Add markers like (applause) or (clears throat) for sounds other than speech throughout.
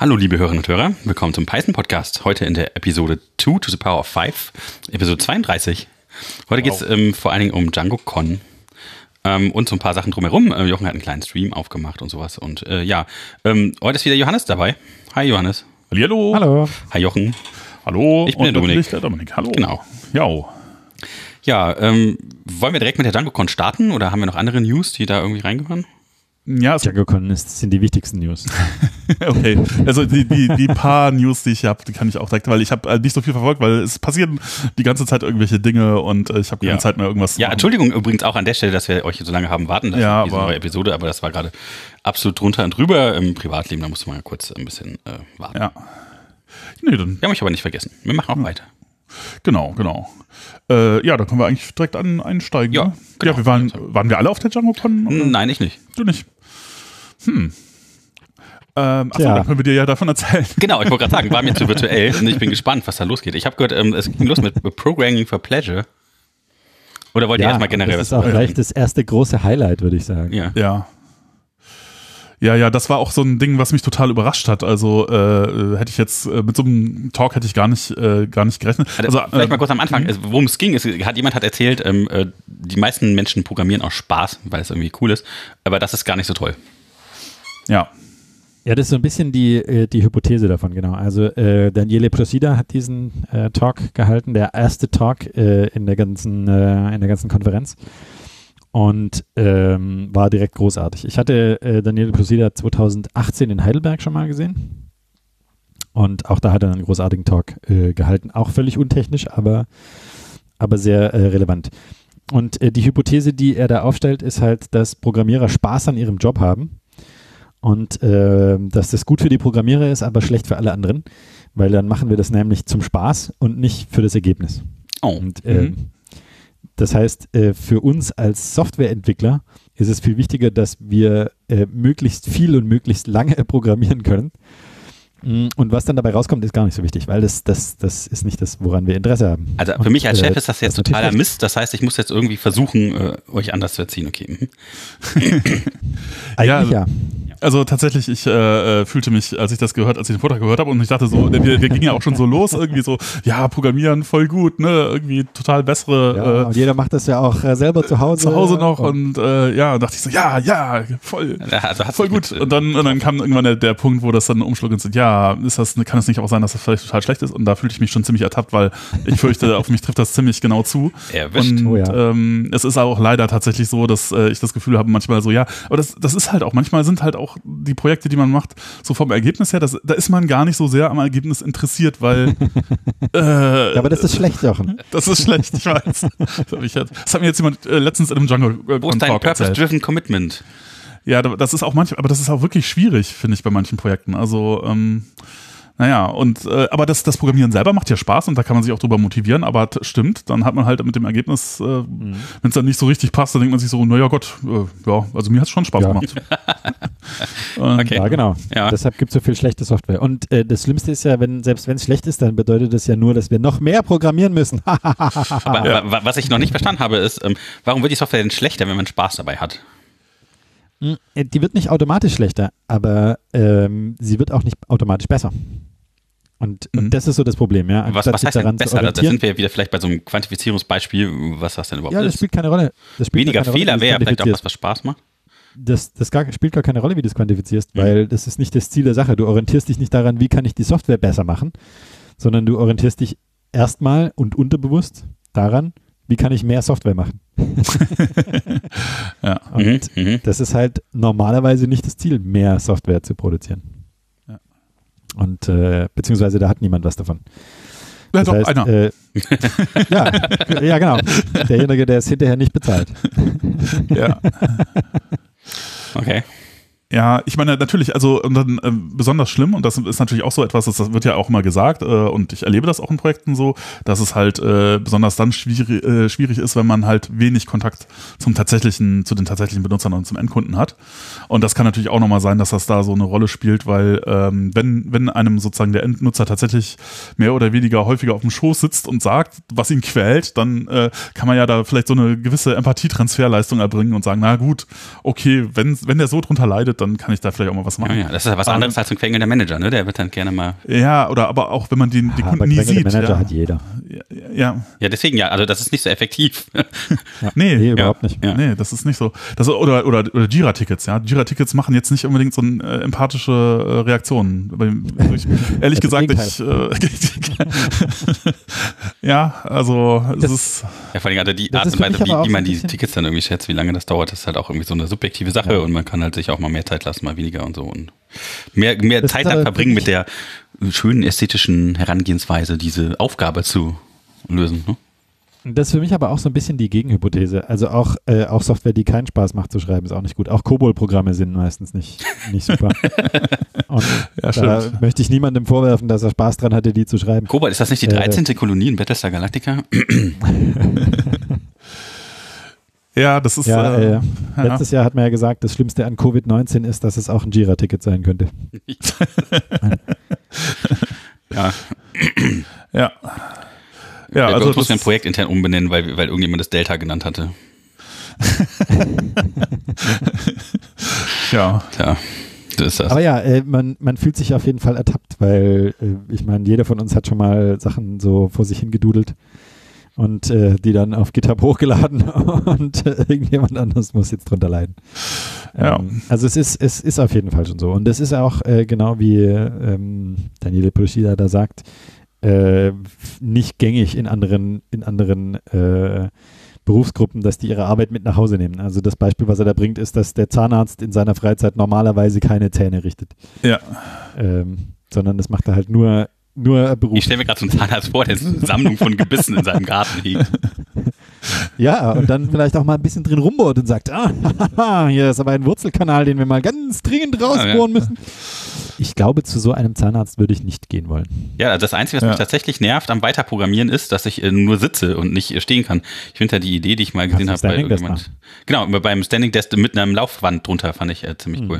Hallo liebe Hörerinnen und Hörer, willkommen zum Python Podcast. Heute in der Episode 2 to the Power of 5, Episode 32. Heute wow. geht es ähm, vor allen Dingen um DjangoCon ähm, und so ein paar Sachen drumherum. Äh, Jochen hat einen kleinen Stream aufgemacht und sowas. Und äh, ja, ähm, heute ist wieder Johannes dabei. Hi Johannes. Hallo. Hallo. Hi Jochen. Hallo. Ich bin der Dominik. der Dominik. Hallo. Genau. Ja. Ja, ähm, wollen wir direkt mit der DjangoCon starten oder haben wir noch andere News, die da irgendwie reingehören? Ja, es DjangoCon ist, sind die wichtigsten News. (laughs) okay, also die, die, die paar News, die ich habe, die kann ich auch direkt, weil ich habe äh, nicht so viel verfolgt, weil es passieren die ganze Zeit irgendwelche Dinge und äh, ich habe keine ja. Zeit mehr irgendwas zu Ja, Entschuldigung übrigens auch an der Stelle, dass wir euch so lange haben warten lassen, ja, diese neue Episode, aber das war gerade absolut drunter und drüber im Privatleben, da musste man ja kurz ein bisschen äh, warten. Ja. Nee, dann. Wir haben euch aber nicht vergessen. Wir machen auch hm. weiter. Genau, genau. Äh, ja, da können wir eigentlich direkt an, einsteigen. Ja, ne? genau. ja wir waren, waren wir alle auf der DjangoCon? Nein, ich nicht. Du nicht. Hm. Ähm, achso, ja. dann können wir dir ja davon erzählen. Genau, ich wollte gerade sagen, war mir zu (laughs) virtuell und ich bin gespannt, was da losgeht. Ich habe gehört, ähm, es ging los mit Programming for Pleasure. Oder wollt ihr ja, erstmal generell was Das ist auch gleich das erste große Highlight, würde ich sagen. Ja. ja. Ja, ja, das war auch so ein Ding, was mich total überrascht hat. Also äh, hätte ich jetzt äh, mit so einem Talk hätte ich gar nicht äh, gar nicht gerechnet. Also, also vielleicht mal kurz am Anfang, mhm. worum es ging. Es hat jemand hat erzählt, ähm, äh, die meisten Menschen programmieren aus Spaß, weil es irgendwie cool ist, aber das ist gar nicht so toll. Ja. Ja, das ist so ein bisschen die, äh, die Hypothese davon, genau. Also äh, Daniele Procida hat diesen äh, Talk gehalten, der erste Talk äh, in, der ganzen, äh, in der ganzen Konferenz und ähm, war direkt großartig. Ich hatte äh, Daniele Procida 2018 in Heidelberg schon mal gesehen und auch da hat er einen großartigen Talk gehalten, auch völlig untechnisch, aber, aber sehr relevant. Und die Hypothese, die er da aufstellt, ist halt, dass Programmierer Spaß an ihrem Job haben und äh, dass das gut für die Programmierer ist, aber schlecht für alle anderen, weil dann machen wir das nämlich zum Spaß und nicht für das Ergebnis. Oh. Und äh, mhm. das heißt, äh, für uns als Softwareentwickler ist es viel wichtiger, dass wir äh, möglichst viel und möglichst lange (laughs) programmieren können Mm, und was dann dabei rauskommt, ist gar nicht so wichtig, weil das, das, das ist nicht das, woran wir Interesse haben. Also für und, mich als Chef äh, ist das jetzt totaler Mist. Das heißt, ich muss jetzt irgendwie versuchen, äh, euch anders zu erziehen. Okay. (laughs) Eigentlich ja. ja. Also tatsächlich, ich äh, äh, fühlte mich, als ich das gehört, als ich den Vortrag gehört habe und ich dachte so, wir, wir gingen ja auch schon so los, irgendwie so, ja, Programmieren voll gut, ne, irgendwie total bessere. Ja, äh, und jeder macht das ja auch äh, selber zu Hause. Zu Hause noch und, und äh, ja, dachte ich so, ja, ja, voll, ja, voll gut. Mit, und dann, und dann kam irgendwann der, der Punkt, wo das dann umschlug und so, ja, ist das, kann es nicht auch sein, dass das vielleicht total schlecht ist? Und da fühlte ich mich schon ziemlich ertappt, weil ich fürchte, (laughs) auf mich trifft das ziemlich genau zu. Erwischt. Und oh, ja. ähm, es ist auch leider tatsächlich so, dass äh, ich das Gefühl habe, manchmal so, ja, aber das, das ist halt auch, manchmal sind halt auch die Projekte, die man macht, so vom Ergebnis her, das, da ist man gar nicht so sehr am Ergebnis interessiert, weil. (laughs) äh, ja, aber das ist schlecht, Jochen. Das ist schlecht, ich weiß. Das hat mir jetzt jemand äh, letztens in einem Jungle äh, Wo ist dein Purpose-Driven Commitment? Ja, das ist auch manchmal, aber das ist auch wirklich schwierig, finde ich, bei manchen Projekten. Also, ähm, naja, und äh, aber das, das Programmieren selber macht ja Spaß und da kann man sich auch drüber motivieren, aber stimmt, dann hat man halt mit dem Ergebnis, äh, mhm. wenn es dann nicht so richtig passt, dann denkt man sich so, naja Gott, äh, ja, also mir hat es schon Spaß ja. gemacht. (laughs) okay. Ja, genau. Ja. Deshalb gibt es so viel schlechte Software. Und äh, das Schlimmste ist ja, wenn, selbst wenn es schlecht ist, dann bedeutet das ja nur, dass wir noch mehr programmieren müssen. (laughs) aber, ja. aber, was ich noch nicht verstanden habe, ist, ähm, warum wird die Software denn schlechter, wenn man Spaß dabei hat? Hm, äh, die wird nicht automatisch schlechter, aber ähm, sie wird auch nicht automatisch besser. Und, mhm. und das ist so das Problem, ja. Was, was heißt denn besser? Da sind wir wieder vielleicht bei so einem Quantifizierungsbeispiel, was das denn überhaupt ja, das ist. spielt keine Rolle. Weniger Fehler wäre vielleicht auch was, was Spaß macht. Das, das gar, spielt gar keine Rolle, wie du es quantifizierst, mhm. weil das ist nicht das Ziel der Sache. Du orientierst dich nicht daran, wie kann ich die Software besser machen, sondern du orientierst dich erstmal und unterbewusst daran, wie kann ich mehr Software machen. (laughs) ja. Und mhm, mhm. das ist halt normalerweise nicht das Ziel, mehr Software zu produzieren. Und äh, beziehungsweise da hat niemand was davon. Ja, das doch, heißt, einer. Äh, (laughs) ja, ja, genau. Derjenige, der es hinterher nicht bezahlt. Ja. (laughs) Okay. Ja, ich meine, natürlich, also dann äh, besonders schlimm, und das ist natürlich auch so etwas, das wird ja auch immer gesagt, äh, und ich erlebe das auch in Projekten so, dass es halt äh, besonders dann schwierig, äh, schwierig ist, wenn man halt wenig Kontakt zum tatsächlichen, zu den tatsächlichen Benutzern und zum Endkunden hat. Und das kann natürlich auch nochmal sein, dass das da so eine Rolle spielt, weil ähm, wenn, wenn einem sozusagen der Endnutzer tatsächlich mehr oder weniger häufiger auf dem Schoß sitzt und sagt, was ihn quält, dann äh, kann man ja da vielleicht so eine gewisse Empathietransferleistung erbringen und sagen, na gut, okay, wenn, wenn der so drunter leidet, dann kann ich da vielleicht auch mal was machen. Ja, ja. Das ist ja was anderes als ein quengelnder Manager, ne? Der wird dann gerne mal. Ja, oder aber auch, wenn man die, die Kunden aber nie sieht. Manager ja. hat jeder. Ja, ja, Ja, deswegen ja, also das ist nicht so effektiv. (laughs) nee, Nee, überhaupt nicht. Ja. Nee, das ist nicht so. Das, oder oder, oder Jira-Tickets, ja. Jira-Tickets machen jetzt nicht unbedingt so eine äh, empathische äh, Reaktion. Bei- Ich, (laughs) ehrlich gesagt, ich. Äh, (laughs) ja, also es Das- ist. Ja, vor allem also die Art und Weise, aber wie, wie man die Tickets dann irgendwie schätzt, wie lange das dauert, das ist halt auch irgendwie so eine subjektive Sache Ja. und man kann halt sich auch mal mehr Zeit lassen, mal weniger und so und mehr, mehr Das Zeit aber verbringen mit der schönen ästhetischen Herangehensweise, diese Aufgabe zu lösen. Ne? Das ist für mich aber auch so ein bisschen die Gegenhypothese. Also auch, äh, auch Software, die keinen Spaß macht zu schreiben, ist auch nicht gut. Auch COBOL-Programme sind meistens nicht, nicht super. (laughs) Und Ja, da stimmt. möchte ich niemandem vorwerfen, dass er Spaß dran hatte, die zu schreiben. Kobalt, ist das nicht die Äh, 13. Kolonie in Battlestar Galactica? (laughs) (laughs) Ja, das ist. Ja, äh, äh, ja. letztes Jahr hat man ja gesagt, das Schlimmste an Covid-19 ist, dass es auch ein Jira-Ticket sein könnte. (laughs) ja, Ja. Ja, also also muss das, man ein Projekt intern umbenennen, weil, weil irgendjemand das Delta genannt hatte. ja. Das. Aber ja, äh, man, man fühlt sich auf jeden Fall ertappt, weil äh, ich meine, jeder von uns hat schon mal Sachen so vor sich hingedudelt und äh, die dann auf GitHub hochgeladen (laughs) und äh, irgendjemand anderes muss jetzt drunter leiden. Ja. Ähm, also es ist, es ist auf jeden Fall schon so. Und es ist auch äh, genau wie ähm, Daniele Pruschida da sagt, äh, nicht gängig in anderen, in anderen äh, Berufsgruppen, dass die ihre Arbeit mit nach Hause nehmen. Also das Beispiel, was er da bringt, ist, dass der Zahnarzt in seiner Freizeit normalerweise keine Zähne richtet. Ja. Ähm, sondern das macht er halt nur, nur Beruf. Ich stelle mir gerade so einen Zahnarzt vor, der eine Sammlung von Gebissen in seinem Garten hegt. (laughs) Ja, und dann (laughs) vielleicht auch mal ein bisschen drin rumbohrt und sagt, ah, (laughs) hier ist aber ein Wurzelkanal, den wir mal ganz dringend rausbohren müssen. Ich glaube, zu so einem Zahnarzt würde ich nicht gehen wollen. Ja, das Einzige, was Ja. mich tatsächlich nervt am Weiterprogrammieren ist, dass ich äh, nur sitze und nicht äh, stehen kann. Ich finde ja die Idee, die ich mal gesehen habe bei irgendjemand. Genau, beim Standing Desk mit einem Laufwand drunter fand ich äh, ziemlich cool.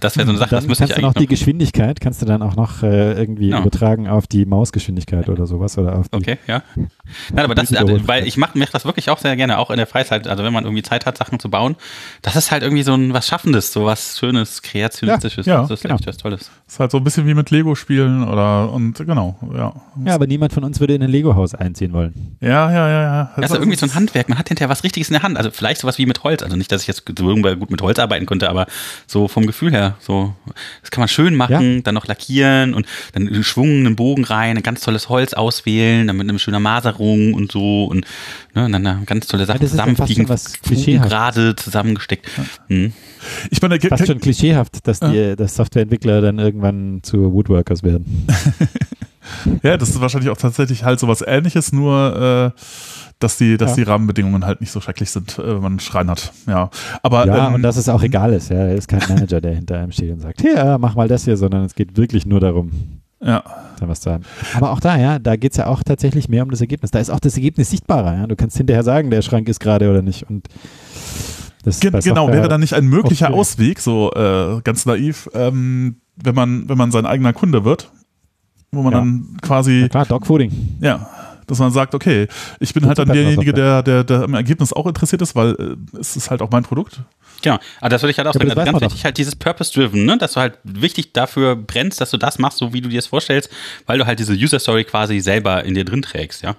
das wäre so eine Sache, das müsste kannst ich du noch eigentlich die Geschwindigkeit, kannst du dann auch noch äh, irgendwie Ja. übertragen auf die Mausgeschwindigkeit oder sowas oder auf die, Okay, ja. Nein, aber das, Die also. Weil ich mache mach das wirklich auch sehr gerne, auch in der Freizeit. Also wenn man irgendwie Zeit hat, Sachen zu bauen, das ist halt irgendwie so ein was Schaffendes, so was Schönes, Kreationistisches. Ja, ja, das ist genau. echt was Tolles. Ist halt so ein bisschen wie mit Lego spielen oder und genau, ja. Ja, aber niemand von uns würde in ein Lego-Haus einziehen wollen. Ja, ja, ja, ja. Das ist irgendwie so ein Handwerk, man hat hinterher was Richtiges in der Hand. Also vielleicht sowas wie mit Holz. Also nicht, dass ich jetzt so irgendwann gut mit Holz arbeiten konnte, aber so vom Gefühl her, so, das kann man schön machen, dann noch lackieren und dann einen Schwung, einen Bogen rein, ein ganz tolles Holz auswählen, dann mit einer schönen Maserung und so und, ne, dann eine ganz tolle Sache Ja, das ist ja fast zusammenfliegen, Klischeehaftes. gerade zusammengesteckt. Hm. Ich meine, Fast schon klischeehaft, dass die dass Softwareentwickler dann irgendwann zu Woodworkers werden. (laughs) ja, das ist wahrscheinlich auch tatsächlich halt sowas ähnliches, nur äh, dass die, dass Ja. die Rahmenbedingungen halt nicht so schrecklich sind, äh, wenn man einen Schrein hat. Ja. Aber Ja, ähm, und dass es auch egal ist. Ja, er ist kein Manager, der hinter einem steht und sagt, hier, mach mal das hier, sondern es geht wirklich nur darum, ja. dann was haben. Aber auch da, ja, da geht es ja auch tatsächlich mehr um das Ergebnis. Da ist auch das Ergebnis sichtbarer. Ja? Du kannst hinterher sagen, der Schrank ist gerade oder nicht. Und das bei genau, Software- wäre dann nicht ein möglicher. Ausweg, so äh, ganz naiv, ähm, wenn man, wenn man sein eigener Kunde wird, wo man Ja. dann quasi, Ja, klar, Dogfooding. ja, dass man sagt, okay, ich bin halt dann derjenige, der, der, der am Ergebnis auch interessiert ist, weil äh, es ist halt auch mein Produkt. Genau, aber das würde ich halt auch Ja, sagen. Also ganz wichtig halt dieses Purpose-Driven, ne? dass du halt wichtig dafür brennst, dass du das machst, so wie du dir es vorstellst, weil du halt diese User-Story quasi selber in dir drin trägst, ja.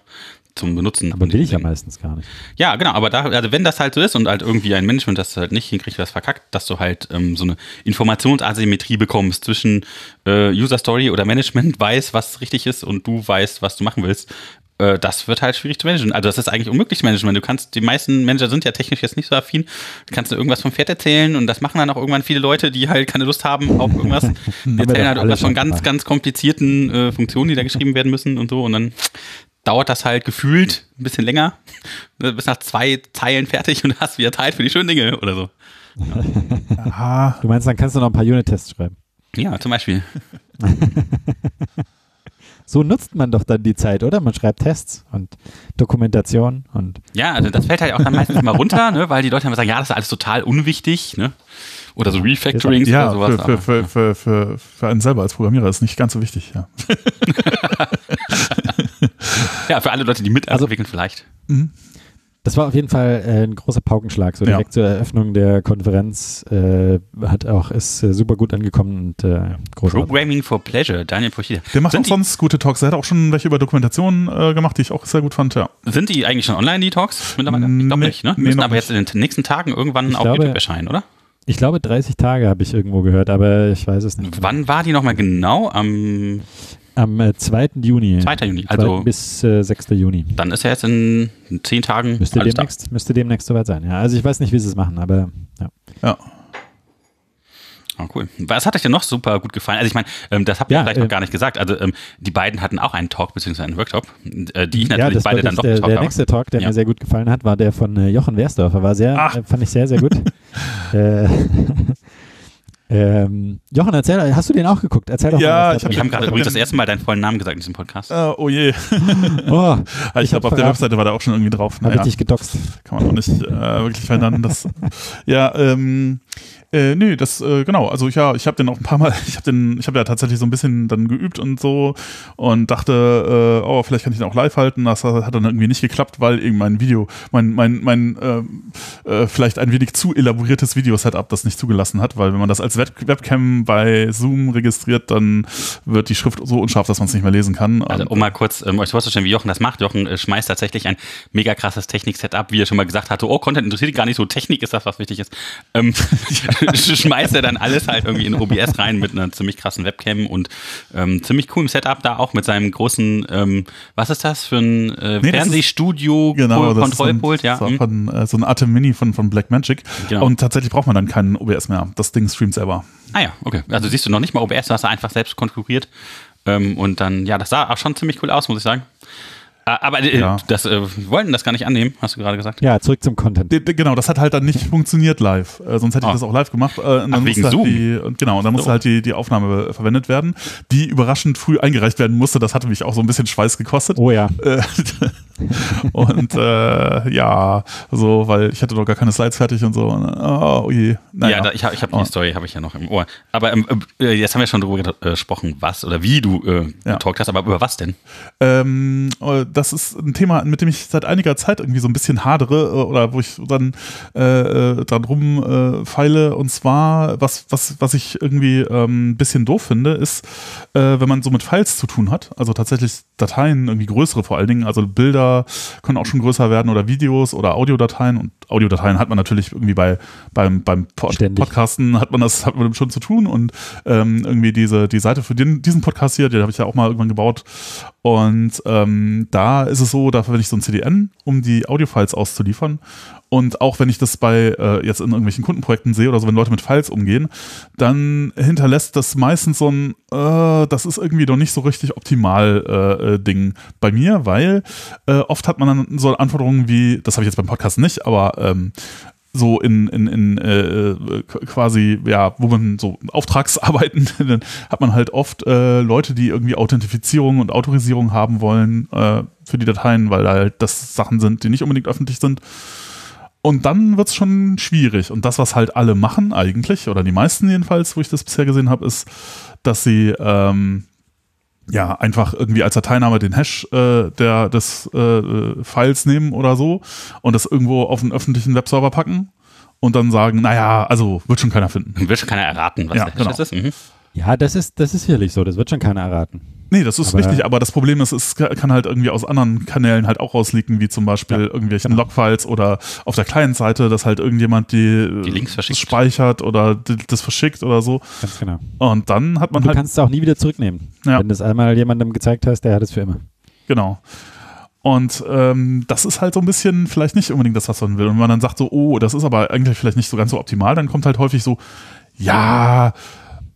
Zum Benutzen. Aber will ich ja meistens gar nicht. Ja, genau, aber da, also wenn das halt so ist und halt irgendwie ein Management das halt nicht hinkriegt, was verkackt, dass du halt ähm, so eine Informationsasymmetrie bekommst zwischen äh, User Story oder Management weiß, was richtig ist und du weißt, was du machen willst. Äh, das wird halt schwierig zu managen. Also das ist eigentlich unmöglich zu managen. Du kannst, die meisten Manager sind ja technisch jetzt nicht so affin. Du kannst du irgendwas vom Pferd erzählen und das machen dann auch irgendwann viele Leute, die halt keine Lust haben auf irgendwas. (laughs) Die erzählen halt irgendwas von ganz, ganz komplizierten äh, Funktionen, die da geschrieben werden müssen und so und dann dauert das halt gefühlt ein bisschen länger. Du bist nach zwei Zeilen fertig und hast wieder Zeit für die schönen Dinge oder so. Aha. Du meinst, dann kannst du noch ein paar Unit-Tests schreiben. Ja, zum Beispiel. (laughs) So nutzt man doch dann die Zeit, oder? Man schreibt Tests und Dokumentation und Ja, also das fällt halt auch dann meistens mal runter, ne, weil die Leute immer sagen, ja, das ist alles total unwichtig, ne? Oder so Refactorings Ja, oder sowas. für, für, für, für, für, für einen selber als Programmierer ist nicht ganz so wichtig, ja. (laughs) ja, für alle Leute, die Also mitentwickeln vielleicht. Das war auf jeden Fall äh, ein großer Paukenschlag. So direkt zur Eröffnung der Konferenz äh, hat auch ist äh, super gut angekommen und äh, großartig. Programming for Pleasure, Daniel Pochida. Der macht Sind auch sonst gute Talks. Er hat auch schon welche über Dokumentation äh, gemacht, die ich auch sehr gut fand, ja. Sind die eigentlich schon online, die Talks? Mittlerweile? Ich glaube Nee, nicht, ne? nee, Müssen aber nicht. jetzt in den nächsten Tagen irgendwann Ich auf glaube- YouTube erscheinen, oder? Ich glaube 30 Tage habe ich irgendwo gehört, aber ich weiß es nicht. Wann war die nochmal genau? Am Am äh, 2. Juni. 2. Juni. 2. Also bis äh, 6. Juni. dann ist ja jetzt in zehn Tagen Müsste alles da. demnächst, müsste demnächst soweit sein. Ja, also ich weiß nicht, wie sie es machen, aber ja. Ja. Ah, cool. Was hat euch denn noch super gut gefallen? Also ich meine, ähm, das habt ihr Ja, vielleicht äh, noch gar nicht gesagt. Also ähm, die beiden hatten auch einen Talk bzw. einen Workshop, äh, die ich ja, natürlich das beide war dann doch der, betalkt der habe. nächste Talk, der Ja. mir sehr gut gefallen hat, war der von äh, Jochen Wersdorfer. War sehr, äh, fand ich sehr, sehr gut. (laughs) (laughs) äh, ähm, Jochen, erzähl, hast du den auch geguckt? Erzähl doch Ja, mal. was ich da hab Wir haben gerade Ich hab übrigens das erste Mal deinen vollen Namen gesagt in diesem Podcast. Äh, oh je. (laughs) oh, ich Ich glaube, hab auf der. Webseite war der auch schon irgendwie drauf. habe ich Naja, dich gedoxt. kann man auch nicht äh, wirklich verändern. Das, (laughs) ja, ähm, äh, nö, das, äh, genau, also ja, ich habe den auch ein paar Mal, (laughs) ich habe den, ich habe ja tatsächlich so ein bisschen dann geübt und so und dachte, äh, oh, vielleicht kann ich den auch live halten. Das hat dann irgendwie nicht geklappt, weil mein Video, mein, mein, mein, ähm, äh, vielleicht ein wenig zu elaboriertes Video-Setup das nicht zugelassen hat, weil wenn man das als Web Webcam bei Zoom registriert, dann wird die Schrift so unscharf, dass man es nicht mehr lesen kann. Also um mal kurz ähm, euch vorzustellen, wie Jochen das macht. Jochen äh, schmeißt tatsächlich ein mega krasses Technik-Setup, wie er schon mal gesagt hatte. Oh, Content interessiert ihn gar nicht so. Technik ist das, was wichtig ist. Ähm, (laughs) (laughs) (laughs) schmeißt er dann alles halt irgendwie in OBS rein mit einer ziemlich krassen Webcam und ähm, ziemlich coolem Setup da auch mit seinem großen, ähm, was ist das für ein äh, Nee, Fernsehstudio Genau, das ist so ein, Kontrollpult, ja. hm. von, äh, so ein Atem Mini von, von Blackmagic. Genau. Und tatsächlich braucht man dann keinen OBS mehr. Das Ding streamt selber. Ah ja, okay. Also siehst du noch nicht mal OBS, du hast da einfach selbst konfiguriert. Ähm, und dann, ja, das sah auch schon ziemlich cool aus, muss ich sagen. Äh, aber äh, Ja. das, äh, wir wollten das gar nicht annehmen, hast du gerade gesagt. Ja, zurück zum Content. De, de, genau, das hat halt dann nicht funktioniert live. Äh, sonst hätte ich Ah. das auch live gemacht. Äh, und dann Ach, wegen musste halt Zoom? Die, und genau, und dann musste So. halt die, die Aufnahme äh, verwendet werden, die überraschend früh eingereicht werden musste. Das hatte mich auch so ein bisschen Schweiß gekostet. Oh ja. (laughs) Äh, und äh, ja, so, weil ich hatte doch gar keine Slides fertig und so. Und, oh, oh je. Naja. Ja, da, ich habe ich hab Oh. die Story habe ich ja noch im Ohr. Aber ähm, äh, jetzt haben wir schon darüber äh, gesprochen, was oder wie du äh, Ja. getalkt hast, aber über was denn? Ähm, äh, das ist ein Thema, mit dem ich seit einiger Zeit irgendwie so ein bisschen hadere äh, oder wo ich dann äh, äh, dran rumfeile. Äh, feile. und zwar, was, was, was ich irgendwie ähm, ein bisschen doof finde, ist, äh, wenn man so mit Files zu tun hat, also tatsächlich Dateien, irgendwie größere vor allen Dingen, also Bilder können auch schon größer werden oder Videos oder Audiodateien und Audiodateien hat man natürlich irgendwie bei beim, beim Pod Ständig. Podcasten hat man das hat man schon zu tun und ähm, irgendwie diese die Seite für den, diesen Podcast hier, den habe ich ja auch mal irgendwann gebaut und ähm, da ist es so, da verwende ich so ein CDN, um die Audiofiles auszuliefern. Und auch wenn ich das bei äh, jetzt in irgendwelchen Kundenprojekten sehe oder so, wenn Leute mit Files umgehen, dann hinterlässt das meistens so ein, äh, das ist irgendwie noch nicht so richtig optimal äh, äh, Ding bei mir, weil äh, oft hat man dann so Anforderungen wie, das habe ich jetzt beim Podcast nicht, aber ähm, so in, in, in äh, äh, quasi, ja, wo man so Auftragsarbeiten, (laughs) dann hat man halt oft äh, Leute, die irgendwie Authentifizierung und Autorisierung haben wollen äh, für die Dateien, weil halt das Sachen sind, die nicht unbedingt öffentlich sind. Und dann wird's schon schwierig. Und das, was halt alle machen eigentlich, oder die meisten jedenfalls, wo ich das bisher gesehen habe, ist, dass sie ähm, ja einfach irgendwie als Dateiname den Hash äh, der, des äh, Files nehmen oder so und das irgendwo auf einen öffentlichen Webserver packen und dann sagen, naja, also wird schon keiner finden. Will schon keiner erraten, was Ja, der genau. Hash ist. Mhm. Ja, das ist, das ist sicherlich so. Das wird schon keiner erraten. Nee, das ist Aber- richtig, aber das Problem ist, es kann halt irgendwie aus anderen Kanälen halt auch rausleaken, wie zum Beispiel Ja, irgendwelchen genau. Logfiles oder auf der Client-Seite, dass halt irgendjemand die, Die Links verschickt. speichert oder das verschickt oder so. Ganz genau. Und dann hat man du halt, kannst es auch nie wieder zurücknehmen. Ja. Wenn du es einmal jemandem gezeigt hast, der hat es für immer. genau. Und ähm, das ist halt so ein bisschen vielleicht nicht unbedingt das, was man will. Und wenn man dann sagt so, oh, das ist aber eigentlich vielleicht nicht so ganz so optimal, dann kommt halt häufig so, ja,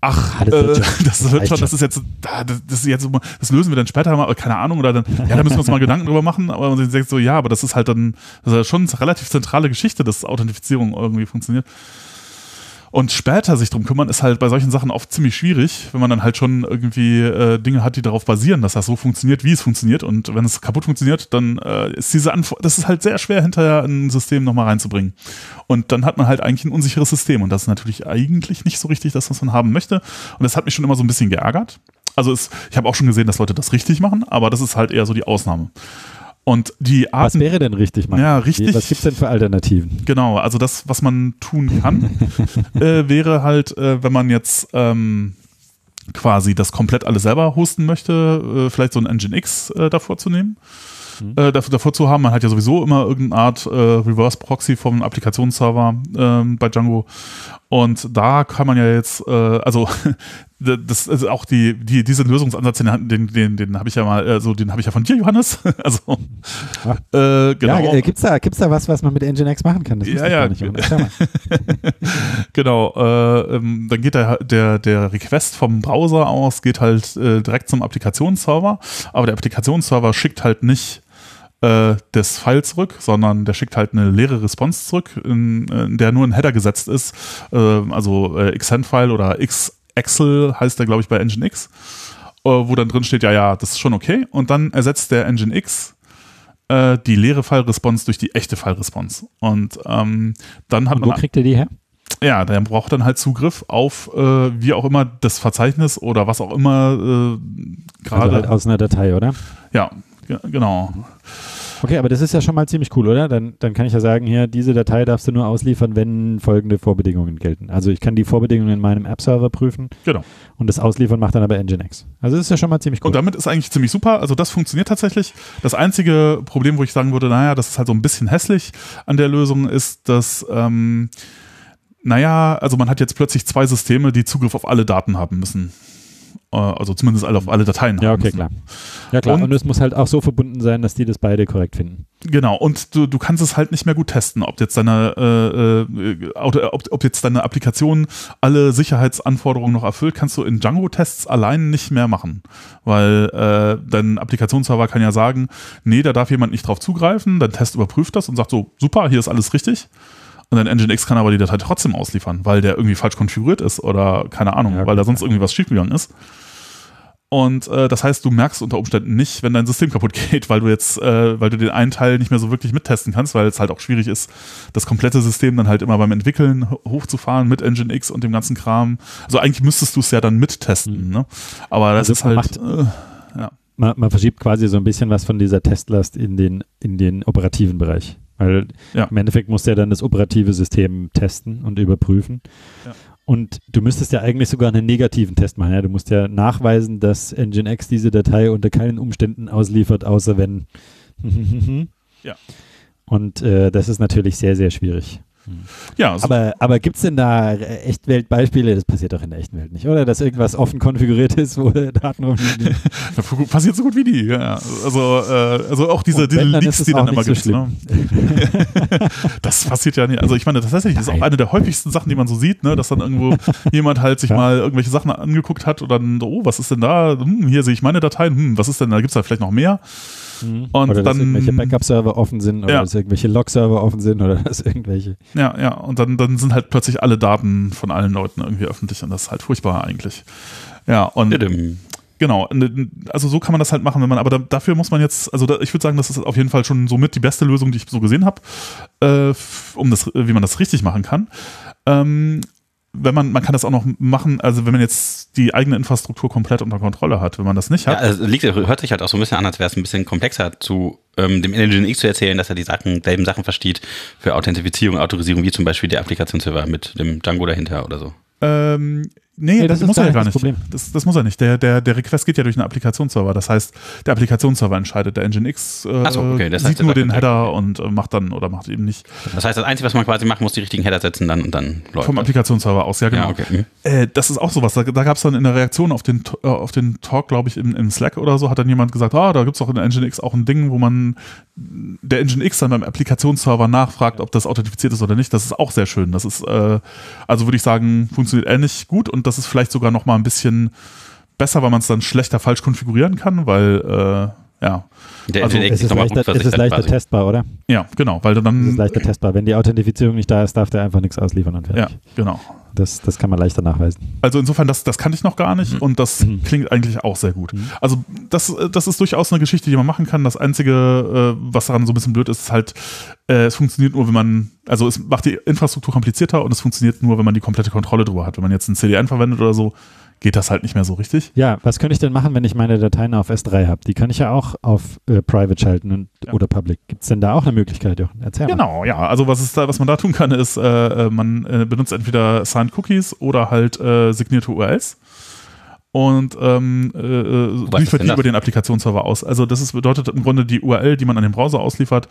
ach, Ah, das wird äh, schon. das wird schon, das ist jetzt, das, ist jetzt, das lösen wir dann später mal, keine Ahnung, oder dann, ja, da müssen wir uns mal Gedanken drüber machen, aber man denkt so, ja, aber das ist halt dann, das ist ja schon eine relativ zentrale Geschichte, dass Authentifizierung irgendwie funktioniert. Und später sich drum kümmern, ist halt bei solchen Sachen oft ziemlich schwierig, wenn man dann halt schon irgendwie äh, Dinge hat, die darauf basieren, dass das so funktioniert, wie es funktioniert. Und wenn es kaputt funktioniert, dann äh, ist diese Antwort, das ist halt sehr schwer hinterher in ein System nochmal reinzubringen. Und dann hat man halt eigentlich ein unsicheres System. Und das ist natürlich eigentlich nicht so richtig das, was man haben möchte. Und das hat mich schon immer so ein bisschen geärgert. Also es, ich habe auch schon gesehen, dass Leute das richtig machen, aber das ist halt eher so die Ausnahme. Und die Arten, Was wäre denn richtig, Mann? Ja, richtig. Was gibt es denn für Alternativen? Genau, also das, was man tun kann, (laughs) äh, wäre halt, äh, wenn man jetzt ähm, quasi das komplett alles selber hosten möchte, äh, vielleicht so ein Nginx äh, davor zu nehmen. Mhm. Äh, davor, davor zu haben, man hat ja sowieso immer irgendeine Art äh, Reverse Proxy vom Applikationsserver ähm, bei Django. Und da kann man ja jetzt, also (laughs) das ist auch die, die, diesen Lösungsansatz, den, den, den, den habe ich ja mal, also den habe ich ja von dir, Johannes. (laughs) also äh, genau. Ja, äh, gibt's da, gibt's da was, was man mit Nginx machen kann? Das Ja, ja. gar nicht. (laughs) Genau, äh, ähm, dann geht der, der, der Request vom Browser aus, geht halt äh, direkt zum Applikationsserver, aber der Applikationsserver schickt halt nicht äh, das File zurück, sondern der schickt halt eine leere Response zurück, in, in der nur ein Header gesetzt ist, äh, also äh, xsend-File oder xexcel heißt der, glaube ich, bei Nginx, äh, wo dann drin steht, ja, ja, das ist schon okay und dann ersetzt der Nginx äh, die leere File-Response durch die echte File-Response und ähm, dann hat Und wo man kriegt ihr die her? ja, der braucht dann halt Zugriff auf äh, wie auch immer das Verzeichnis oder was auch immer äh, gerade. Also halt aus einer Datei, oder? ja, ge- genau. Okay, aber das ist ja schon mal ziemlich cool, oder? Dann, dann kann ich ja sagen, hier, diese Datei darfst du nur ausliefern, wenn folgende Vorbedingungen gelten. Also ich kann die Vorbedingungen in meinem App-Server prüfen Genau. und das Ausliefern macht dann aber Nginx. Also das ist ja schon mal ziemlich cool. Und damit ist eigentlich ziemlich super. Also das funktioniert tatsächlich. Das einzige Problem, wo ich sagen würde, naja, das ist halt so ein bisschen hässlich an der Lösung, ist, dass ähm, naja, also man hat jetzt plötzlich zwei Systeme, die Zugriff auf alle Daten haben müssen. Äh, Also zumindest alle auf alle Dateien ja, haben okay, müssen. klar. Ja, klar. Und- Und, es muss halt auch so verbunden sein, dass die das beide korrekt finden. Genau, und du, du kannst es halt nicht mehr gut testen, ob jetzt deine, äh, äh, ob, ob jetzt deine Applikation alle Sicherheitsanforderungen noch erfüllt, kannst du in Django-Tests allein nicht mehr machen. Weil äh, dein Applikationsserver kann ja sagen, nee, da darf jemand nicht drauf zugreifen, dein Test überprüft das und sagt so, super, hier ist alles richtig. Und dein Nginx kann aber die Datei trotzdem ausliefern, weil der irgendwie falsch konfiguriert ist oder keine Ahnung, Ja, weil da sonst irgendwie was schiefgegangen ist. Und äh, das heißt, du merkst unter Umständen nicht, wenn dein System kaputt (laughs) geht, weil du jetzt, äh, weil du den einen Teil nicht mehr so wirklich mittesten kannst, weil es halt auch schwierig ist, das komplette System dann halt immer beim Entwickeln ho- hochzufahren mit Nginx und dem ganzen Kram. Also eigentlich müsstest du es ja dann mittesten, ne? Aber das Also ist halt. macht- Äh, Man, man verschiebt quasi so ein bisschen was von dieser Testlast in den, in den operativen Bereich. Weil Ja. im Endeffekt musst du ja dann das operative System testen und überprüfen. Ja. Und du müsstest ja eigentlich sogar einen negativen Test machen. Ja? Du musst ja nachweisen, dass Nginx diese Datei unter keinen Umständen ausliefert, außer wenn. Ja. (laughs) Und äh, das ist natürlich sehr, sehr schwierig. Ja, so, Aber, aber gibt es denn da Echtweltbeispiele? Das passiert doch in der echten Welt nicht, oder? Dass irgendwas offen konfiguriert ist, wo (laughs) Daten rumliegen. (laughs) passiert so gut wie die. Ja. Also, äh, also auch diese, diese Leaks, die dann immer so gibt. ne? (laughs) Das passiert ja nicht. Also ich meine, tatsächlich das ist auch eine der häufigsten Sachen, die man so sieht, ne? dass dann irgendwo jemand halt sich Ja. mal irgendwelche Sachen angeguckt hat und dann, oh, was ist denn da? Hm, hier sehe ich meine Dateien, hm, was ist denn, da gibt es da vielleicht noch mehr? Und oder dass dann- irgendwelche Backup-Server offen sind oder Ja. dass irgendwelche Log-Server offen sind oder (laughs) dass irgendwelche. Ja, ja, und dann, dann sind halt plötzlich alle Daten von allen Leuten irgendwie öffentlich und das ist halt furchtbar eigentlich. Ja, und Didim. Genau, also so kann man das halt machen, wenn man, aber da, dafür muss man jetzt, also da, ich würde sagen, das ist auf jeden Fall schon somit die beste Lösung, die ich so gesehen habe, äh, um das, wie man das richtig machen kann. Ähm, wenn man, man kann das auch noch machen, also wenn man jetzt die eigene Infrastruktur komplett unter Kontrolle hat, wenn man das nicht Ja, hat. also liegt, hört sich halt auch so ein bisschen an, als wäre es ein bisschen komplexer zu ähm, dem Nginx zu erzählen, dass er die Sachen, selben Sachen versteht für Authentifizierung, Autorisierung, wie zum Beispiel der Applikationsserver mit dem Django dahinter oder so. Ähm, nee, Nee, das, das ist muss er ja gar das nicht. Problem. Das, das muss er nicht. Der, der, der Request geht ja durch einen Applikationsserver. Das heißt, der Applikationsserver entscheidet. Der Nginx äh, so, okay, das sieht heißt, nur den Header und äh, macht dann oder macht eben nicht. Das heißt, das Einzige, was man quasi machen muss, die richtigen Header setzen dann und dann läuft Vom das. Applikationsserver aus, ja genau. Ja, okay. Mhm. Äh, das ist auch sowas. Da, da gab es dann in der Reaktion auf den, äh, auf den Talk, glaube ich, im, im Slack oder so, hat dann jemand gesagt, ah, da gibt es auch in der Nginx auch ein Ding, wo man der Nginx dann beim Applikationsserver nachfragt, ob das authentifiziert ist oder nicht. Das ist auch sehr schön. Das ist, äh, also würde ich sagen, funktioniert ähnlich gut und das ist vielleicht sogar noch mal ein bisschen besser, weil man es dann schlechter falsch konfigurieren kann, weil, äh, ja, Der Also, Nginx Es ist, leichter, es ist rückversichert leichter quasi. testbar, oder? ja, genau, weil du Es ist dann, leichter testbar. Wenn die Authentifizierung nicht da ist, darf der einfach nichts ausliefern und ja, fertig. genau. Das, das kann man leichter nachweisen. Also insofern, das, das kannte ich noch gar nicht Mhm. und das Mhm. klingt eigentlich auch sehr gut. Mhm. Also das, das ist durchaus eine Geschichte, die man machen kann. Das Einzige, äh, was daran so ein bisschen blöd ist, ist halt, äh, es funktioniert nur, wenn man, also es macht die Infrastruktur komplizierter und es funktioniert nur, wenn man die komplette Kontrolle drüber hat. Wenn man jetzt ein CDN verwendet oder so, geht das halt nicht mehr so richtig. Ja, was könnte ich denn machen, wenn ich meine Dateien auf S3 habe? Die kann ich ja auch auf äh, Private schalten und, ja. oder Public. Gibt es denn da auch eine Möglichkeit? Erzähl genau, mal. ja. Also was, ist da, was man da tun kann, ist, äh, äh man äh, benutzt entweder Signed Cookies oder halt äh, signierte URLs und ähm, äh, äh liefert die über den Applikationsserver aus. Also das ist, bedeutet im Grunde die URL, die man an den Browser ausliefert,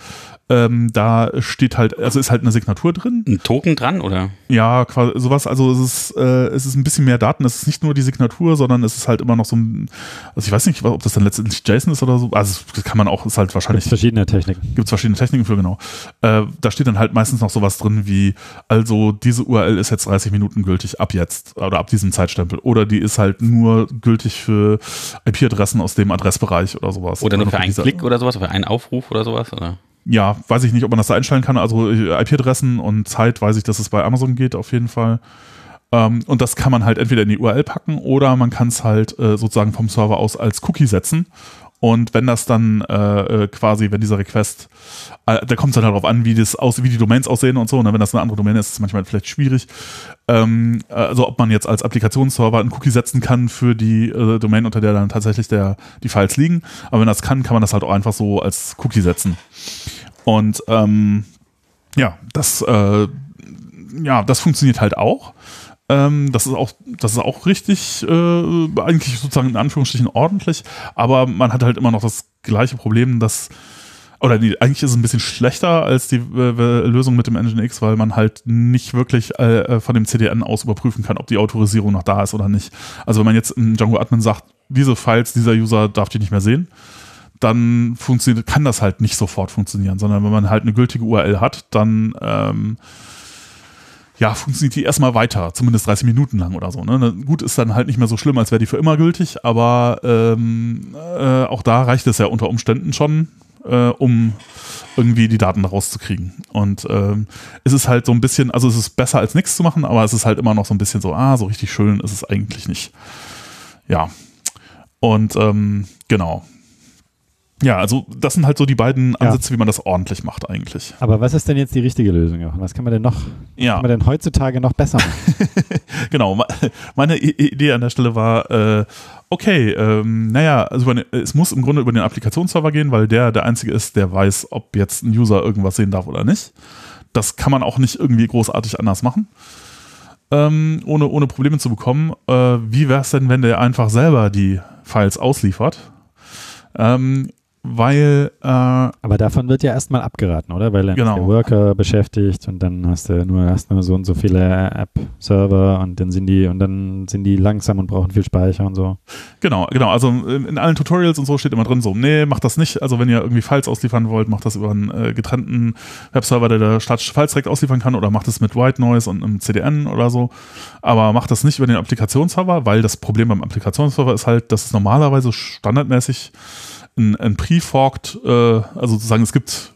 ähm, da steht halt, also ist halt eine Signatur drin. Ein Token dran, oder? Ja, quasi sowas. Also es ist, äh, es ist ein bisschen mehr Daten. Es ist nicht nur die Signatur, sondern es ist halt immer noch so ein, also ich weiß nicht, ob das dann letztendlich JSON ist oder so. Also das kann man auch, ist halt wahrscheinlich. Gibt verschiedene Techniken. Gibt es verschiedene Techniken für, genau. Äh, da steht dann halt meistens noch sowas drin wie, also diese URL ist jetzt 30 Minuten gültig ab jetzt oder ab diesem Zeitstempel. Oder die ist halt nur nur gültig für IP-Adressen aus dem Adressbereich oder sowas. Oder nur für einen Klick oder sowas, für einen Aufruf oder sowas? Oder? Ja, weiß ich nicht, ob man das da einstellen kann. Also äh, IP-Adressen und Zeit weiß ich, dass es bei Amazon geht auf jeden Fall. Ähm, und das kann man halt entweder in die URL packen oder man kann es halt äh, sozusagen vom Server aus als Cookie setzen und wenn das dann äh, äh, quasi, wenn dieser Request, äh, da kommt es dann halt darauf an, wie das aus, wie die Domains aussehen und so. Und ne? wenn das eine andere Domain ist, ist es manchmal vielleicht schwierig. Ähm, also ob man jetzt als Applikationsserver einen Cookie setzen kann für die äh, Domain, unter der dann tatsächlich der, die Files liegen. Aber wenn das kann, kann man das halt auch einfach so als Cookie setzen. Und ähm, ja, das äh, ja, das funktioniert halt auch. Ähm, das ist auch, das ist auch richtig, äh, eigentlich sozusagen in Anführungsstrichen ordentlich, aber man hat halt immer noch das gleiche Problem, dass oder nee, eigentlich ist es ein bisschen schlechter als die äh, Lösung mit dem Nginx, weil man halt nicht wirklich äh, äh von dem CDN aus überprüfen kann, ob die Autorisierung noch da ist oder nicht. Also wenn man jetzt im Django Admin sagt, diese Files, dieser User darf die nicht mehr sehen, dann funktioniert, kann das halt nicht sofort funktionieren, sondern wenn man halt eine gültige URL hat, dann ähm, ja, funktioniert die erstmal weiter, zumindest 30 Minuten lang oder so. Ne? Gut, ist dann halt nicht mehr so schlimm, als wäre die für immer gültig, aber ähm, äh, auch da reicht es ja unter Umständen schon, äh, um irgendwie die Daten rauszukriegen. Und ähm, es ist halt so ein bisschen, also es ist besser als nichts zu machen, aber es ist halt immer noch so ein bisschen so, ah, so richtig schön ist es eigentlich nicht. Ja. Und ähm, genau. Ja, also das sind halt so die beiden Ansätze, ja. wie man das ordentlich macht eigentlich. Aber was ist denn jetzt die richtige Lösung? Was kann man denn noch, ja. kann man denn heutzutage noch besser machen? (laughs) genau, meine Idee an der Stelle war, äh, okay, ähm, naja, also es muss im Grunde über den Applikationsserver gehen, weil der der einzige ist, der weiß, ob jetzt ein User irgendwas sehen darf oder nicht. Das kann man auch nicht irgendwie großartig anders machen. Ähm, ohne, ohne Probleme zu bekommen. Äh, wie wäre es denn, wenn der einfach selber die Files ausliefert? Ähm, weil. Äh, Aber davon wird ja erstmal abgeraten, oder? Weil dann genau. der Worker beschäftigt und dann hast du nur erst nur so und so viele App-Server und dann sind die und dann sind die langsam und brauchen viel Speicher und so. Genau, genau. Also in allen Tutorials und so steht immer drin so, nee, macht das nicht. Also wenn ihr irgendwie Files ausliefern wollt, macht das über einen äh, getrennten Webserver, der da statische Files direkt ausliefern kann oder macht es mit White Noise und einem CDN oder so. Aber macht das nicht über den Applikationsserver, weil das Problem beim Applikationsserver ist halt, dass es normalerweise standardmäßig ein, ein Pre-Forked, äh, also sozusagen es gibt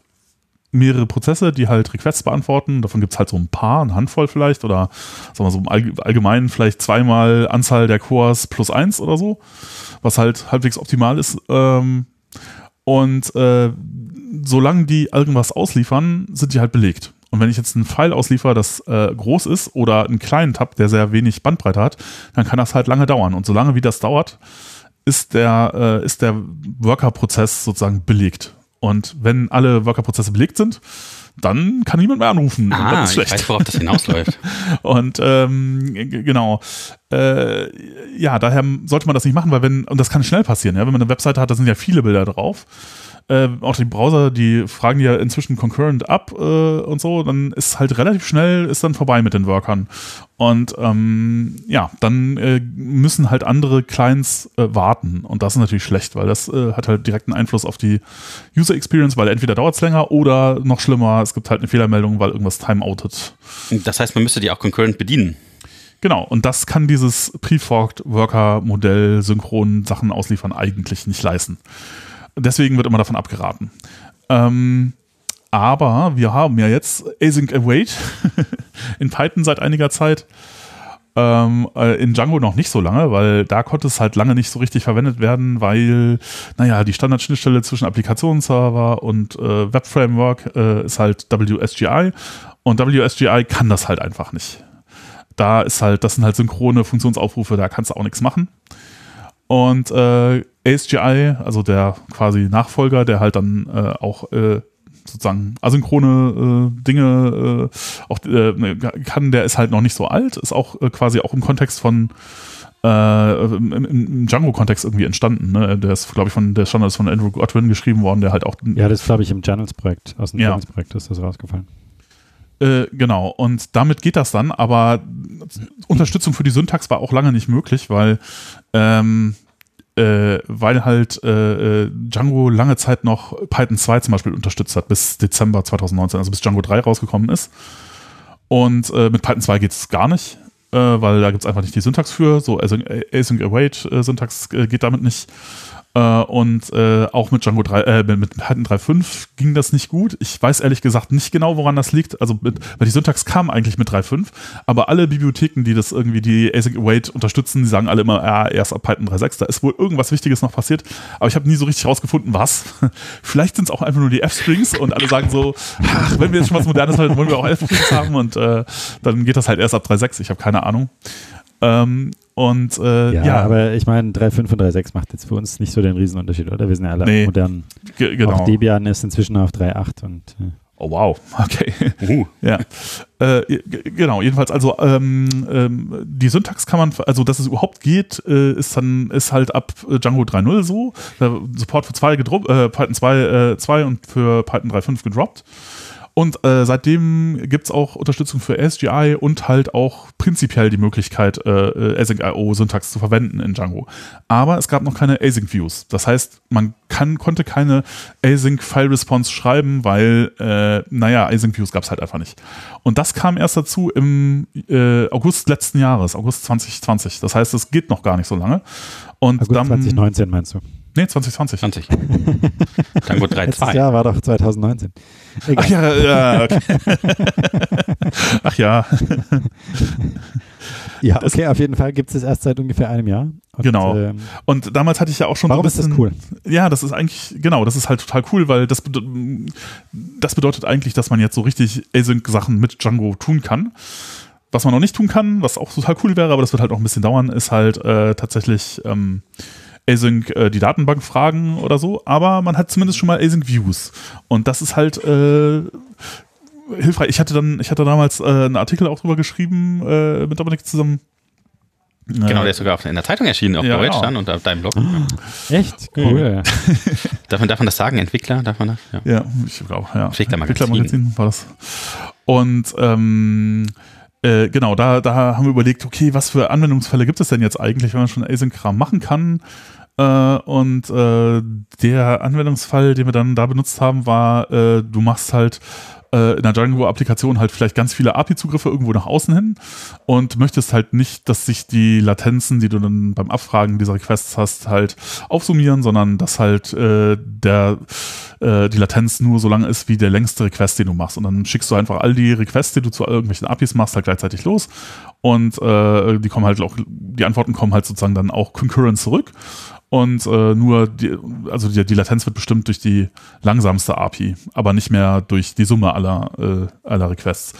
mehrere Prozesse, die halt Requests beantworten. Davon gibt es halt so ein paar, eine Handvoll vielleicht oder sagen wir so im Allgemeinen vielleicht zweimal Anzahl der Cores plus eins oder so, was halt halbwegs optimal ist. Ähm, und äh, solange die irgendwas ausliefern, sind die halt belegt. Und wenn ich jetzt einen File ausliefer, das äh, groß ist oder einen kleinen Tab, der sehr wenig Bandbreite hat, dann kann das halt lange dauern. Und solange wie das dauert, ist der, äh, ist der Worker-Prozess sozusagen belegt. Und wenn alle Worker-Prozesse belegt sind, dann kann niemand mehr anrufen. Ah, das ist schlecht. ich weiß, worauf das hinausläuft. (laughs) und ähm, genau. Äh, ja, daher sollte man das nicht machen, weil wenn, und das kann schnell passieren, ja, wenn man eine Webseite hat, da sind ja viele Bilder drauf äh, auch die Browser, die fragen ja inzwischen concurrent ab äh, und so, dann ist halt relativ schnell, ist dann vorbei mit den Workern. Und ähm, ja, dann äh, müssen halt andere Clients äh, warten. Und das ist natürlich schlecht, weil das äh, hat halt direkten Einfluss auf die User Experience, weil entweder dauert es länger oder noch schlimmer, es gibt halt eine Fehlermeldung, weil irgendwas timeoutet. Das heißt, man müsste die auch concurrent bedienen. Genau, und das kann dieses Pre-Forked Worker-Modell synchron Sachen ausliefern eigentlich nicht leisten. Deswegen wird immer davon abgeraten. Ähm, aber wir haben ja jetzt Async Await (laughs) in Python seit einiger Zeit. Ähm, äh, in Django noch nicht so lange, weil da konnte es halt lange nicht so richtig verwendet werden, weil, naja, die Standardschnittstelle zwischen Applikationsserver und äh, Webframework äh, ist halt WSGI und WSGI kann das halt einfach nicht. da ist halt, das sind halt synchrone Funktionsaufrufe, da kannst du auch nichts machen. Und äh, ASGI, also der quasi Nachfolger, der halt dann äh, auch äh, sozusagen asynchrone äh, Dinge äh, auch äh, kann, der ist halt noch nicht so alt, ist auch äh, quasi auch im Kontext von im, im Django-Kontext irgendwie entstanden. Ne? Der ist, glaube ich, von der Standard ist von Andrew Godwin geschrieben worden, der halt auch. Ja, das ist, glaube ich, im Channels-Projekt, aus dem Ja. Channels-Projekt ist das rausgefallen. Genau, und damit geht das dann, aber Unterstützung für die Syntax war auch lange nicht möglich, weil, ähm, äh, weil halt äh, äh, Django lange Zeit noch Python 2 zum Beispiel unterstützt hat, bis Dezember 2019, also bis Django 3 rausgekommen ist. Und äh, mit Python 2 geht es gar nicht, äh, weil da gibt es einfach nicht die Syntax für. So Async, Async Await äh, Syntax äh, geht damit nicht. Äh, und äh, auch mit Django 3, äh, mit- mit Python 3.5 ging das nicht gut. Ich weiß ehrlich gesagt nicht genau, woran das liegt. Also, mit, weil die Syntax kam eigentlich mit 3.5, aber alle Bibliotheken, die das irgendwie die Async Await unterstützen, die sagen alle immer, ja, erst ab Python 3.6. Da ist wohl irgendwas Wichtiges noch passiert, aber ich habe nie so richtig rausgefunden, was. (laughs) Vielleicht sind es auch einfach nur die F-Strings und alle sagen so, ach, wenn wir jetzt schon was Modernes haben, wollen wir auch F-Strings haben und äh, dann geht das halt erst ab 3.6. Ich habe keine Ahnung. Ähm, und äh, Ja, ja, aber ich meine, 3.5 und 3.6 macht jetzt für uns nicht so den Riesenunterschied, oder? Wir sind ja alle Nee, modern. ge- genau. Auch Debian ist inzwischen auf 3.8 und äh, Oh wow, (laughs) okay. Uh, Ja, äh, genau. Jedenfalls also ähm, ähm, die Syntax kann man, also dass es überhaupt geht, äh, ist dann ist halt ab äh, Django 3.0 so. Support für zwei gedroppt, äh, Python 2, äh, 2 und für Python 3.5 gedroppt. Und äh, seitdem gibt's auch Unterstützung für ASGI und halt auch prinzipiell die Möglichkeit, äh, äh, Async.io-Syntax zu verwenden in Django. Aber es gab noch keine Async-Views. Das heißt, man kann, konnte keine Async-File-Response schreiben, weil, äh, naja, Async-Views gab's halt einfach nicht. Und das kam erst dazu im äh, August letzten Jahres, August 2020. Das heißt, es geht noch gar nicht so lange. Und August dann, 2019 meinst du? Nee, 2020. 20. Django Letztes 3.2. Jahr war doch 2019. Egal. Ach ja, ja, okay. (laughs) Ach ja, Ja, Das- okay, auf jeden Fall gibt es es erst seit ungefähr einem Jahr. Und, Genau. Ähm, und damals hatte ich ja auch schon warum so ist ein das bisschen, cool? Ja, das ist eigentlich, genau, das ist halt total cool, weil das, das bedeutet eigentlich, dass man jetzt so richtig Async-Sachen mit Django tun kann. Was man noch nicht tun kann, was auch total cool wäre, aber das wird halt auch ein bisschen dauern, ist halt äh, tatsächlich ähm, Async äh, die Datenbank fragen oder so, aber man hat zumindest schon mal Async Views. Und das ist halt äh, hilfreich. Ich hatte dann, ich hatte damals äh, einen Artikel auch drüber geschrieben äh, mit Dominik zusammen. Genau, der ist sogar in der Zeitung erschienen, auf Ja, Deutsch genau. dann und auf deinem Blog. (laughs) Echt? Cool. Darf man, darf man das sagen? Entwickler? Darf man das? Ja. Ja, ich glaube, ja. Entwicklermagazin. Entwicklermagazin war das. Und ähm, äh, genau, da, da haben wir überlegt, okay, was für Anwendungsfälle gibt es denn jetzt eigentlich, wenn man schon Async-Kram machen kann? Äh, und äh, der Anwendungsfall, den wir dann da benutzt haben, war, äh, du machst halt äh, in der Django-Applikation halt vielleicht ganz viele API-Zugriffe irgendwo nach außen hin und möchtest halt nicht, dass sich die Latenzen, die du dann beim Abfragen dieser Requests hast, halt aufsummieren, sondern dass halt äh, der äh, die Latenz nur so lang ist wie der längste Request, den du machst. Und dann schickst du einfach all die Requests, die du zu irgendwelchen APIs machst, halt gleichzeitig los. Und äh, die kommen halt auch, die Antworten kommen halt sozusagen dann auch concurrent zurück. Und äh, nur die, also die, die Latenz wird bestimmt durch die langsamste API, aber nicht mehr durch die Summe aller, äh, aller Requests.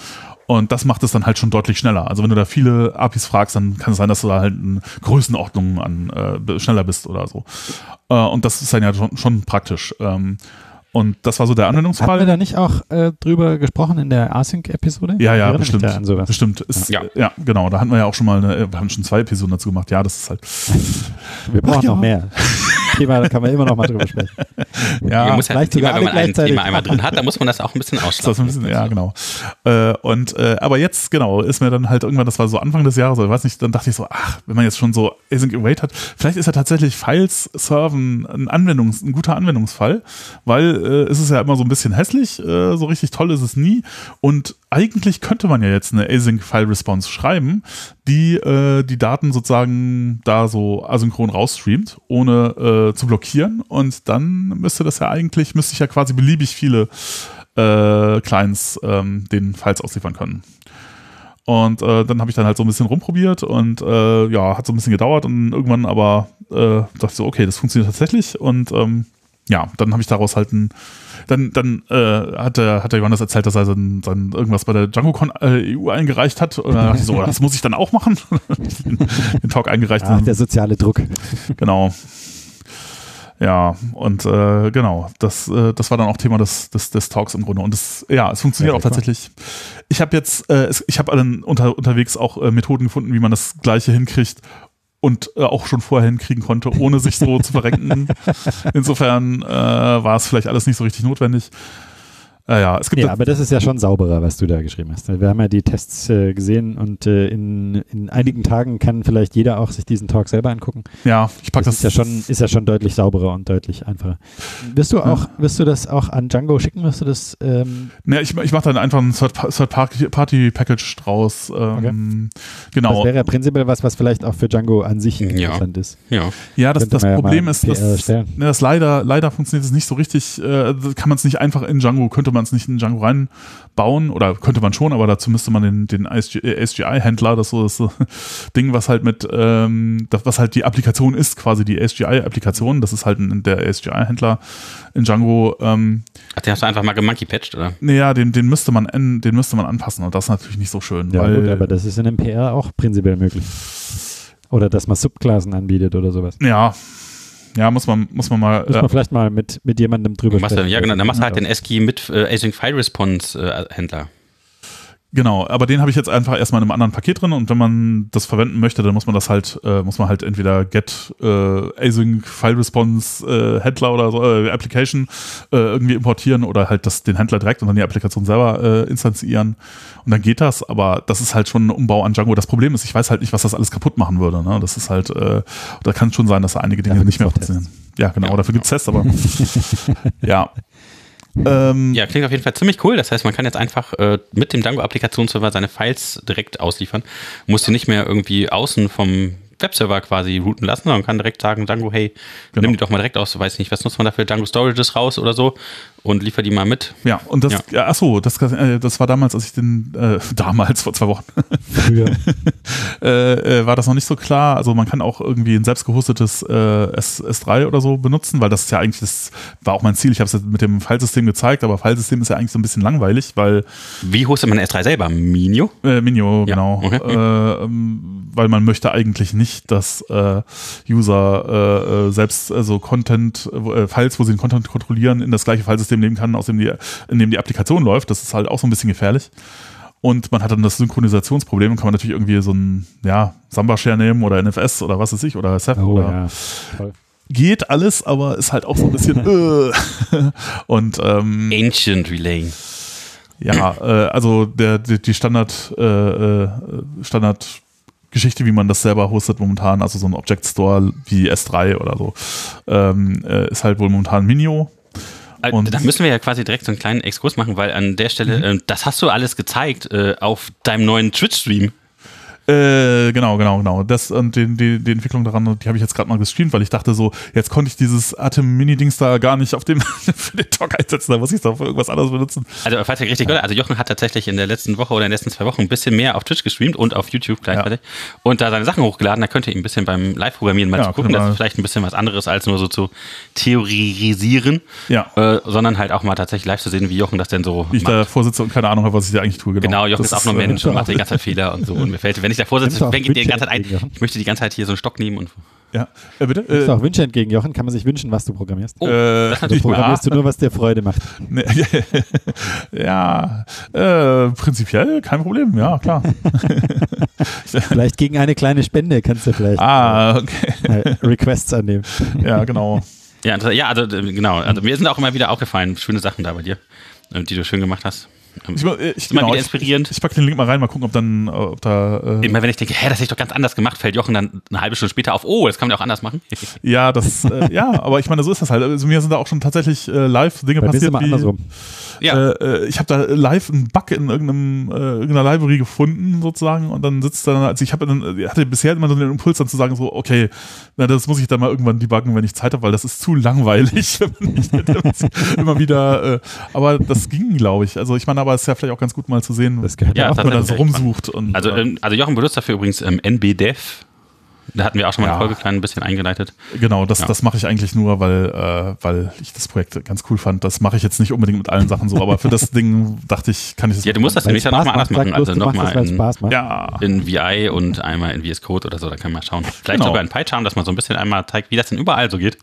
Und das macht es dann halt schon deutlich schneller. Also wenn du da viele APIs fragst, dann kann es sein, dass du da halt in Größenordnungen an äh, schneller bist oder so. Äh, und das ist dann ja schon, schon praktisch. Ähm, und das war so der Hatten wir Anwendungsfall. da nicht auch äh, drüber gesprochen in der Async-Episode? Ja, ja, bestimmt. Da an sowas. Bestimmt. Ist, Ja. ja. genau. Da hatten wir ja auch schon mal eine, wir haben schon zwei Episoden dazu gemacht. Ja, das ist halt. Wir brauchen Ach ja. noch mehr. (laughs) Thema, da kann man immer noch mal drüber sprechen. (laughs) Ja, man muss ja, vielleicht immer, sogar wenn man ein. Thema einmal drin hat, dann muss man das auch ein bisschen ausschlafen. bisschen, ja, genau. Äh, und äh, aber jetzt, genau, ist mir dann halt irgendwann, das war so Anfang des Jahres, oder ich weiß nicht, dann dachte ich so, ach, wenn man jetzt schon so Async Await hat, vielleicht ist ja tatsächlich Files serven ein Anwendungs, ein guter Anwendungsfall, weil äh, es ist ja immer so ein bisschen hässlich, äh, so richtig toll ist es nie. Und eigentlich könnte man ja jetzt eine Async File Response schreiben, die äh, die Daten sozusagen da so asynchron rausstreamt, ohne äh, zu blockieren. Und dann müsste das ja eigentlich, müsste ich ja quasi beliebig viele äh, Clients ähm, den Files ausliefern können. Und äh, dann habe ich dann halt so ein bisschen rumprobiert und äh, ja, hat so ein bisschen gedauert und irgendwann aber äh, dachte ich so, okay, das funktioniert tatsächlich und ähm, ja, dann habe ich daraus halt ein, dann, dann äh, hat, der, hat der Johannes erzählt, dass er sein, sein irgendwas bei der DjangoCon äh, EU eingereicht hat. Und dann dachte ich so, das muss ich dann auch machen. (laughs) den, den Talk eingereicht. Ach, der soziale Druck. Genau. Ja, und äh, genau, das, äh, das war dann auch Thema des, des, des Talks im Grunde. Und das, ja, es funktioniert Ja, auch tatsächlich. Ich habe jetzt, äh, es, ich habe dann unter, unterwegs auch äh, Methoden gefunden, wie man das Gleiche hinkriegt und äh, auch schon vorher hinkriegen konnte, ohne sich so zu verrenken. (laughs) Insofern äh, war es vielleicht alles nicht so richtig notwendig. Äh, ja, es gibt Ja, aber das ist ja schon sauberer, was du da geschrieben hast. Wir haben ja die Tests äh, gesehen und äh, in, in einigen Tagen kann vielleicht jeder auch sich diesen Talk selber angucken. ja, ich pack Das, das, ist ja schon ist ja schon deutlich sauberer und deutlich einfacher. Wirst du auch wirst du das auch an Django schicken? Wirst du das ähm, Ne, ich, ich mache dann einfach ein Third-Party-Package draus. Ähm, Das Genau. wäre ja prinzipiell was, was vielleicht auch für Django an sich Ja. interessant ist. Ja. Ja, das, das ja Problem ist, dass, ne, das leider, leider funktioniert es nicht so richtig, äh, kann man es nicht einfach in Django, könnte man es nicht in Django reinbauen oder könnte man schon, aber dazu müsste man den, den ASGI-Händler, das so das so Ding, was halt mit, ähm, das, was halt die Applikation ist, quasi die ASGI-Applikation, das ist halt ein, der ASGI-Händler in Django, ähm, Ach, den hast du einfach mal gemonkey-patched, oder? naja, den, den müsste man, en- den müsste man anpassen und das ist natürlich nicht so schön, Ja, weil, gut, aber das ist in einem PR auch prinzipiell möglich. Oder dass man Subklassen anbietet oder sowas. ja, ja, muss man, muss man mal, Muss äh, man vielleicht mal mit, mit jemandem drüber sprechen. ja, genau. Dann machst du halt den Ja. ASCII mit äh, Async File Response äh, Händler. Genau, aber den habe ich jetzt einfach erstmal in einem anderen Paket drin und wenn man das verwenden möchte, dann muss man das halt, äh, muss man halt entweder get äh, async file response äh, Händler oder so, äh, Application äh, irgendwie importieren oder halt das, den Händler direkt und dann die Applikation selber äh, instanzieren und dann geht das, aber das ist halt schon ein Umbau an Django. Das Problem ist, ich weiß halt nicht, was das alles kaputt machen würde. Ne? Das ist halt, äh, da kann schon sein, dass da einige Dinge Dafür nicht mehr funktionieren. Ja, genau, Ja, dafür gibt's Tests, aber (laughs) ja. Ähm, Ja, klingt auf jeden Fall ziemlich cool. Das heißt, man kann jetzt einfach äh, mit dem Django-Applikationsserver seine Files direkt ausliefern. Muss die nicht mehr irgendwie außen vom Webserver quasi routen lassen, sondern kann direkt sagen, Django, hey, Genau. nimm die doch mal direkt aus, weiß nicht, was nutzt man dafür, Django Storages raus oder so und liefer die mal mit. Ja, und das, Ja. ja. ach so, das, äh, das war damals, als ich den, äh, (laughs) damals, vor zwei Wochen, Früher. (laughs) äh, äh, war das noch nicht so klar. Also man kann auch irgendwie ein selbst gehostetes äh, S, S3 oder so benutzen, weil das ist ja eigentlich, das war auch mein Ziel. Ich habe es mit dem Filesystem gezeigt, aber Filesystem ist ja eigentlich so ein bisschen langweilig, weil Wie hostet man S3 selber? Minio? äh, Minio, Ja, genau. okay. Äh, ähm, weil man möchte eigentlich nicht, dass äh, User selbst also Content, äh, Files, wo sie den Content kontrollieren, in das gleiche Filesystem nehmen kann, aus dem die, in dem die Applikation läuft. Das ist halt auch so ein bisschen gefährlich. Und man hat dann das Synchronisationsproblem, kann man natürlich irgendwie so ein, ja, Samba-Share nehmen oder NFS oder was weiß ich, oder Ceph Oh oder ja. Geht alles, aber ist halt auch so ein bisschen (laughs) äh. (laughs) und ähm, Ancient Relay. ja, äh, also der, die, die Standard, äh, äh, Standard Geschichte, wie man das selber hostet momentan, also so ein Object Store wie S3 oder so, ähm, äh, ist halt wohl momentan Minio. Äh, Und- da müssen wir ja quasi direkt so einen kleinen Exkurs machen, weil an der Stelle, äh, das hast du alles gezeigt äh, auf deinem neuen Twitch-Stream. Äh, genau, genau, genau. Das und die, die, die Entwicklung daran, die habe ich jetzt gerade mal gestreamt, weil ich dachte so, jetzt konnte ich dieses Atem-Mini-Dings da gar nicht auf dem (laughs) für den Talk einsetzen, da muss ich es doch für irgendwas anderes benutzen. Also, falls ihr richtig gehört, also Jochen hat tatsächlich in der letzten Woche oder in den letzten zwei Wochen ein bisschen mehr auf Twitch gestreamt und auf YouTube gleichzeitig und da seine Sachen hochgeladen. Da könnt ihr ihm ein bisschen beim Live-Programmieren mal Ja, zu gucken. Das ist vielleicht ein bisschen was anderes als nur so zu theorisieren, Ja. äh, sondern halt auch mal tatsächlich live zu sehen, wie Jochen das denn so ich macht. davor sitze und keine Ahnung habe, was ich da eigentlich tue. Genau, Genau, Jochen Das ist auch nur äh, Mensch und macht (laughs) die ganze Zeit Fehler und so. Und mir fällt, wenn ich du sitze, auch fängt ihr die ganze Zeit ein. Ich möchte die ganze Zeit hier so einen Stock nehmen und. Ja, äh, bitte? Äh, auch Wünsche entgegen, Jochen? Kann man sich wünschen, was du programmierst? Oh, Äh, cool. (laughs) programmierst du nur, was dir Freude macht? (laughs) Ja, äh, prinzipiell kein Problem, ja, klar. (laughs) Vielleicht gegen eine kleine Spende kannst du vielleicht ah, okay. äh, Requests annehmen. Ja, genau. Ja, ja, also äh, genau. Also mir sind auch immer wieder aufgefallen, schöne Sachen da bei dir, äh, die du schön gemacht hast. Ähm, Ich, äh, ich, immer genau, wieder ich, inspirierend. ich pack den Link mal rein, mal gucken, ob dann, ob da. Äh, Immer wenn ich denke, hä, das hätte ich doch ganz anders gemacht, fällt Jochen dann eine halbe Stunde später auf, oh, das kann man ja auch anders machen. (laughs) ja, das, äh, ja, aber ich meine, so ist das halt. Also mir sind da auch schon tatsächlich äh, live Dinge Bei mir ist passiert, immer wie, andersrum. ja, Äh, äh, ich habe da live einen Bug in irgendeinem, äh, irgendeiner Library gefunden, sozusagen, und dann sitzt dann, also ich habe dann, ich hatte bisher immer so den Impuls dann zu sagen, so, okay, na, das muss ich dann mal irgendwann debuggen, wenn ich Zeit habe, weil das ist zu langweilig, (laughs) wenn man nicht immer wieder, äh, aber das ging, glaube ich. Also ich meine, aber es ist ja vielleicht auch ganz gut mal zu sehen, Das gehört Ja, ja, auch wenn man da so rumsucht und also, äh, ähm, also Jochen benutzt dafür übrigens ähm, NBDev. Da hatten wir auch schon mal ja. eine Folge klein ein bisschen eingeleitet. Genau, das, ja. das mache ich eigentlich nur, weil, äh, weil ich das Projekt ganz cool fand. Das mache ich jetzt nicht unbedingt mit allen Sachen so, aber für das (laughs) Ding dachte ich, kann ich es Ja, du musst das nämlich ja nochmal anders machen. Also nochmal in, ja. in VI und einmal in VS Code oder so, da können wir schauen. Vielleicht genau. sogar in PyCharm, dass man so ein bisschen einmal zeigt, wie das denn überall so geht.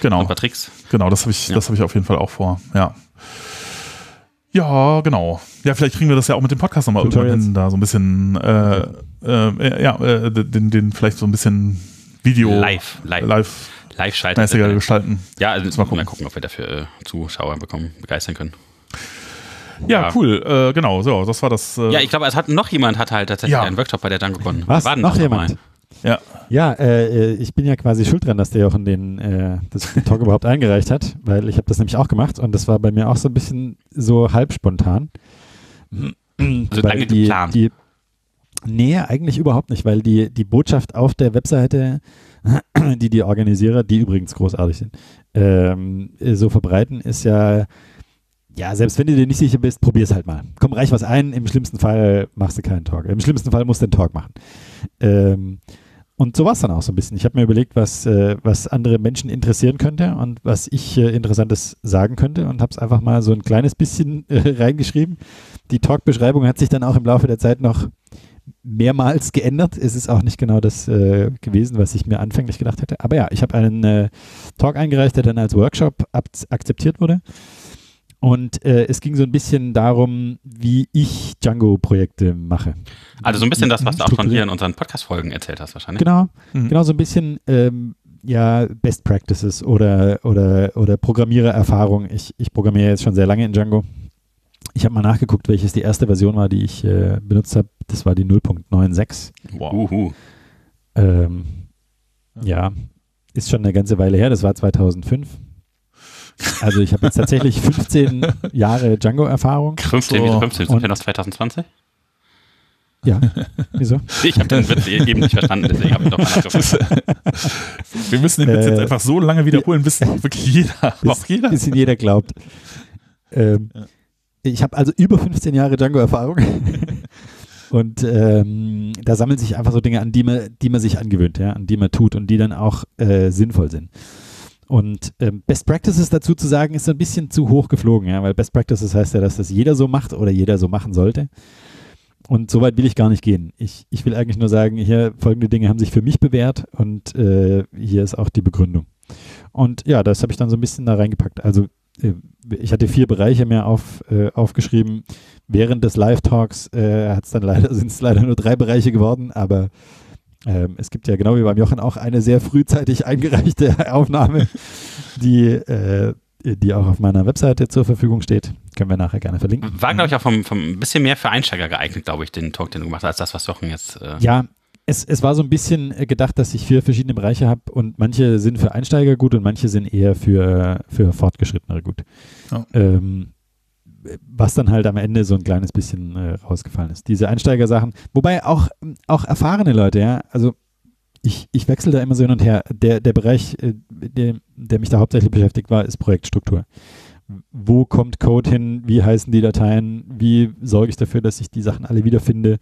Genau. ein paar Tricks. Genau, das habe ich, ja. das habe ich auf jeden Fall auch vor, ja. Ja, genau. Ja, vielleicht kriegen wir das ja auch mit dem Podcast nochmal irgendwann hin, da so ein bisschen, äh, äh, ja, äh, den, den vielleicht so ein bisschen Video live, live, live, live schalten, gestalten. Ja, also mal gucken. mal gucken, ob wir dafür äh, Zuschauer bekommen, begeistern können. Ja, ja. cool, äh, genau, so, das war das. Äh, ja, ich glaube, es hat noch jemand hat halt tatsächlich ja. einen Workshop bei der DankoCon. Was? War noch jemand? Mal? Ja, ja äh, ich bin ja quasi schuld dran, dass der Jochen den, äh, das Talk (laughs) überhaupt eingereicht hat, weil ich habe das nämlich auch gemacht und das war bei mir auch so ein bisschen so halb spontan. Also lange die, geplant. Die, nee, eigentlich überhaupt nicht, weil die, die Botschaft auf der Webseite, (clears throat) die die Organisierer, die übrigens großartig sind, ähm, so verbreiten, ist ja, ja, selbst wenn du dir nicht sicher bist, probier es halt mal. Komm, reich was ein, im schlimmsten Fall machst du keinen Talk. Im schlimmsten Fall musst du einen Talk machen. Ähm, und so war es dann auch so ein bisschen. Ich habe mir überlegt, was, äh, was andere Menschen interessieren könnte und was ich äh, Interessantes sagen könnte und habe es einfach mal so ein kleines bisschen äh, (laughs) reingeschrieben. Die Talk-Beschreibung hat sich dann auch im Laufe der Zeit noch mehrmals geändert. Es ist auch nicht genau das äh, gewesen, was ich mir anfänglich gedacht hätte. Aber ja, ich habe einen äh, Talk eingereicht, der dann als Workshop akzeptiert wurde. Und äh, es ging so ein bisschen darum, wie ich Django-Projekte mache. Also so ein bisschen das, was du auch schon hier in unseren Podcast-Folgen erzählt hast, wahrscheinlich. Genau, mhm. genau so ein bisschen ähm, ja, Best Practices oder, oder, oder Programmierererfahrung. Ich, ich programmiere jetzt schon sehr lange in Django. Ich habe mal nachgeguckt, welches die erste Version war, die ich äh, benutzt habe. Das war die 0.96. Wow. Ähm, ja, ist schon eine ganze Weile her. Das war 2005. Also ich habe jetzt tatsächlich 15 (laughs) Jahre Django-Erfahrung. 15, so. wieso 15? Sind wir noch 2020? Ja, wieso? Ich habe den Witz eben nicht verstanden, deswegen habe ich doch. (laughs) Wir müssen den Witz äh, jetzt einfach so lange wiederholen, bis (laughs) wirklich jeder, bis, auch jeder. Bis ihn jeder glaubt. Ähm, ja. Ich habe also über 15 Jahre Django-Erfahrung. Und ähm, da sammeln sich einfach so Dinge an, die man, die man sich angewöhnt, ja, an die man tut und die dann auch äh, sinnvoll sind. Und ähm, Best Practices dazu zu sagen, ist ein bisschen zu hoch geflogen, ja, weil Best Practices heißt ja, dass das jeder so macht oder jeder so machen sollte. Und so weit will ich gar nicht gehen. Ich, ich will eigentlich nur sagen, hier folgende Dinge haben sich für mich bewährt und äh, hier ist auch die Begründung. Und ja, das habe ich dann so ein bisschen da reingepackt. Also äh, ich hatte vier Bereiche mehr auf, äh, aufgeschrieben. Während des Live-Talks äh, leider, (laughs) sind es leider nur drei Bereiche geworden, aber ähm, es gibt ja genau wie beim Jochen auch eine sehr frühzeitig (laughs) eingereichte Aufnahme, die, äh, die auch auf meiner Webseite zur Verfügung steht. Können wir nachher gerne verlinken. War, glaube ich, auch vom, vom bisschen mehr für Einsteiger geeignet, glaube ich, den Talk, den du gemacht hast, als das, was Jochen jetzt. Äh ja, es, es war so ein bisschen gedacht, dass ich vier verschiedene Bereiche habe und manche sind für Einsteiger gut und manche sind eher für, für Fortgeschrittene gut. Oh. Ähm, was dann halt am Ende so ein kleines bisschen äh, rausgefallen ist. Diese Einsteigersachen, wobei auch, auch erfahrene Leute, ja, also ich, ich wechsle da immer so hin und her. Der, der Bereich, äh, der, der mich da hauptsächlich beschäftigt war, ist Projektstruktur. Wo kommt Code hin? Wie heißen die Dateien? Wie sorge ich dafür, dass ich die Sachen alle wiederfinde?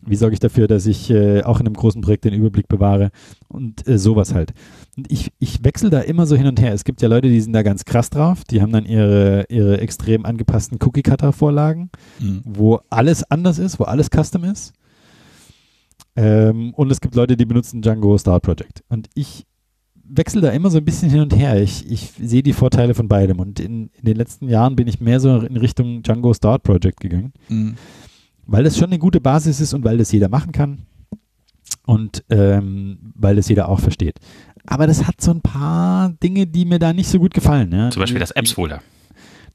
Wie sorge ich dafür, dass ich äh, auch in einem großen Projekt den Überblick bewahre? Und äh, sowas halt. Und ich, ich wechsle da immer so hin und her. Es gibt ja Leute, die sind da ganz krass drauf. Die haben dann ihre, ihre extrem angepassten Cookie-Cutter-Vorlagen, mhm. wo alles anders ist, wo alles custom ist. Ähm, und es gibt Leute, die benutzen Django Start Project. Und ich wechsle da immer so ein bisschen hin und her. Ich, ich sehe die Vorteile von beidem. Und in, in den letzten Jahren bin ich mehr so in Richtung Django Start Project gegangen. Mhm weil das schon eine gute Basis ist und weil das jeder machen kann und ähm, weil das jeder auch versteht. Aber das hat so ein paar Dinge, die mir da nicht so gut gefallen. Ja. Zum Beispiel das Apps-Folder.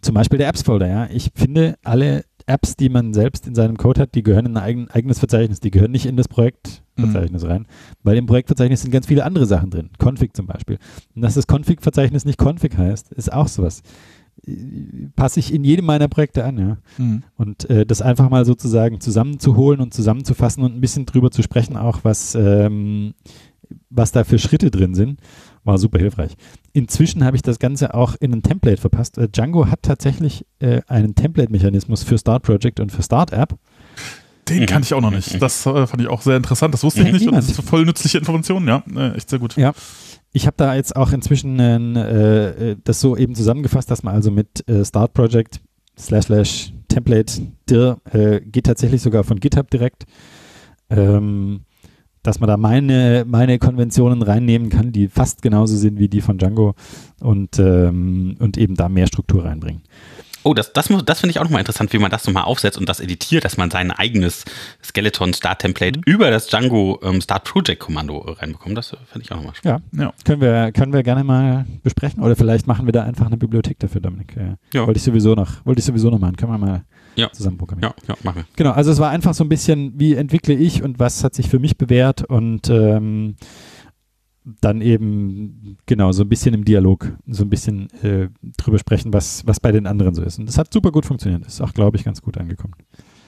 Zum Beispiel der Apps-Folder, ja. Ich finde, alle Apps, die man selbst in seinem Code hat, die gehören in ein eigen, eigenes Verzeichnis. Die gehören nicht in das Projektverzeichnis mhm. rein, weil im Projektverzeichnis sind ganz viele andere Sachen drin. Config zum Beispiel. Und dass das Config-Verzeichnis nicht Config heißt, ist auch sowas passe ich in jedem meiner Projekte an, ja. Mhm. Und äh, das einfach mal sozusagen zusammenzuholen und zusammenzufassen und ein bisschen drüber zu sprechen, auch was, ähm, was da für Schritte drin sind, war super hilfreich. Inzwischen habe ich das Ganze auch in ein Template verpasst. Äh, Django hat tatsächlich äh, einen Template-Mechanismus für Start Project und für Start App. Den Mhm. kann ich auch noch nicht. Das äh, fand ich auch sehr interessant. Das wusste ich Mhm. nicht. Und das ist voll nützliche Informationen. Ja, äh, echt sehr gut. Ja. Ich habe da jetzt auch inzwischen äh, äh, das so eben zusammengefasst, dass man also mit äh, Start Project slash slash Template dir äh, geht tatsächlich sogar von GitHub direkt, ähm, dass man da meine, meine Konventionen reinnehmen kann, die fast genauso sind wie die von Django und, ähm, und eben da mehr Struktur reinbringen. Oh, das, das, muss- das finde ich auch nochmal interessant, wie man das nochmal aufsetzt und das editiert, dass man sein eigenes Skeleton Start Template über das Django ähm, Start Project Kommando äh, reinbekommt. Das äh, finde ich auch nochmal spannend. Ja, Ja. können wir, können wir gerne mal besprechen oder vielleicht machen wir da einfach eine Bibliothek dafür, Dominik. Äh, Ja. Wollte ich sowieso noch, wollte ich sowieso noch machen. Können wir mal Ja. zusammen programmieren. Ja, ja, machen wir. Genau, also es war einfach so ein bisschen, wie entwickle ich und was hat sich für mich bewährt und ähm, dann eben, genau, so ein bisschen im Dialog, so ein bisschen äh, drüber sprechen, was, was bei den anderen so ist. Und das hat super gut funktioniert. Ist auch, glaube ich, ganz gut angekommen.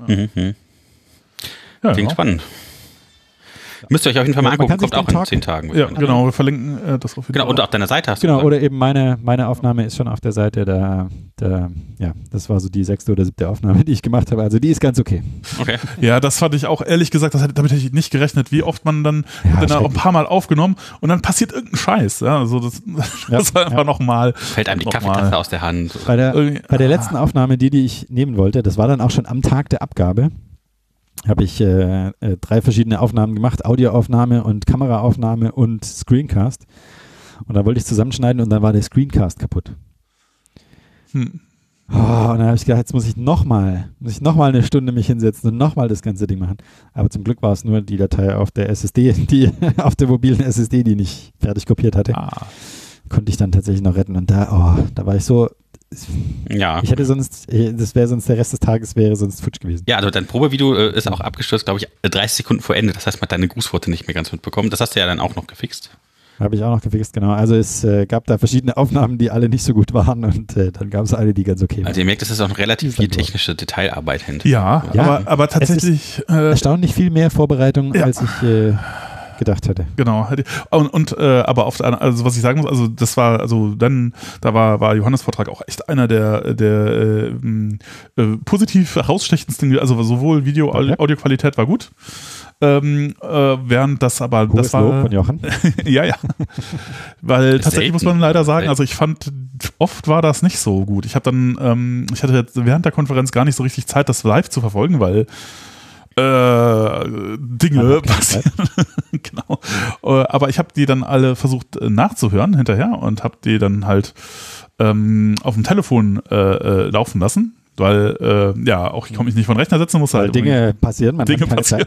Mhm, mhm. Ja, Klingt ja. spannend. Müsst ihr euch auf jeden Fall mal angucken. Kommt auch in zehn Tagen. ja, genau. Wir verlinken äh, das auf jeden Genau, Fall. und auf deiner Seite hast Genau, du oder eben meine, meine Aufnahme ist schon auf der Seite der, der, ja, das war so die sechste oder siebte Aufnahme, die ich gemacht habe. Also die ist ganz okay. Okay. Ja, das fand ich auch ehrlich gesagt, das damit hätte ich nicht gerechnet, wie oft man dann, Ja, dann auch ein paar Mal aufgenommen und dann passiert irgendein Scheiß. Ja, also das, (laughs) Ja, das war einfach ja. nochmal. Fällt einem die. Kaffeetasse aus der Hand. Bei der, Bei der letzten Aufnahme, die, die ich nehmen wollte, das war dann auch schon am Tag der Abgabe, habe ich äh, äh, drei verschiedene Aufnahmen gemacht, Audioaufnahme und Kameraaufnahme und Screencast. Und da wollte ich zusammenschneiden und dann war der Screencast kaputt. Hm. Oh, und dann habe ich gedacht, jetzt muss ich nochmal, muss ich nochmal eine Stunde mich hinsetzen und nochmal das ganze Ding machen. Aber zum Glück war es nur die Datei auf der SSD, (laughs) die auf der mobilen SSD, die nicht fertig kopiert hatte, Ah. konnte ich dann tatsächlich noch retten. Und da, oh, da war ich so, Ja. ich hätte sonst, äh, das wäre sonst der Rest des Tages wäre sonst futsch gewesen. Ja, also dein Probevideo äh, ist auch abgestürzt, glaube ich, äh, 30 Sekunden vor Ende. Das heißt, man hat deine Grußworte nicht mehr ganz mitbekommen. Das hast du ja dann auch noch gefixt. Habe ich auch noch gefixt, genau. Also es äh, gab da verschiedene Aufnahmen, die alle nicht so gut waren und äh, dann gab es eine, die ganz okay waren. Also ihr merkt, es ist auch noch relativ Ist viel technische Detailarbeit hinter. Ja, Ja, aber, aber tatsächlich, äh, Erstaunlich viel mehr Vorbereitung, Ja. als ich äh, gedacht hätte. genau. Und, und äh, aber auf der, also was ich sagen muss, also das war, also dann, da war, war Johannes Vortrag auch echt einer der, der äh, äh, positiv herausstechendsten, also sowohl Video, Okay. Audioqualität war gut. Ähm, äh, während das aber, Hohes das war, Lob von Jochen. (laughs) ja, ja. Weil Ist tatsächlich muss man leider sagen, also ich fand, oft war das nicht so gut. Ich habe dann, ähm, ich hatte jetzt während der Konferenz gar nicht so richtig Zeit, das live zu verfolgen, weil äh, Dinge passieren. (laughs) genau. Äh, aber ich habe die dann alle versucht äh, nachzuhören hinterher und habe die dann halt ähm, auf dem Telefon äh, laufen lassen. Weil, äh, ja, auch ich konnte mich nicht von Rechner setzen, muss Weil halt Dinge passieren, man Dinge passieren.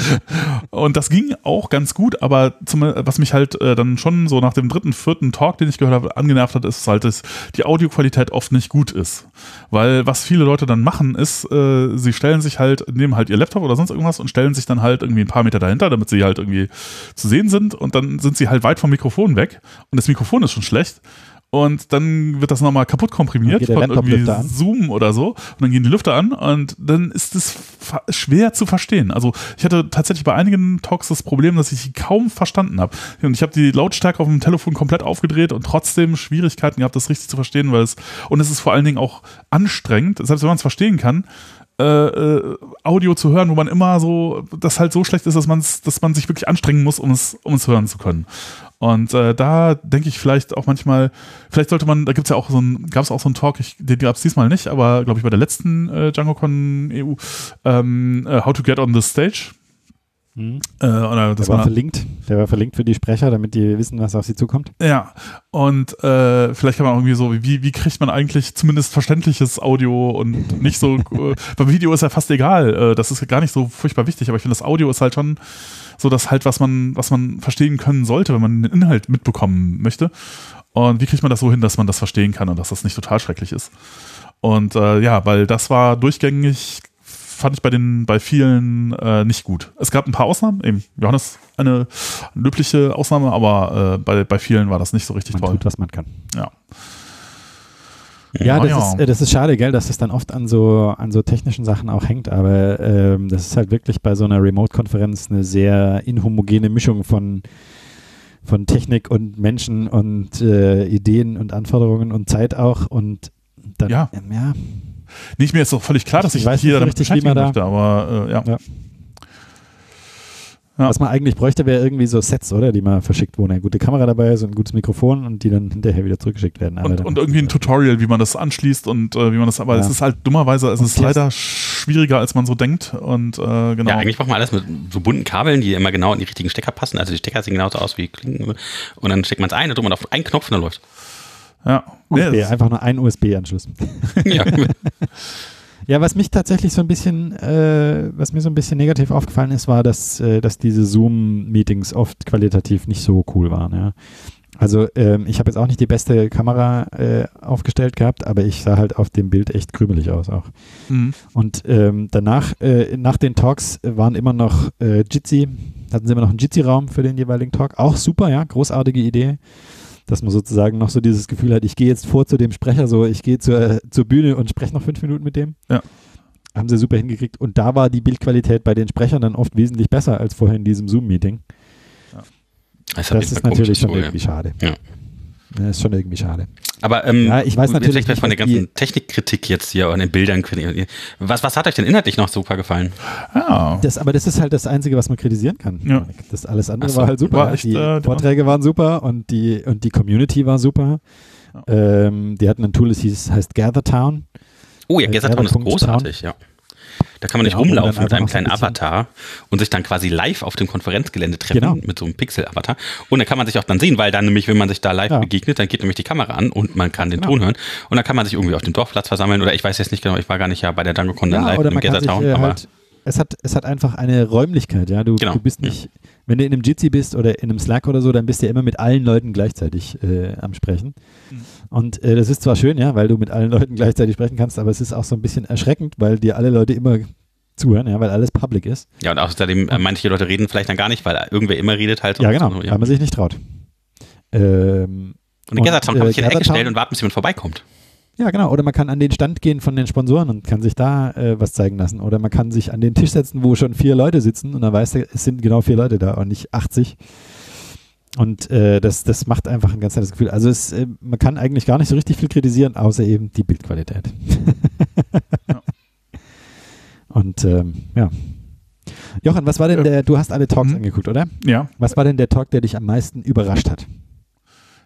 (laughs) Und das ging auch ganz gut, aber zum, was mich halt äh, dann schon so nach dem dritten, vierten Talk, den ich gehört habe, angenervt hat, ist halt, dass die Audioqualität oft nicht gut ist. Weil was viele Leute dann machen, ist, äh, sie stellen sich halt, nehmen halt ihr Laptop oder sonst irgendwas und stellen sich dann halt irgendwie ein paar Meter dahinter, damit sie halt irgendwie zu sehen sind und dann sind sie halt weit vom Mikrofon weg und das Mikrofon ist schon schlecht. Und dann wird das nochmal kaputt komprimiert von irgendwie. Zoom oder so. Und dann gehen die Lüfter an und dann ist es schwer zu verstehen. Also ich hatte tatsächlich bei einigen Talks das Problem, dass ich sie kaum verstanden habe. Und ich habe die Lautstärke auf dem Telefon komplett aufgedreht und trotzdem Schwierigkeiten gehabt, das richtig zu verstehen, weil es, und es ist vor allen Dingen auch anstrengend, selbst wenn man es verstehen kann, äh, äh, Audio zu hören, wo man immer so, das halt so schlecht ist, dass, man's, dass man sich wirklich anstrengen muss, um es, um es hören zu können. Und äh, da denke ich vielleicht auch manchmal, vielleicht sollte man, da gibt's ja auch so ein, gab es auch so einen Talk, ich, den gab es diesmal nicht, aber glaube ich bei der letzten äh, DjangoCon EU, ähm, äh, How to Get on the Stage. Mhm. Äh, oder das Der war war, verlinkt. Der war verlinkt für die Sprecher, damit die wissen, was auf sie zukommt. ja, und äh, vielleicht kann man irgendwie so, wie, wie kriegt man eigentlich zumindest verständliches Audio und nicht so, äh, (laughs) beim Video ist ja fast egal, äh, das ist gar nicht so furchtbar wichtig, aber ich finde, das Audio ist halt schon so das halt, was man, was man verstehen können sollte, wenn man den Inhalt mitbekommen möchte. Und wie kriegt man das so hin, dass man das verstehen kann und dass das nicht total schrecklich ist? Und äh, ja, weil das war durchgängig, fand ich bei den, bei vielen äh, nicht gut. Es gab ein paar Ausnahmen, eben Johannes eine löbliche Ausnahme, aber äh, bei, bei vielen war das nicht so richtig Man toll. tut, was man kann. Ja. Ja, das, ja. Ist, äh, das ist schade, gell, dass es dann oft an so, an so technischen Sachen auch hängt, aber ähm, das ist halt wirklich bei so einer Remote-Konferenz eine sehr inhomogene Mischung von, von Technik und Menschen und äh, Ideen und Anforderungen und Zeit auch und dann, Ja. ähm, ja Nicht mir ist doch völlig klar, dass ich, Ich weiß hier nicht damit richtig, beschäftigen da- möchte, aber äh, ja. Ja. Ja. Was man eigentlich bräuchte, wäre irgendwie so Sets, oder? Die man verschickt, wo eine gute Kamera dabei ist und ein gutes Mikrofon und die dann hinterher wieder zurückgeschickt werden. Aber Und, und irgendwie ein Tutorial, wie man das anschließt und äh, wie man das, aber Ja. es ist halt dummerweise, es Und ist leider schwieriger, als man so denkt und äh, genau. Ja, eigentlich braucht man alles mit so bunten Kabeln, die immer genau in die richtigen Stecker passen. Also die Stecker sehen genauso aus wie Klingen. Und dann steckt man es ein, dann drückt man auf einen Knopf und dann läuft. ja. Nee, USB, es- einfach nur ein USB-Anschluss. ja. (laughs) (laughs) Ja, was mich tatsächlich so ein bisschen, äh, was mir so ein bisschen negativ aufgefallen ist, war, dass, äh, dass diese Zoom-Meetings oft qualitativ nicht so cool waren. Ja. Also ähm, ich habe jetzt auch nicht die beste Kamera äh, aufgestellt gehabt, aber ich sah halt auf dem Bild echt krümelig aus auch. Mhm. Und ähm, danach, äh, nach den Talks waren immer noch äh, Jitsi, hatten sie immer noch einen Jitsi-Raum für den jeweiligen Talk. Auch super, ja, großartige Idee, dass man sozusagen noch so dieses Gefühl hat, ich gehe jetzt vor zu dem Sprecher, so ich gehe zur, zur Bühne und spreche noch fünf Minuten mit dem. Ja. Haben sie super hingekriegt. Und da war die Bildqualität bei den Sprechern dann oft wesentlich besser als vorher in diesem Zoom-Meeting. Das, Das ist natürlich schon irgendwie ja. schade. Ja. Das ist schon irgendwie schade. Aber ähm, Ja, ich weiß natürlich vielleicht von der ganzen Technikkritik jetzt hier und den Bildern. Was, was hat euch denn inhaltlich noch super gefallen? ja. Das, aber das ist halt das Einzige, was man kritisieren kann. Ja. Das alles andere so, war halt super. war ja. echt, die äh, Vorträge waren super und die, und die Community war super. Ähm, die hatten ein Tool, das hieß, heißt GatherTown. Oh ja, Äh, Gathertown ist Gather.town. großartig, ja. Da kann man nicht man rumlaufen mit einem ein kleinen bisschen- Avatar und sich dann quasi live auf dem Konferenzgelände treffen Genau. mit so einem Pixel-Avatar. Und dann kann man sich auch dann sehen, weil dann nämlich, wenn man sich da live Ja. begegnet, dann geht nämlich die Kamera an und man kann den Genau. Ton hören. Und dann kann man sich irgendwie auf dem Dorfplatz versammeln. Oder ich weiß jetzt nicht genau, ich war gar nicht ja bei der DjangoCon dann Ja, live im sich Gathertown, äh, aber halt, es hat, es hat einfach eine Räumlichkeit, ja. Du, Genau, du bist nicht, wenn du in einem Jitsi bist oder in einem Slack oder so, dann bist du ja immer mit allen Leuten gleichzeitig äh, am Sprechen. Mhm. Und äh, das ist zwar schön, ja, weil du mit allen Leuten (laughs) gleichzeitig sprechen kannst, aber es ist auch so ein bisschen erschreckend, weil dir alle Leute immer zuhören, ja, weil alles public ist. ja, und außerdem, äh, manche Leute reden vielleicht dann gar nicht, weil irgendwer immer redet halt. Ja, und genau, so, ja. weil man sich nicht traut. Ähm, Und in Gathertown kann sich in die Ecke stellen und warten, bis jemand vorbeikommt. Ja, genau. Oder man kann an den Stand gehen von den Sponsoren und kann sich da äh, was zeigen lassen. Oder man kann sich an den Tisch setzen, wo schon vier Leute sitzen und dann weiß er, es sind genau vier Leute da und nicht 80. Und äh, das, das macht einfach ein ganz nettes Gefühl. Also es, äh, man kann eigentlich gar nicht so richtig viel kritisieren, außer eben die Bildqualität. Ja. (laughs) Und ähm, ja. Jochen, was war denn Ja. der, du hast alle Talks Mhm. angeguckt, oder? ja, Was war denn der Talk, der dich am meisten überrascht hat?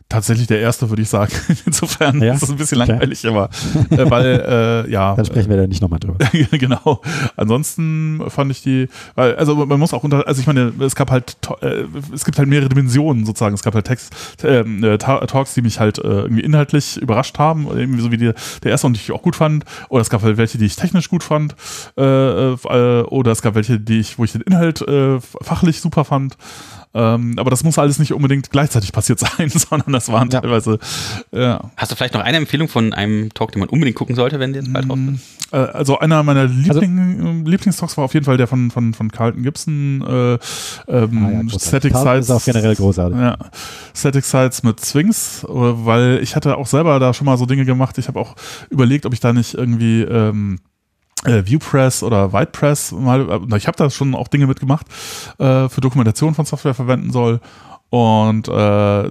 Tatsächlich der erste, würde ich sagen. (laughs) Insofern Ja? ist es ein bisschen Okay. langweilig, aber äh, weil, äh, ja. Dann sprechen wir da nicht nochmal drüber. (laughs) genau. Ansonsten fand ich die, weil, also man muss auch unter, also ich meine, es gab halt, äh, es gibt halt mehrere Dimensionen sozusagen. Es gab halt Text, ähm, äh, Ta- Talks, die mich halt äh, irgendwie inhaltlich überrascht haben, irgendwie so wie die, der erste und die ich auch gut fand. Oder es gab halt welche, die ich technisch gut fand. Äh, oder es gab welche, die ich, wo ich den Inhalt fachlich super fand. Ähm, aber das muss alles nicht unbedingt gleichzeitig passiert sein, (laughs) sondern das waren Ja. teilweise, ja, Hast du vielleicht noch eine Empfehlung von einem Talk, den man unbedingt gucken sollte, wenn der jetzt bald raus ist? Äh, Also einer meiner Liebling, Lieblingstalks war auf jeden Fall der von, von, von Carlton Gibson, äh, ähm, Ah ja. Static Sites. ist auch generell großartig. Ja, Static Sites mit Swings, äh, weil ich hatte auch selber da schon mal so Dinge gemacht. Ich habe auch überlegt, ob ich da nicht irgendwie ähm, äh, Viewpress oder WhitePress mal, äh, ich habe da schon auch Dinge mitgemacht, äh, für Dokumentation von Software verwenden soll. Und äh,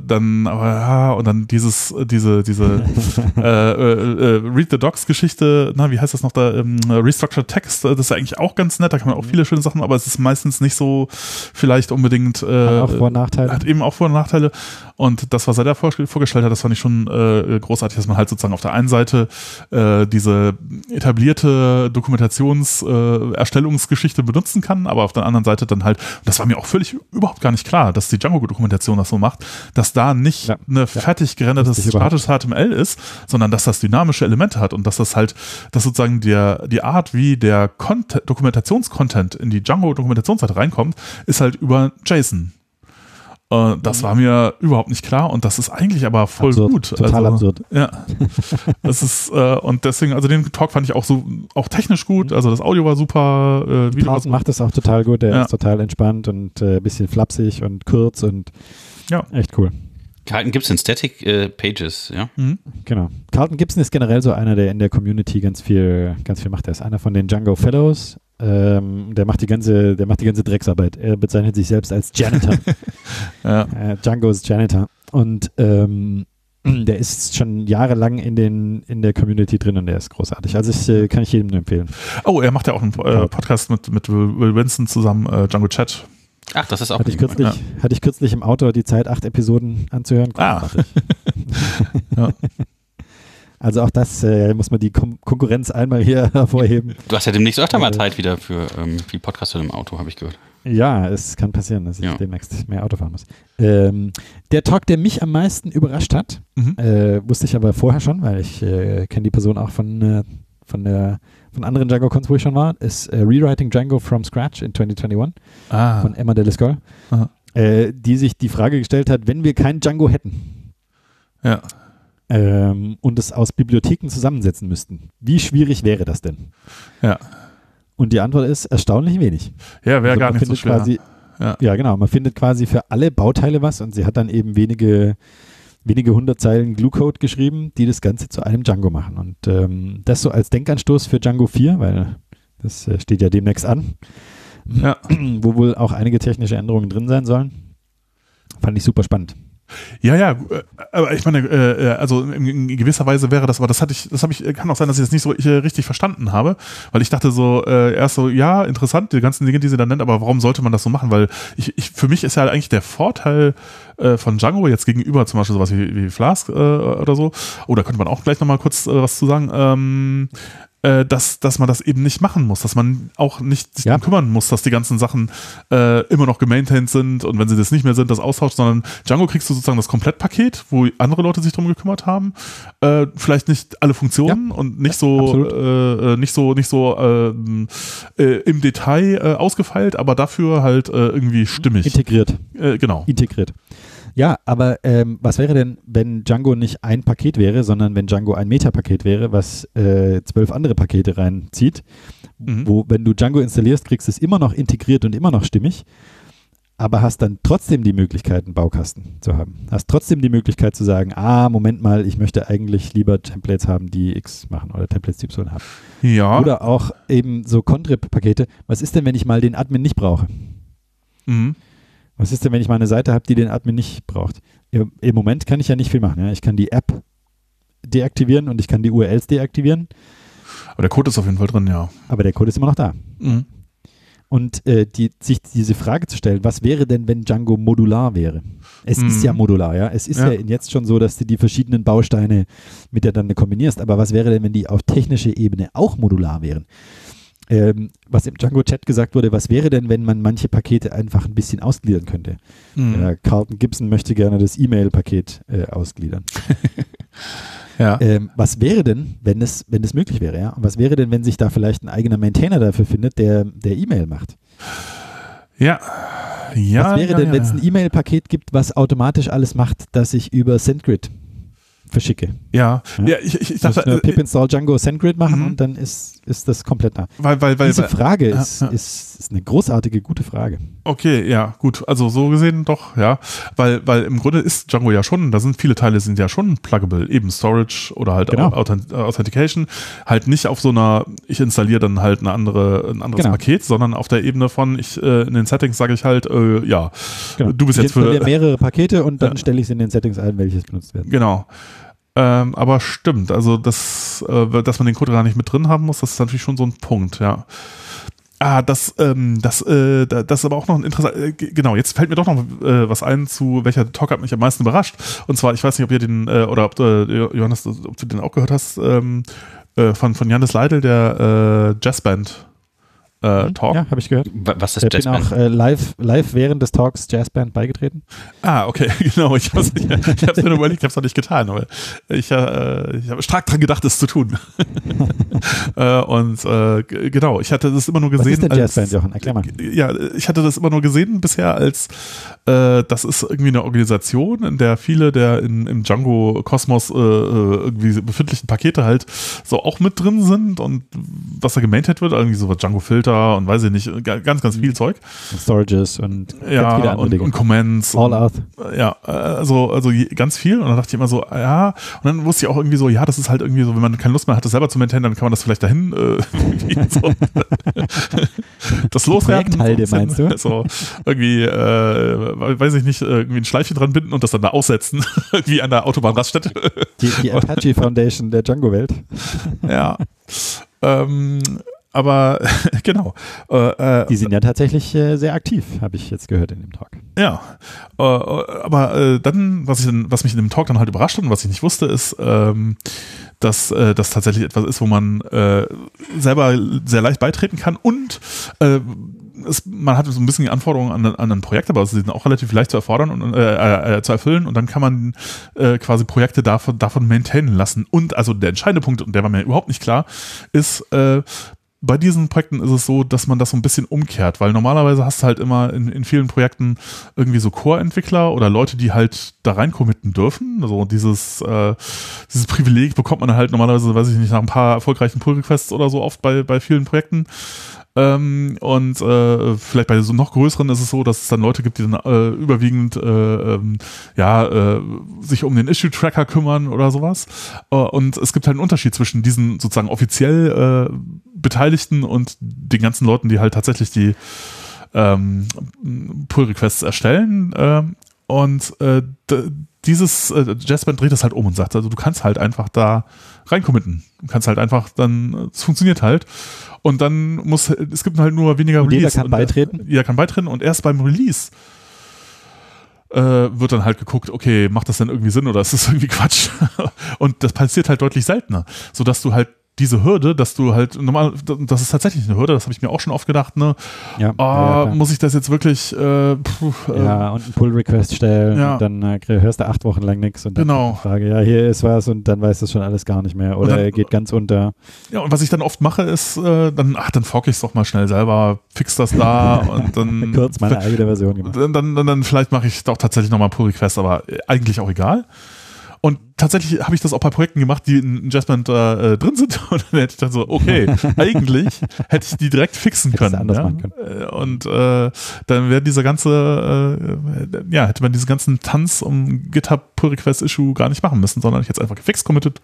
dann, aber ja, und dann dieses, diese, diese (laughs) äh, äh, äh, Read the Docs Geschichte, na, wie heißt das noch da, ähm, Restructured Text, äh, das ist ja eigentlich auch ganz nett, da kann man auch viele schöne Sachen, aber es ist meistens nicht so vielleicht unbedingt äh, Hat auch Vor- und Nachteile. Hat eben auch Vor- und Nachteile. Und das, was er da vorge- vorgestellt hat, das fand ich schon äh, großartig, dass man halt sozusagen auf der einen Seite äh, diese etablierte Dokumentations-Erstellungsgeschichte äh, Erstellungsgeschichte benutzen kann, aber auf der anderen Seite dann halt, und das war mir auch völlig überhaupt gar nicht klar, dass die Django-Dokumentation das so macht, dass da nicht Ja. eine fertig gerendertes statisches HTML ist, sondern dass das dynamische Elemente hat und dass das halt, dass sozusagen der, die Art, wie der Content, Dokumentationscontent in die Django-Dokumentationsseite reinkommt, ist halt über JSON. Äh, das war mir überhaupt nicht klar und das ist eigentlich aber voll Absurd. gut. Total also, absurd. (laughs) Ja. das ist, äh, und deswegen, also den Talk fand ich auch so, auch technisch gut, also das Audio war super, äh, Video Carlton macht das auch total gut. Der Ja. ist total entspannt und ein äh, bisschen flapsig und kurz und Ja. echt cool. Es in Static äh, Pages, ja. Mhm. Genau. Carlton Gibson ist generell so einer, der in der Community ganz viel, ganz viel macht. Er ist einer von den Django Fellows. Ähm, der macht die ganze, der macht die ganze Drecksarbeit. Er bezeichnet sich selbst als Janitor. (laughs) (laughs) Ja. äh, Django ist Janitor. Und ähm, (clears throat) Der ist schon jahrelang in, den, in der Community drin und der ist großartig. Also ich, äh, kann ich jedem nur empfehlen. Oh, er macht ja auch einen äh, Podcast mit, mit Will Winston zusammen, äh, Django Chat. Ach, das ist auch hatte ich kürzlich, ja. hatte ich kürzlich im Auto die Zeit, acht Episoden anzuhören. Ah. (laughs) ja. Also auch das äh, muss man die Kon Konkurrenz einmal hier (laughs) hervorheben. Du hast ja demnächst öfter mal Zeit wieder für ähm, viel Podcast im Auto, habe ich gehört. Ja, es kann passieren, dass ich ja. demnächst mehr Auto fahren muss. Ähm, der Talk, der mich am meisten überrascht hat, mhm. äh, wusste ich aber vorher schon, weil ich äh, kenne die Person auch von, äh, von, der, von anderen Django-Cons, wo ich schon war, ist äh, Rewriting Django from Scratch in 2021 ah. von Emma Deliscoll, äh, die sich die Frage gestellt hat, wenn wir kein Django hätten. Ja ähm, und es aus Bibliotheken zusammensetzen müssten. Wie schwierig wäre das denn? Ja. Und die Antwort ist erstaunlich wenig. Ja, wäre also gar nicht so schwer. Quasi, ja. ja, genau. Man findet quasi für alle Bauteile was und sie hat dann eben wenige, wenige hundert Zeilen Glue-Code geschrieben, die das Ganze zu einem Django machen. Und ähm, das so als Denkanstoß für Django 4, weil das äh, steht ja demnächst an, ja. wo wohl auch einige technische Änderungen drin sein sollen. Fand ich super spannend. Ja, ja, äh, aber ich meine, äh, äh, also in, gewisser Weise wäre das, aber das hatte ich, das habe ich, kann auch sein, dass ich das nicht so richtig verstanden habe, weil ich dachte so, erst so, ja, interessant, die ganzen Dinge, die sie da nennt, aber warum sollte man das so machen? Weil ich, ich für mich ist ja eigentlich der Vorteil von Django jetzt gegenüber zum Beispiel sowas wie, wie Flask oder so, oder oh, könnte man auch gleich nochmal kurz was zu sagen, ähm, äh, dass, dass man das eben nicht machen muss, dass man auch nicht sich ja. darum kümmern muss, dass die ganzen Sachen äh, immer noch gemaintained sind und wenn sie das nicht mehr sind, das austauscht, sondern Django kriegst du sozusagen das Komplettpaket, wo andere Leute sich drum gekümmert haben. Äh, vielleicht nicht alle Funktionen ja. und nicht so, äh, äh, nicht so, nicht so ähm, äh, im Detail ausgefeilt, aber dafür halt irgendwie stimmig. Integriert. Genau. Integriert. Ja, aber ähm, was wäre denn, wenn Django nicht ein Paket wäre, sondern wenn Django ein Meta-Paket wäre, was äh, zwölf andere Pakete reinzieht, mhm. wo, wenn du Django installierst, kriegst du es immer noch integriert und immer noch stimmig, aber hast dann trotzdem die Möglichkeit, einen Baukasten zu haben. Hast trotzdem die Möglichkeit zu sagen, ah, Moment mal, ich möchte eigentlich lieber Templates haben, die X machen oder Templates, die Y haben. Ja. Oder auch eben so Contrib-Pakete. Was ist denn, wenn ich mal den Admin nicht brauche? Mhm. Was ist denn, wenn ich mal eine Seite habe, die den Admin nicht braucht? Im Moment kann ich ja nicht viel machen. Ja? Ich kann die App deaktivieren und ich kann die URLs deaktivieren. Aber der Code ist auf jeden Fall drin, ja. Aber der Code ist immer noch da. Mhm. Und äh, die, sich diese Frage zu stellen, was wäre denn, wenn Django modular wäre? Es mhm. ist ja modular, ja. Es ist ja. ja. jetzt schon so, dass du die verschiedenen Bausteine miteinander kombinierst. Aber was wäre denn, wenn die auf technischer Ebene auch modular wären? Ähm, was im Django-Chat gesagt wurde, was wäre denn, wenn man manche Pakete einfach ein bisschen ausgliedern könnte? Mhm. Äh, Carlton Gibson möchte gerne das E-Mail-Paket äh, ausgliedern. (laughs) ja. ähm, was wäre denn, wenn es, wenn es möglich wäre? Ja? Und was wäre denn, wenn sich da vielleicht ein eigener Maintainer dafür findet, der, der E-Mail macht? Ja. Ja, was wäre ja, denn, ja, wenn es ein E-Mail-Paket gibt, was automatisch alles macht, das ich über SendGrid verschicke. Ja, ja, ich, ich, ich dachte. Nur pip install Django SendGrid machen mhm. und dann ist, ist das komplett da. Weil, weil, weil, Diese Frage weil, ist, ja, Ist, ist eine großartige, gute Frage. Okay, ja, gut. Also so gesehen doch, ja. Weil, weil im Grunde ist Django ja schon, da sind viele Teile sind ja schon pluggable, eben Storage oder halt genau. Authentication. Halt nicht auf so einer, ich installiere dann halt eine andere, ein anderes genau. Paket, sondern auf der Ebene von, ich äh, in den Settings sage ich halt, äh, ja, genau. du bist ich jetzt für. mehrere Pakete und dann ja. stelle ich es in den Settings ein, welches benutzt werden. Genau. Ähm, aber stimmt, also das, äh, dass man den Code gar nicht mit drin haben muss, das ist natürlich schon so ein Punkt, ja. Ah, das, ähm, das, äh, das ist aber auch noch ein interessanter, äh, genau, jetzt fällt mir doch noch äh, was ein zu, welcher Talk hat mich am meisten überrascht. Und zwar, ich weiß nicht, ob ihr den, äh, oder ob, äh, Johannes, ob du den auch gehört hast, ähm, äh, von, von Janis Leidel, der Jazzband äh, mhm. Talk. Ja, habe ich gehört. Was ist ich Jazzband? Ich bin auch äh, live, live während des Talks Jazzband beigetreten. Ah, okay, (laughs) genau. Ich habe es ich, ich mir überlegt, ich habe es noch nicht getan, aber ich, äh, ich habe stark dran gedacht, es zu tun. (laughs) äh, und äh, genau, ich hatte das immer nur gesehen. Was ist denn Jazzband, Jochen? Erklär mal. Ja, ich hatte das immer nur gesehen bisher als, äh, das ist irgendwie eine Organisation, in der viele der in, im Django-Kosmos irgendwie befindlichen Pakete halt so auch mit drin sind und was da gemaintet wird, irgendwie so was Django-Filter Structure und weiß ich nicht, ganz, ganz viel Zeug. Storages und ja, und, und Comments. All out. Ja, also, also ganz viel. Und dann dachte ich immer so, ja, und dann wusste ich auch irgendwie so, ja, das ist halt irgendwie so, wenn man keine Lust mehr hat, das selber zu maintainen, dann kann man das vielleicht dahin äh, (laughs) so, (laughs) das loswerden. Projekthalde, meinst du? So, irgendwie, äh, weiß ich nicht, irgendwie ein Schleifchen dran binden und das dann da aussetzen, (laughs) wie an der Autobahnraststätte. Die, die Apache Foundation der Django-Welt. Ja. Ähm, aber (laughs) genau. Äh, äh, die sind ja tatsächlich äh, sehr aktiv, habe ich jetzt gehört in dem Talk. Ja, äh, aber äh, dann, was, ich was mich in dem Talk dann halt überrascht hat und was ich nicht wusste, ist, ähm, dass das tatsächlich etwas ist, wo man selber sehr leicht beitreten kann und es, man hat so ein bisschen die Anforderungen an, an ein Projekt, aber sie sind auch relativ leicht zu erfordern und äh, äh, zu erfüllen und dann kann man äh, quasi Projekte davon, davon maintainen lassen. Und also der entscheidende Punkt, und der war mir überhaupt nicht klar, ist, äh, bei diesen Projekten ist es so, dass man das so ein bisschen umkehrt, weil normalerweise hast du halt immer in, in vielen Projekten irgendwie so Core-Entwickler oder Leute, die halt da rein committen dürfen. Also dieses, äh, dieses Privileg bekommt man halt normalerweise, weiß ich nicht, nach ein paar erfolgreichen Pull-Requests oder so oft bei, bei vielen Projekten. Ähm, und äh, vielleicht bei so noch größeren ist es so, dass es dann Leute gibt, die dann äh, überwiegend äh, ähm, ja, äh, sich um den Issue-Tracker kümmern oder sowas. Äh, und es gibt halt einen Unterschied zwischen diesen sozusagen offiziell äh, Beteiligten und den ganzen Leuten, die halt tatsächlich die ähm, Pull-Requests erstellen. Äh, und dieses äh, Jazzband dreht das halt um und sagt, also du kannst halt einfach da reincommitten. Du kannst halt einfach dann, es funktioniert halt. Und dann muss, es gibt halt nur weniger und Release. Jeder kann und, äh, beitreten? Jeder kann beitreten und erst beim Release äh, wird dann halt geguckt, okay, macht das denn irgendwie Sinn oder ist das (laughs) irgendwie Quatsch? und das passiert halt deutlich seltener, sodass du halt diese Hürde, dass du halt normal, das ist tatsächlich eine Hürde, das habe ich mir auch schon oft gedacht, ne? Ja, oh, ja, muss ich das jetzt wirklich äh, puh, äh, Ja, und einen Pull-Request stellen ja. und dann äh, hörst du acht Wochen lang nichts und dann genau. Frage, ja, hier ist was und dann weißt du schon alles gar nicht mehr oder dann, geht ganz unter. Ja, und was ich dann oft mache, ist, äh, dann, ach, dann fork ich es doch mal schnell selber, fix das da (laughs) und dann. Kurz meine eigene Version gemacht. Dann, dann, dann, dann vielleicht mache ich doch tatsächlich nochmal Pull-Request, aber eigentlich auch egal. Und tatsächlich habe ich das auch bei Projekten gemacht, die in Jazzband äh, drin sind. (laughs) Und dann hätte ich dann so, okay, (laughs) eigentlich hätte ich die direkt fixen können. Ja? können. Äh, und äh, dann wäre dieser ganze, äh, ja, hätte man diesen ganzen Tanz um GitHub Pull Request Issue gar nicht machen müssen, sondern ich hätte es einfach gefixt, committed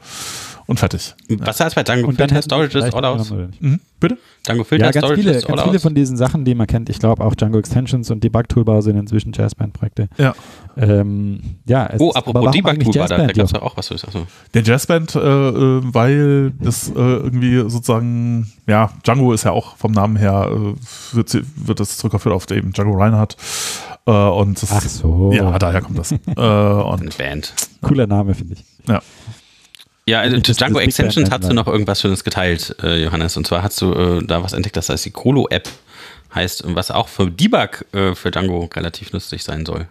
und fertig. Was ja. heißt bei Django und dann Storage ist all aus? Mhm. Bitte? Django Filter ja, ganz Storage viele, ist ganz viele von diesen Sachen, die man kennt. Ich glaube auch Django Extensions und Debug Toolbar sind inzwischen Jazzband-Projekte. Ja. Ähm, ja, oh, apropos Debug Toolbar, da, gab es ja auch was. Achso. Der Jazzband, äh, äh, weil das äh, irgendwie sozusagen, ja, Django ist ja auch vom Namen her, äh, wird, wird das zurückgeführt auf eben Django Reinhardt. Äh, und das, Ach so. Ja, daher kommt das. (laughs) äh, und Eine Band. Cooler Name, finde ich. Ja. Ja, also Django Extensions hast du noch irgendwas Schönes geteilt, Johannes. Und zwar hast du äh, da was entdeckt, das heißt die Colo-App heißt, was auch für Debug äh, für Django relativ nützlich sein soll.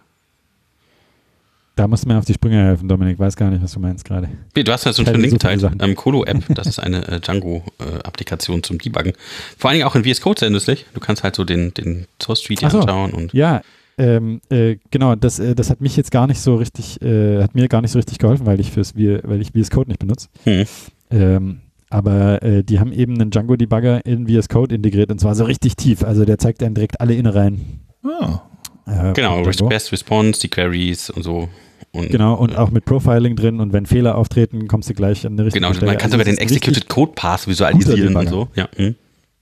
Da musst du mir auf die Sprünge helfen, Dominik. Weiß gar nicht, was du meinst gerade. Du hast ja so einen schönen Link geteilt. Ähm, Colo-App, (laughs) das ist eine äh, Django-Applikation zum Debuggen. Vor allen Dingen auch in VS Code sehr nützlich. Du kannst halt so den, den Source Street so, anschauen. Und ja, ähm, äh, genau, das, äh, das hat mich jetzt gar nicht so richtig, äh, hat mir gar nicht so richtig geholfen, weil ich fürs weil ich VS Code nicht benutze. Hm. Ähm, aber äh, die haben eben einen Django-Debugger in VS Code integriert und zwar so richtig tief. Also der zeigt dann direkt alle Innereien. Ah. Äh, genau, Best Response, die Queries und so. Und, genau, und äh, auch mit Profiling drin und wenn Fehler auftreten, kommst du gleich an eine richtige Genau, Stelle. man kann also sogar den Executed Code Path visualisieren und so. Ja. Hm.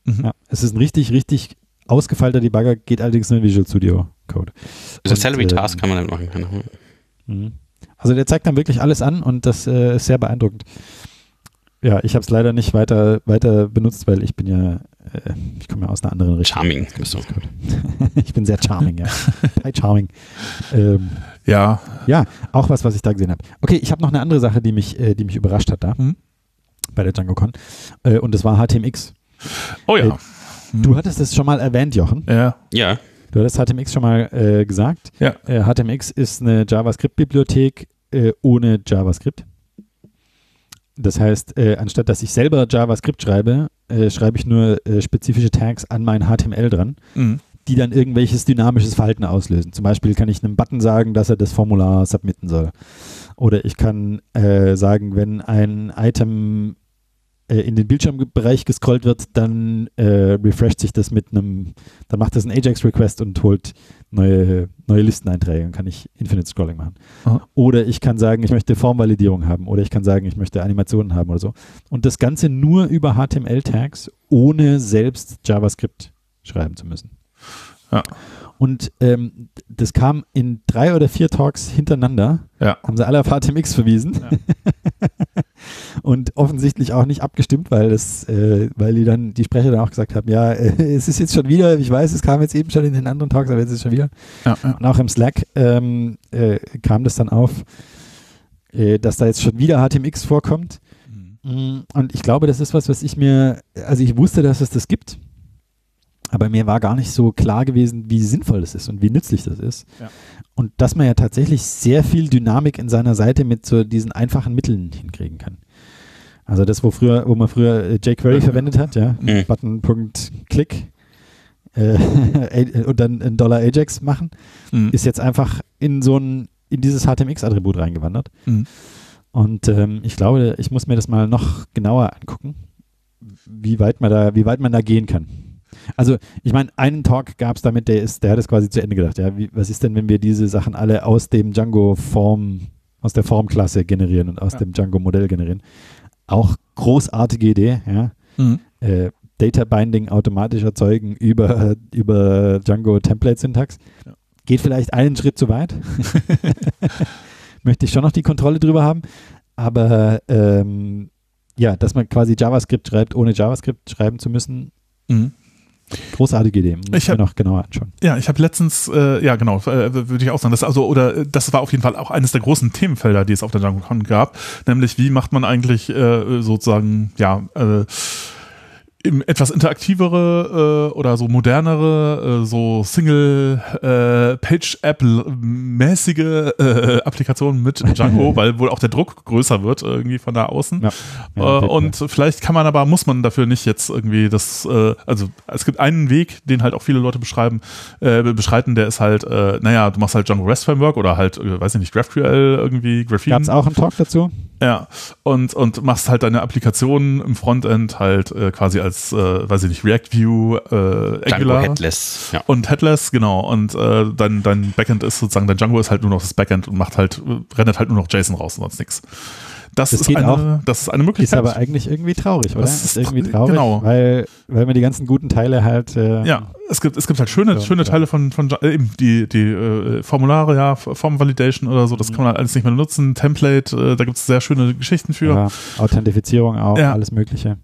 ja. Es ist ein richtig, richtig ausgefeilter Debugger, geht allerdings nur in Visual Studio Code. Also und, Salary Task äh, kann man damit machen. Genau. Mhm. Also der zeigt dann wirklich alles an und das äh, ist sehr beeindruckend. Ja, ich habe es leider nicht weiter, weiter benutzt, weil ich bin ja, äh, ich komme ja aus einer anderen Richtung. Charming bist du. (laughs) ich bin sehr charming, ja. (laughs) Hi, charming. Ähm, ja. Ja, auch was, was ich da gesehen habe. Okay, ich habe noch eine andere Sache, die mich, äh, die mich überrascht hat da mhm. bei der DjangoCon. Äh, und das war HTMX. Oh ja. Äh, Du hattest es schon mal erwähnt, Jochen. Ja. Ja. Du hattest HTMX schon mal äh, gesagt. Ja. Äh, HTMX ist eine JavaScript-Bibliothek äh, ohne JavaScript. Das heißt, äh, anstatt dass ich selber JavaScript schreibe, äh, schreibe ich nur äh, spezifische Tags an mein HTML dran, mhm. die dann irgendwelches dynamisches Verhalten auslösen. Zum Beispiel kann ich einem Button sagen, dass er das Formular submitten soll. Oder ich kann sagen, wenn ein Item äh, in den Bildschirmbereich gescrollt wird, dann äh, refresht sich das mit einem, dann macht das einen Ajax-Request und holt neue, neue Listeneinträge und kann ich Infinite Scrolling machen. Aha. Oder ich kann sagen, ich möchte Formvalidierung haben oder ich kann sagen, ich möchte Animationen haben oder so. Und das Ganze nur über HTML-Tags, ohne selbst JavaScript schreiben zu müssen. Ja. Und ähm, das kam in drei oder vier Talks hintereinander, Ja. haben sie alle auf HTMX verwiesen. (laughs) und offensichtlich auch nicht abgestimmt, weil das, äh, weil die dann, die Sprecher dann auch gesagt haben, ja, äh, es ist jetzt schon wieder, ich weiß, es kam jetzt eben schon in den anderen Talks, aber jetzt ist es schon wieder. Ja, ja. Und auch im Slack ähm, äh, kam das dann auf, äh, dass da jetzt schon wieder HTMX vorkommt. Mm, Und ich glaube, das ist was, was ich mir, also ich wusste, dass es das gibt, aber mir war gar nicht so klar gewesen, wie sinnvoll das ist und wie nützlich das ist. Ja. Und dass man ja tatsächlich sehr viel Dynamik in seiner Seite mit so diesen einfachen Mitteln hinkriegen kann. Also das, wo früher, wo man früher äh, jQuery (laughs) verwendet hat, ja, Mhm. Button.click äh, (laughs) und dann ein Dollar Ajax machen, Mhm. ist jetzt einfach in so ein, in dieses HTMX-Attribut reingewandert. Mhm. Und ähm, ich glaube, ich muss mir das mal noch genauer angucken, wie weit man da, wie weit man da gehen kann. Also, ich meine, einen Talk gab es damit, der ist, der hat es quasi zu Ende gedacht. Ja, wie, was ist denn, wenn wir diese Sachen alle aus dem Django-Form, aus der Formklasse generieren und aus Ja. dem Django-Modell generieren? Auch großartige Idee, ja. Mhm. Äh, Data Binding automatisch erzeugen über, über Django Template Syntax. Ja. Geht vielleicht einen Schritt zu weit. (laughs) Möchte ich schon noch die Kontrolle drüber haben. Aber ähm, ja, dass man quasi JavaScript schreibt, ohne JavaScript schreiben zu müssen, Mhm. Großartige Idee. Muss Ich mir noch genauer anschauen. Ja, ich habe letztens, äh, ja genau, äh, würde ich auch sagen, das also oder äh, das war auf jeden Fall auch eines der großen Themenfelder, die es auf der DjangoCon gab, nämlich wie macht man eigentlich äh, sozusagen ja äh, im etwas interaktivere äh, oder so modernere, äh, so Single-Page-App-mäßige äh, Applikationen mit (laughs) Django, weil wohl auch der Druck größer wird irgendwie von da außen. Ja. Äh, und vielleicht kann man aber, muss man dafür nicht jetzt irgendwie das, äh, also es gibt einen Weg, den halt auch viele Leute beschreiben, äh, beschreiten, der ist halt, äh, naja, du machst halt Django REST Framework oder halt, äh, weiß ich nicht, GraphQL irgendwie, Graphene. Gab es auch einen Talk dazu? Ja, und, und machst halt deine Applikation im Frontend halt äh, quasi als, äh, weiß ich nicht, React View, äh, Django Angular. Headless. Ja. Und Headless, genau. Und äh, dein, dein Backend ist sozusagen, dein Django ist halt nur noch das Backend und macht halt, rendert halt nur noch JSON raus und sonst nichts. Das, Das ist eine, auch. das ist eine Ist Möglichkeit. aber eigentlich irgendwie traurig, oder? Das ist ist irgendwie tr- traurig, genau. weil, weil man die ganzen guten Teile halt. Äh, Ja, es gibt, es gibt halt schöne, Ja, schöne ja. Teile von, von äh, eben die, die äh, Formulare, ja, Form Validation oder so, das kann man halt alles nicht mehr nutzen. Template, äh, da gibt es sehr schöne Geschichten für. ja, Authentifizierung auch, Ja. alles Mögliche.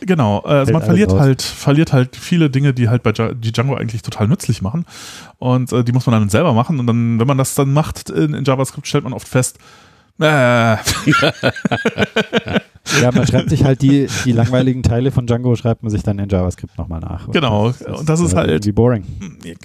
Genau, äh, also Fällt man verliert raus. halt, verliert halt viele Dinge, die halt bei die Django eigentlich total nützlich machen. Und äh, die muss man dann selber machen. Und dann, wenn man das dann macht in, in JavaScript, stellt man oft fest, (laughs) Ja, man schreibt sich halt die, die langweiligen Teile von Django, schreibt man sich dann in JavaScript nochmal nach. Genau, und das ist halt- irgendwie boring.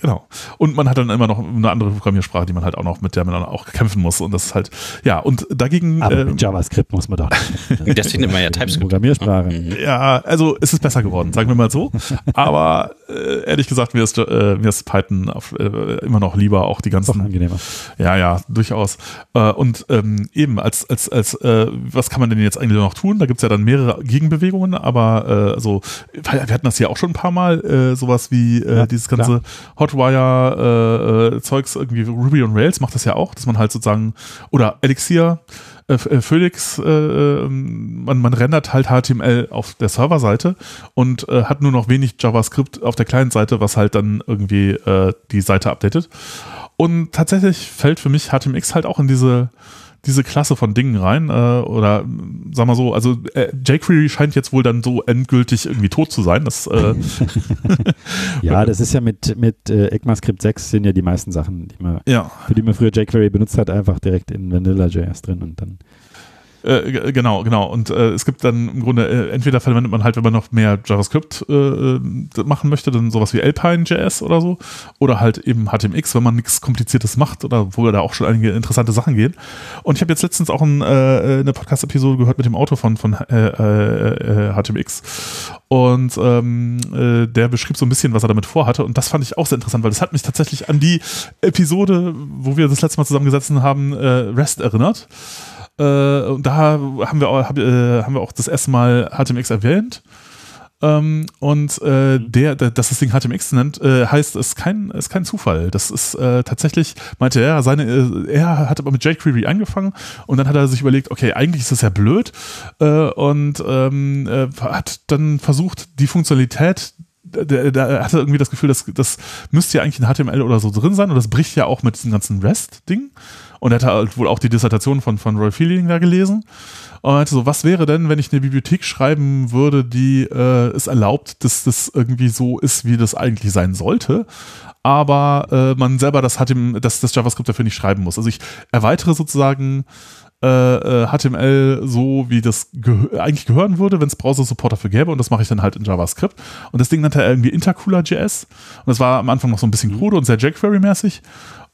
genau. Und man hat dann immer noch eine andere Programmiersprache, die man halt auch noch, mit der man dann auch kämpfen muss. Und das ist halt, ja, und dagegen. Aber äh, mit JavaScript muss man doch nicht. (laughs) Deswegen nimmt man ja TypeScript. Programmiersprache. Mhm. Ja, also es ist besser geworden, sagen wir mal so. Aber äh, ehrlich gesagt, mir ist, äh, mir ist Python auf, äh, immer noch lieber, auch die Doch ganzen. angenehmer. Ja, ja, durchaus. Äh, und ähm, eben, als, als, als äh, was kann man denn jetzt eigentlich noch tun? Da gibt's ja dann mehrere Gegenbewegungen, aber äh, so, wir hatten das ja auch schon ein paar Mal, äh, sowas wie äh, Ja, dieses ganze Hotwire-Zeugs, irgendwie Ruby on Rails macht das ja auch, dass man halt sozusagen, oder Elixir, äh, F- äh, Phoenix, äh, ähm, man, man rendert halt HTML auf der Serverseite und äh, hat nur noch wenig JavaScript auf der Client-Seite, was halt dann irgendwie äh, die Seite updatet. Und tatsächlich fällt für mich HTMX halt auch in diese, diese Klasse von Dingen rein. Äh, oder sag mal so, also äh, jQuery scheint jetzt wohl dann so endgültig irgendwie tot zu sein. Das, äh, (laughs) Ja, das ist ja mit, mit äh, ECMAScript 6 sind ja die meisten Sachen, die man, ja, für die man früher jQuery benutzt hat, einfach direkt in Vanilla.js drin und dann. Äh, genau, genau. Und äh, es gibt dann im Grunde, äh, entweder verwendet man halt, wenn man noch mehr JavaScript äh, machen möchte, dann sowas wie Alpine.js oder so. Oder halt eben HTMX, wenn man nichts Kompliziertes macht oder wo da auch schon einige interessante Sachen gehen. Und ich habe jetzt letztens auch ein, äh, eine Podcast-Episode gehört mit dem Autor von, von HTMX. Und ähm, äh, der beschrieb so ein bisschen, was er damit vorhatte. Und das fand ich auch sehr interessant, weil das hat mich tatsächlich an die Episode, wo wir das letzte Mal zusammengesessen haben, REST erinnert. Äh, und da haben wir, auch, hab, äh, haben wir auch das erste Mal HTMX erwähnt. Ähm, und äh, Mhm. der, der, dass das Ding HTMX nennt, äh, heißt, es ist kein, ist kein Zufall. Das ist äh, tatsächlich, meinte er, seine, er hat aber mit jQuery angefangen und dann hat er sich überlegt, okay, eigentlich ist das ja blöd und ähm, äh, hat dann versucht, die Funktionalität der hatte irgendwie das Gefühl, dass das müsste ja eigentlich in HTML oder so drin sein und das bricht ja auch mit diesem ganzen REST-Ding. Und er hat halt wohl auch die Dissertation von, von Roy Feeling da gelesen. Und meinte so, was wäre denn, wenn ich eine Bibliothek schreiben würde, die äh, es erlaubt, dass das irgendwie so ist, wie das eigentlich sein sollte, aber äh, man selber das, HTML, das, das JavaScript dafür nicht schreiben muss. Also ich erweitere sozusagen äh, äh, HTML so, wie das gehö eigentlich gehören würde, wenn es Browser-Support dafür gäbe und das mache ich dann halt in JavaScript. Und das Ding nannte er irgendwie Intercooler.js und das war am Anfang noch so ein bisschen krude und sehr jQuery-mäßig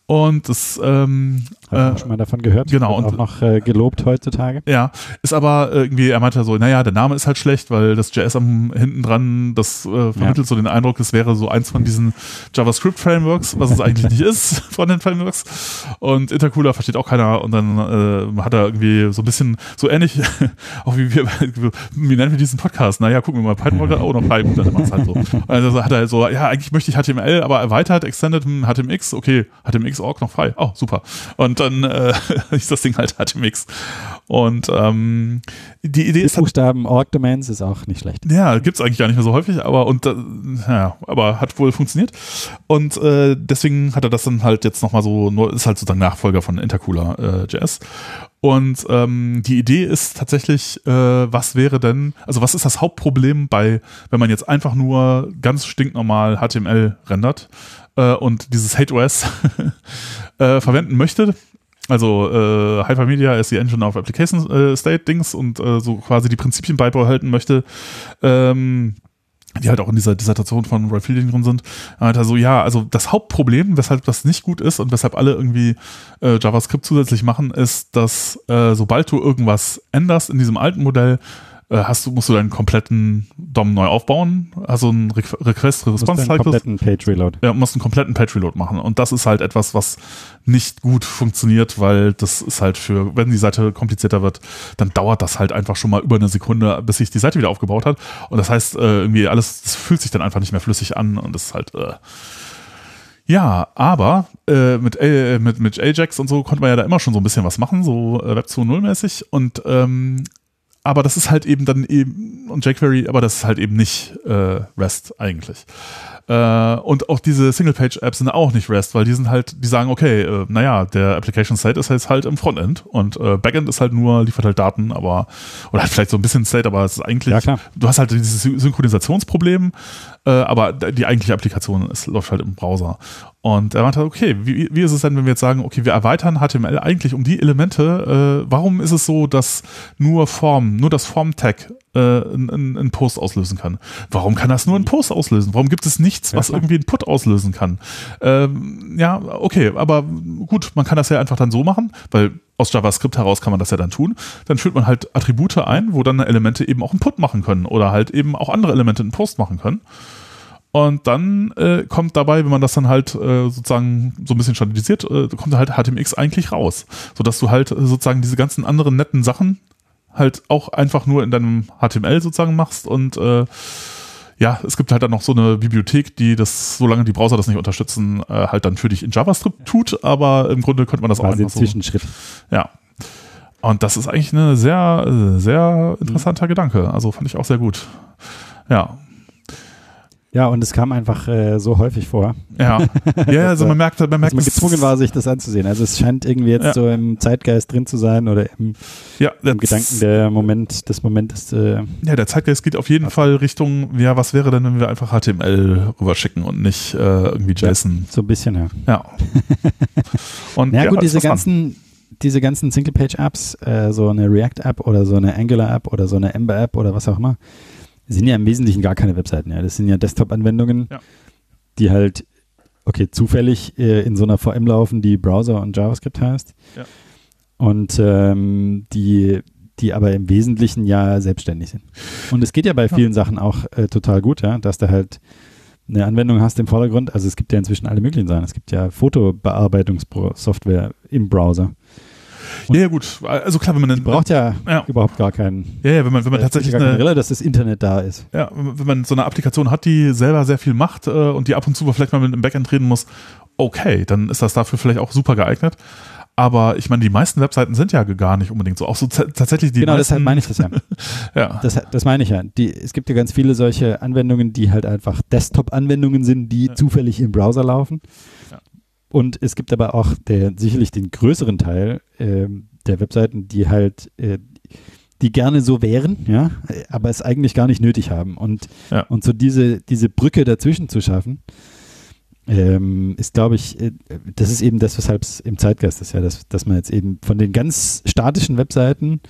und das ähm, Habe äh, schon mal davon gehört. genau, und- auch noch äh, gelobt heutzutage. ja, ist aber irgendwie, er meinte so, naja, der Name ist halt schlecht, weil das JS am hinten dran, das äh, vermittelt so den Eindruck, es wäre so eins von diesen JavaScript-Frameworks, was es eigentlich (laughs) nicht ist (laughs) von den Frameworks. Und Intercooler versteht auch keiner und dann äh, hat er irgendwie so ein bisschen, so ähnlich, (laughs) auch wie wir, wie nennen wir diesen Podcast? Naja, gucken wir mal, Python wollte auch noch Python, dann macht halt so. Also hat er halt so, ja, eigentlich möchte ich HTML, aber erweitert, extended hm, HTMX, okay, HTMX.org noch frei, oh, super. Und dann äh, (laughs) ist das Ding halt HTMX. Und ähm, die Idee ist Buchstaben Org Domains ist auch nicht schlecht. ja, gibt's eigentlich gar nicht mehr so häufig, aber und äh, ja, aber hat wohl funktioniert. Und äh, deswegen hat er das dann halt jetzt nochmal so, ist halt sozusagen Nachfolger von Intercooler äh, JS. Und ähm, die Idee ist tatsächlich, äh, was wäre denn, also was ist das Hauptproblem bei, wenn man jetzt einfach nur ganz stinknormal HTML rendert äh, und dieses Hate OS (laughs) äh, verwenden möchte? Also äh, Hypermedia ist die Engine of Application äh, State Dings und äh, so quasi die Prinzipien beibehalten möchte, ähm, die halt auch in dieser Dissertation von Roy Fielding drin sind. Er meinte so, ja, also das Hauptproblem, weshalb das nicht gut ist und weshalb alle irgendwie äh, JavaScript zusätzlich machen, ist, dass äh, sobald du irgendwas änderst in diesem alten Modell, hast du, musst du deinen kompletten DOM neu aufbauen, also ein Re Request Du musst Response einen kompletten Page Reload. ja, musst einen kompletten Page Reload machen. Und das ist halt etwas, was nicht gut funktioniert, weil das ist halt für, wenn die Seite komplizierter wird, dann dauert das halt einfach schon mal über eine Sekunde, bis sich die Seite wieder aufgebaut hat. Und das heißt, äh, irgendwie alles, das fühlt sich dann einfach nicht mehr flüssig an und das ist halt, äh, ja, aber äh, mit, äh, mit, mit Ajax und so konnte man ja da immer schon so ein bisschen was machen, so äh, Web 2.0 mäßig. Und ähm, aber das ist halt eben dann eben, und jQuery, aber das ist halt eben nicht äh, REST eigentlich. Äh, und auch diese Single-Page-Apps sind auch nicht REST, weil die sind halt, die sagen, okay, äh, naja, der Application State ist jetzt halt im Frontend und äh, Backend ist halt nur, liefert halt Daten, aber, oder halt vielleicht so ein bisschen State, aber es ist eigentlich, Ja, du hast halt dieses Sy- Synchronisationsproblem, äh, aber die eigentliche Applikation ist, läuft halt im Browser. Und er meinte, okay, wie, wie ist es denn, wenn wir jetzt sagen, okay, wir erweitern HTML eigentlich um die Elemente, äh, warum ist es so, dass nur Form, nur das Form-Tag äh, einen Post auslösen kann? Warum kann das nur einen Post auslösen? Warum gibt es nichts, Ja, was klar. irgendwie einen Put auslösen kann? Ähm, ja, okay, aber gut, man kann das ja einfach dann so machen, weil aus JavaScript heraus kann man das ja dann tun. Dann führt man halt Attribute ein, wo dann Elemente eben auch einen Put machen können oder halt eben auch andere Elemente einen Post machen können. Und dann äh, kommt dabei, wenn man das dann halt äh, sozusagen so ein bisschen standardisiert, äh, kommt halt HTMX eigentlich raus. Sodass du halt äh, sozusagen diese ganzen anderen netten Sachen halt auch einfach nur in deinem HTML sozusagen machst und äh, ja, es gibt halt dann noch so eine Bibliothek, die das, solange die Browser das nicht unterstützen, äh, halt dann für dich in JavaScript tut, aber im Grunde könnte man das auch Quasi ein einfach so. Zwischenschritt. Ja. Und das ist eigentlich eine sehr, äh, sehr interessanter Gedanke. Also fand ich auch sehr gut. Ja. Ja, und es kam einfach äh, so häufig vor, Ja. Ja, (laughs) also man merkt, man dass merkt, man gezwungen war, sich das anzusehen. Also es scheint irgendwie jetzt Ja. so im Zeitgeist drin zu sein oder im, ja, im Gedanken der Moment, des Momentes. Äh, Ja, der Zeitgeist geht auf jeden Fall Richtung, ja, was wäre denn, wenn wir einfach HTML rüberschicken und nicht äh, irgendwie JSON? so ein bisschen, ja. Ja. (laughs) Und Na ja, gut, diese ganzen, diese ganzen Single-Page-Apps, äh, so eine React-App oder so eine Angular-App oder so eine Ember-App oder was auch immer, sind ja im Wesentlichen gar keine Webseiten. Ja. Das sind ja Desktop-Anwendungen, Ja. die halt, okay, zufällig äh, in so einer VM laufen, die Browser und JavaScript heißt. Ja. Und ähm, die, die aber im Wesentlichen ja selbstständig sind. Und es geht ja bei vielen Sachen auch äh, total gut, ja, dass du halt eine Anwendung hast im Vordergrund. Also es gibt ja inzwischen alle möglichen Sachen. Es gibt ja Fotobearbeitungssoftware im Browser. Ja, ja, gut. Also klar, wenn man dann. Braucht ja, ja, überhaupt gar keinen. Ja, ja, wenn man, wenn man tatsächlich. Eine, Brille, dass das Internet da ist. Ja, wenn man so eine Applikation hat, die selber sehr viel macht äh, und die ab und zu vielleicht mal mit dem Backend reden muss, okay, dann ist das dafür vielleicht auch super geeignet. Aber ich meine, die meisten Webseiten sind ja gar nicht unbedingt so. Auch so tatsächlich die. Genau, meisten, deshalb meine ich das ja. (laughs) ja. Das, das meine ich ja. Die, es gibt ja ganz viele solche Anwendungen, die halt einfach Desktop-Anwendungen sind, die ja. zufällig im Browser laufen. Ja. Und es gibt aber auch der, sicherlich den größeren Teil äh, der Webseiten, die halt äh, die gerne so wären, ja, aber es eigentlich gar nicht nötig haben. Und, ja. und so diese, diese Brücke dazwischen zu schaffen, ähm, ist, glaube ich, äh, das ist eben das, weshalb es im Zeitgeist ist, ja, dass, dass man jetzt eben von den ganz statischen Webseiten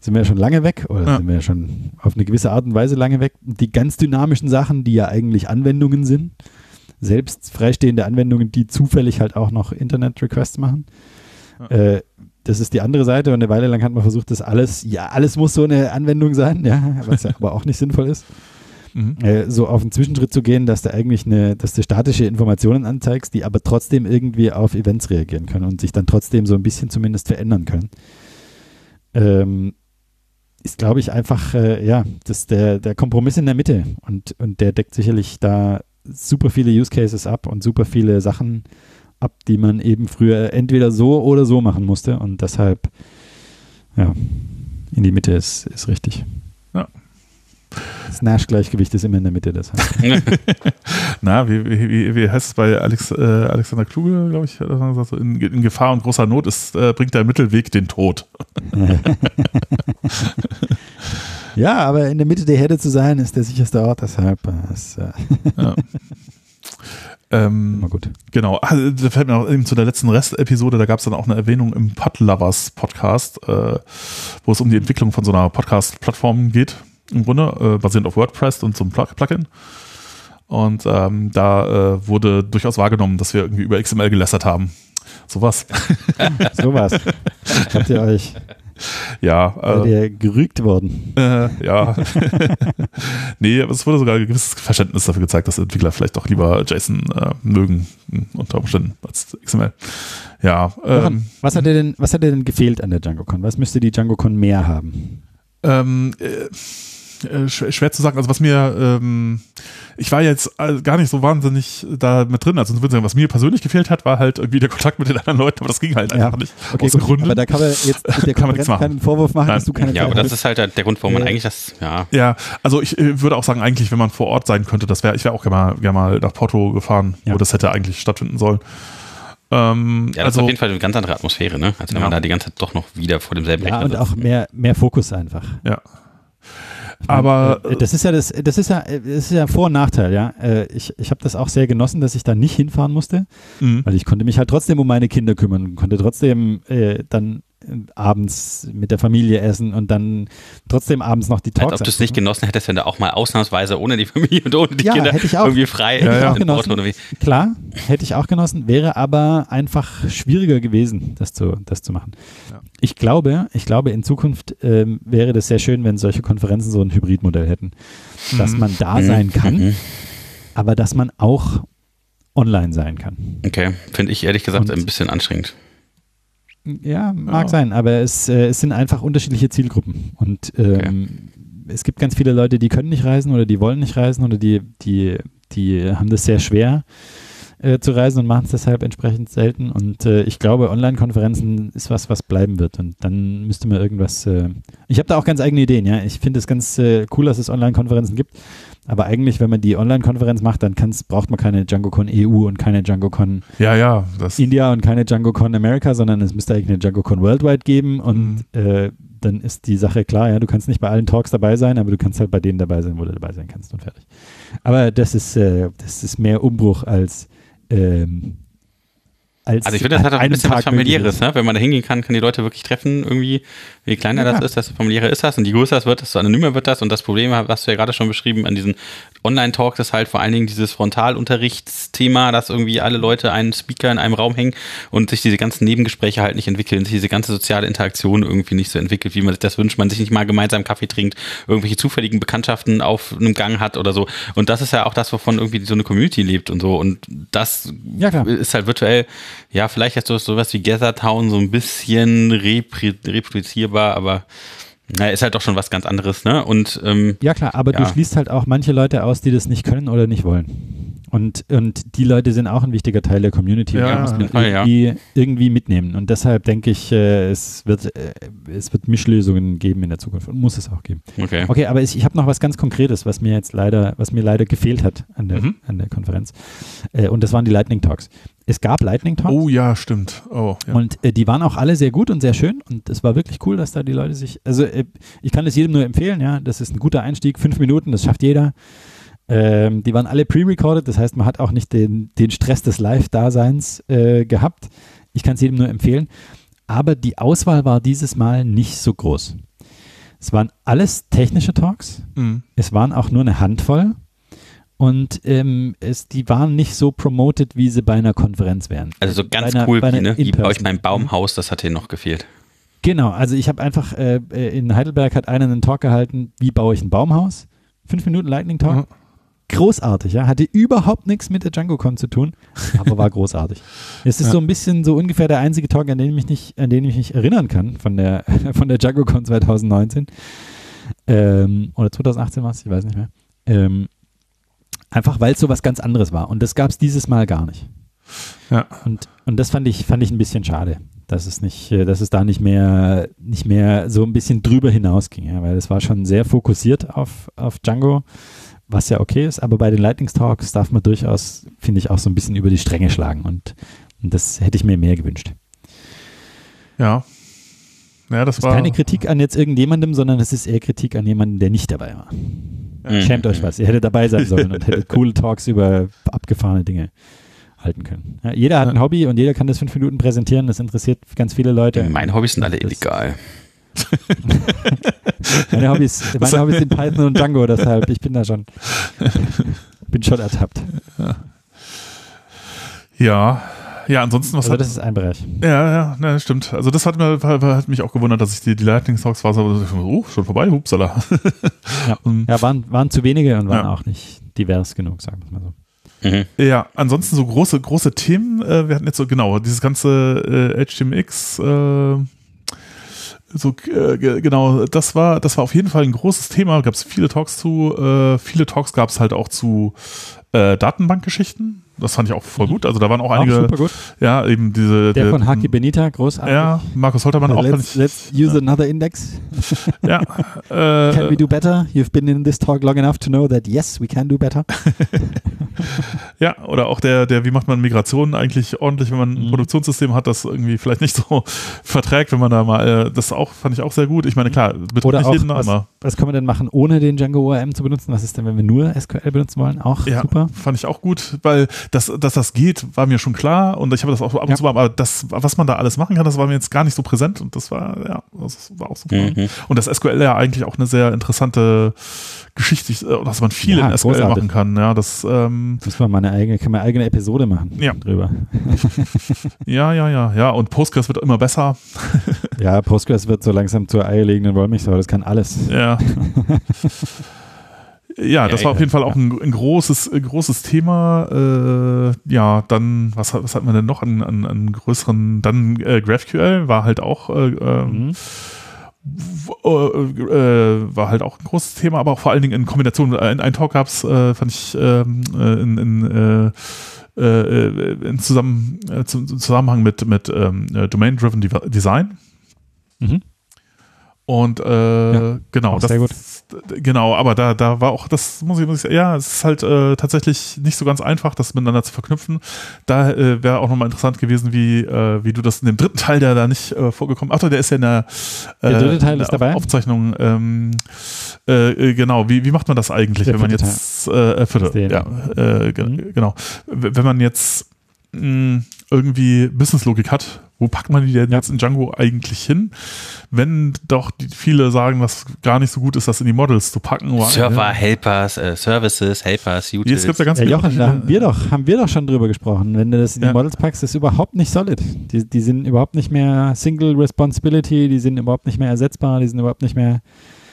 sind wir ja schon lange weg oder ja. sind wir ja schon auf eine gewisse Art und Weise lange weg. Die ganz dynamischen Sachen, die ja eigentlich Anwendungen sind, selbst freistehende Anwendungen, die zufällig halt auch noch Internet-Requests machen. Ja. Äh, das ist die andere Seite und eine Weile lang hat man versucht, das alles, ja, alles muss so eine Anwendung sein, ja, (laughs) was ja aber auch nicht sinnvoll ist mhm. äh, so auf einen Zwischenschritt zu gehen, dass du eigentlich eine, dass du statische Informationen anzeigst, die aber trotzdem irgendwie auf Events reagieren können und sich dann trotzdem so ein bisschen zumindest verändern können. Ähm, ist, glaube ich, einfach, äh, ja, das der, der Kompromiss in der Mitte und, und der deckt sicherlich da super viele Use Cases ab und super viele Sachen ab, die man eben früher entweder so oder so machen musste und deshalb, ja, in die Mitte ist, ist richtig. Ja, das Nash-Gleichgewicht ist immer in der Mitte des (laughs) Na, wie, wie, wie heißt es bei Alex, äh, Alexander Kluge, glaube ich, in, in, Gefahr und großer Not ist, äh, bringt der Mittelweg den Tod. (laughs) (laughs) ja, aber in der Mitte der Herde zu sein, ist der sicherste Ort, deshalb äh, ist, äh ja. (laughs) Ähm, Immer gut. Genau, ah, da fällt mir noch eben zu der letzten Rest-Episode, da gab es dann auch eine Erwähnung im Podlovers Podcast, äh, wo es um die Entwicklung von so einer Podcast-Plattform geht im Grunde, äh, basierend auf WordPress und so einem Plugin. Und ähm, da äh, wurde durchaus wahrgenommen, dass wir irgendwie über XML gelästert haben. Sowas. (laughs) Sowas. Habt ihr euch. Ja. Seid äh, ihr gerügt worden? Äh, ja. (laughs) nee, aber es wurde sogar ein gewisses Verständnis dafür gezeigt, dass Entwickler vielleicht doch lieber JSON äh, mögen, unter Umständen, als XML. Ja. Ähm, was, hat dir denn, was hat dir denn gefehlt an der DjangoCon? Was müsste die DjangoCon mehr haben? Ähm, äh, äh, schwer zu sagen. Also was mir, ähm, ich war jetzt äh, gar nicht so wahnsinnig da mit drin. Also was mir persönlich gefehlt hat, war halt irgendwie der Kontakt mit den anderen Leuten, aber das ging halt ja. einfach nicht. Okay, aus gut, Gründen. Aber da kann man jetzt (laughs) der Konferenz keinen Vorwurf machen, Nein. dass du keine Ja, Zeit aber das ist halt der Grund, warum man eigentlich das, ja. Ja, also ich äh, würde auch sagen, eigentlich, wenn man vor Ort sein könnte, das wäre, ich wäre auch gerne mal, gerne mal nach Porto gefahren, ja. wo das hätte eigentlich stattfinden sollen. Ähm, ja, das also, ist auf jeden Fall eine ganz andere Atmosphäre, ne? Als wenn ja. man da die ganze Zeit doch noch wieder vor demselben ja, Rechner und auch mehr, mehr Fokus einfach. Ja. Aber äh, das ist ja das, das ist ja, das ist ja Vor- und Nachteil, ja. Äh, ich, ich habe das auch sehr genossen, dass ich da nicht hinfahren musste, mhm. weil ich konnte mich halt trotzdem um meine Kinder kümmern, konnte trotzdem äh, dann abends mit der Familie essen und dann trotzdem abends noch die Talks. Als ob du es nicht genossen hättest, wenn du auch mal ausnahmsweise ohne die Familie und ohne die ja, Kinder hätte ich auch, irgendwie frei hätte ich auch genossen. Klar, hätte ich auch genossen, wäre aber einfach schwieriger gewesen, das zu, das zu machen. Ja. Ich glaube, ich glaube, in Zukunft ähm, wäre das sehr schön, wenn solche Konferenzen so ein Hybridmodell hätten. Dass mhm. man da mhm. sein kann, mhm. aber dass man auch online sein kann. Okay, finde ich ehrlich gesagt und, ein bisschen anstrengend. Ja, mag ja. sein, aber es, äh, es sind einfach unterschiedliche Zielgruppen. Und ähm, okay. es gibt ganz viele Leute, die können nicht reisen oder die wollen nicht reisen oder die, die, die haben das sehr schwer äh, zu reisen und machen es deshalb entsprechend selten. Und äh, ich glaube, Online-Konferenzen ist was, was bleiben wird. Und dann müsste man irgendwas. Äh ich habe da auch ganz eigene Ideen, ja. Ich finde es ganz äh, cool, dass es Online-Konferenzen gibt. Aber eigentlich, wenn man die Online-Konferenz macht, dann braucht man keine DjangoCon EU und keine DjangoCon ja, ja, India und keine DjangoCon America, sondern es müsste eigentlich eine DjangoCon Worldwide geben und mhm. äh, dann ist die Sache klar, ja, du kannst nicht bei allen Talks dabei sein, aber du kannst halt bei denen dabei sein, wo du dabei sein kannst und fertig. Aber das ist, äh, das ist mehr Umbruch als ähm, als also ich finde, das hat auch ein bisschen Tag was familiäres, ne? Wenn man da hingehen kann, kann die Leute wirklich treffen, irgendwie, je kleiner ja. das ist, desto familiärer ist das und je größer es wird, desto anonymer wird das und das Problem, was du ja gerade schon beschrieben an diesen Online-Talks, ist halt vor allen Dingen dieses Frontalunterrichtsthema, dass irgendwie alle Leute einen Speaker in einem Raum hängen und sich diese ganzen Nebengespräche halt nicht entwickeln, sich diese ganze soziale Interaktion irgendwie nicht so entwickelt, wie man sich das wünscht, man sich nicht mal gemeinsam Kaffee trinkt, irgendwelche zufälligen Bekanntschaften auf einem Gang hat oder so. Und das ist ja auch das, wovon irgendwie so eine Community lebt und so. Und das ja, ist halt virtuell ja, vielleicht ist so sowas wie Gather Town so ein bisschen reproduzierbar, aber na, ist halt doch schon was ganz anderes, ne? Und ähm, ja klar, aber ja. du schließt halt auch manche Leute aus, die das nicht können oder nicht wollen. Und, und die Leute sind auch ein wichtiger Teil der Community. Ja, und muss man irgendwie, irgendwie mitnehmen. Und deshalb denke ich, äh, es, wird, äh, es wird Mischlösungen geben in der Zukunft und muss es auch geben. okay. Okay, aber ich, ich habe noch was ganz Konkretes, was mir jetzt leider, was mir leider gefehlt hat an der, Mhm. an der Konferenz. Äh, und das waren die Lightning Talks. Es gab Lightning Talks. Oh ja, stimmt. Oh, ja. Und äh, die waren auch alle sehr gut und sehr schön und es war wirklich cool, dass da die Leute sich, also äh, ich kann es jedem nur empfehlen, ja, das ist ein guter Einstieg, fünf Minuten, das schafft jeder. Ähm, die waren alle pre-recorded, das heißt, man hat auch nicht den, den Stress des Live-Daseins äh, gehabt. Ich kann es jedem nur empfehlen. Aber die Auswahl war dieses Mal nicht so groß. Es waren alles technische Talks. Mhm. Es waren auch nur eine Handvoll. Und ähm, es, die waren nicht so promoted, wie sie bei einer Konferenz wären. Also so ganz einer- cool, bei wie, ne? wie bei euch beim Baumhaus, das hat hier noch gefehlt. Genau, also ich habe einfach, äh, äh, in Heidelberg hat einer einen Talk gehalten, wie baue ich ein Baumhaus? Fünf Minuten Lightning Talk. Mhm. Großartig, ja. Hatte überhaupt nichts mit der DjangoCon zu tun, aber war (laughs) großartig. Es ist Ja. so ein bisschen so ungefähr der einzige Talk, an den ich mich nicht, an den ich mich erinnern kann von der, (laughs) von der DjangoCon 2019. Ähm, oder 2018 war es, ich weiß nicht mehr. Ähm, einfach weil es so was ganz anderes war. Und das gab es dieses Mal gar nicht. Ja. Und, und das fand ich, fand ich ein bisschen schade, dass es nicht, äh, dass es da nicht mehr, nicht mehr so ein bisschen drüber hinausging, ja, weil es war schon sehr fokussiert auf, auf Django, was ja okay ist, aber bei den Lightning Talks darf man durchaus, finde ich, auch so ein bisschen über die Stränge schlagen und, und das hätte ich mir mehr gewünscht. Ja. Ja, das Das ist war. keine Kritik an jetzt irgendjemandem, sondern es ist eher Kritik an jemandem, der nicht dabei war. Mhm. Schämt euch was, ihr hättet dabei sein sollen und hättet (laughs) coole Talks über abgefahrene Dinge halten können. Ja, jeder hat ein Hobby und jeder kann das fünf Minuten präsentieren, das interessiert ganz viele Leute. Meine Hobbys sind alle Das- illegal. (laughs) Meine Hobbys, meine Hobbys sind Python und Django, deshalb, ich bin da schon, bin schon ertappt. Ja. Ja, ansonsten, was Also hat. das ist ein Bereich. Ja, ja, ne, stimmt. Also das hat, mir, hat mich auch gewundert, dass ich die, die Lightning Talks war, so, oh, schon vorbei, hupsala. (laughs) Ja, Und- ja waren, waren zu wenige und waren Ja. auch nicht divers genug, sagen wir es mal so. Mhm. Ja, ansonsten so große, große Themen. Äh, wir hatten jetzt so, genau, dieses ganze äh, HTMX, äh, so, äh, ge- genau, das war, das war auf jeden Fall ein großes Thema. Gab es viele Talks zu. Äh, viele Talks gab es halt auch zu äh, Datenbankgeschichten. Das fand ich auch voll gut. Also da waren auch Auch einige, super gut. ja, eben diese. Der von Haki Benita, großartig. Ja, Markus Holtermann auch. Let's, let's use another index. (laughs) ja, Can we äh, do better? You've been in this talk long enough to know that yes, we can do better. (laughs) ja, oder auch der, der, wie macht man Migration eigentlich ordentlich, wenn man ein Mhm. Produktionssystem hat, das irgendwie vielleicht nicht so (laughs) verträgt, wenn man da mal, äh, das auch, fand ich auch sehr gut. Ich meine, klar, betrifft Oder nicht auch, jeden was, immer. was können wir denn machen, ohne den Django ORM zu benutzen? Was ist denn, wenn wir nur SQL benutzen wollen? Auch Ja, super. fand ich auch gut, weil das, dass das geht, war mir schon klar und ich habe das auch ab und Ja. zu mal, aber das, was man da alles machen kann, das war mir jetzt gar nicht so präsent und das war, ja, das war auch super. Mhm. Und das SQL ja eigentlich auch eine sehr interessante Geschichte, äh, dass man viel Ja, in SQL großartig. machen kann, ja, das, ähm, Müssen wir mal eine eigene, kann man eigene Episode machen Ja. drüber. (laughs) ja, ja, ja, ja, und Postgres wird immer besser, Ja, Postgres wird so langsam zur eierlegenden Wollmilchsau, das kann alles. ja. (laughs) Ja, das Ja, war auf jeden Fall auch ein, ein großes, ein großes Thema. Äh, ja, dann, was, was hatten wir denn noch an, an, an größeren? Dann äh, GraphQL war halt auch äh, ähm, Mhm. äh, äh, war halt auch ein großes Thema, aber auch vor allen Dingen in Kombination. Ein, ein Talk gab's, äh, fand ich ähm, äh, in, in, äh, äh, in Zusammen, äh, zum, Zusammenhang mit, mit ähm, äh, Domain-Driven Design. Mhm. Und äh, Ja, genau, das, sehr gut. Genau, aber da, da war auch, das muss ich, muss ich sagen, ja, es ist halt äh, tatsächlich nicht so ganz einfach, das miteinander zu verknüpfen. Da äh, wäre auch nochmal interessant gewesen, wie, äh, wie du das in dem dritten Teil, der da nicht äh, vorgekommen, ach doch, der ist ja in der, äh, Der dritte Teil ist dabei? Aufzeichnung, ähm, äh, genau, wie, wie macht man das eigentlich, Der wenn man jetzt, äh, vierte, ja, Mhm. genau, wenn man jetzt mh, irgendwie Businesslogik hat, wo packt man die denn Ja. jetzt in Django eigentlich hin? Wenn doch die, viele sagen, dass gar nicht so gut ist, das in die Models zu packen. Server, Helpers, äh, Services, Helpers, Jetzt Utils. gibt ja ganz Ja, viele Jochen, da haben wir doch, haben wir doch schon drüber gesprochen. Wenn du das in die Ja. Models packst, ist überhaupt nicht solid. Die, die sind überhaupt nicht mehr Single Responsibility, die sind überhaupt nicht mehr ersetzbar, die sind überhaupt nicht mehr.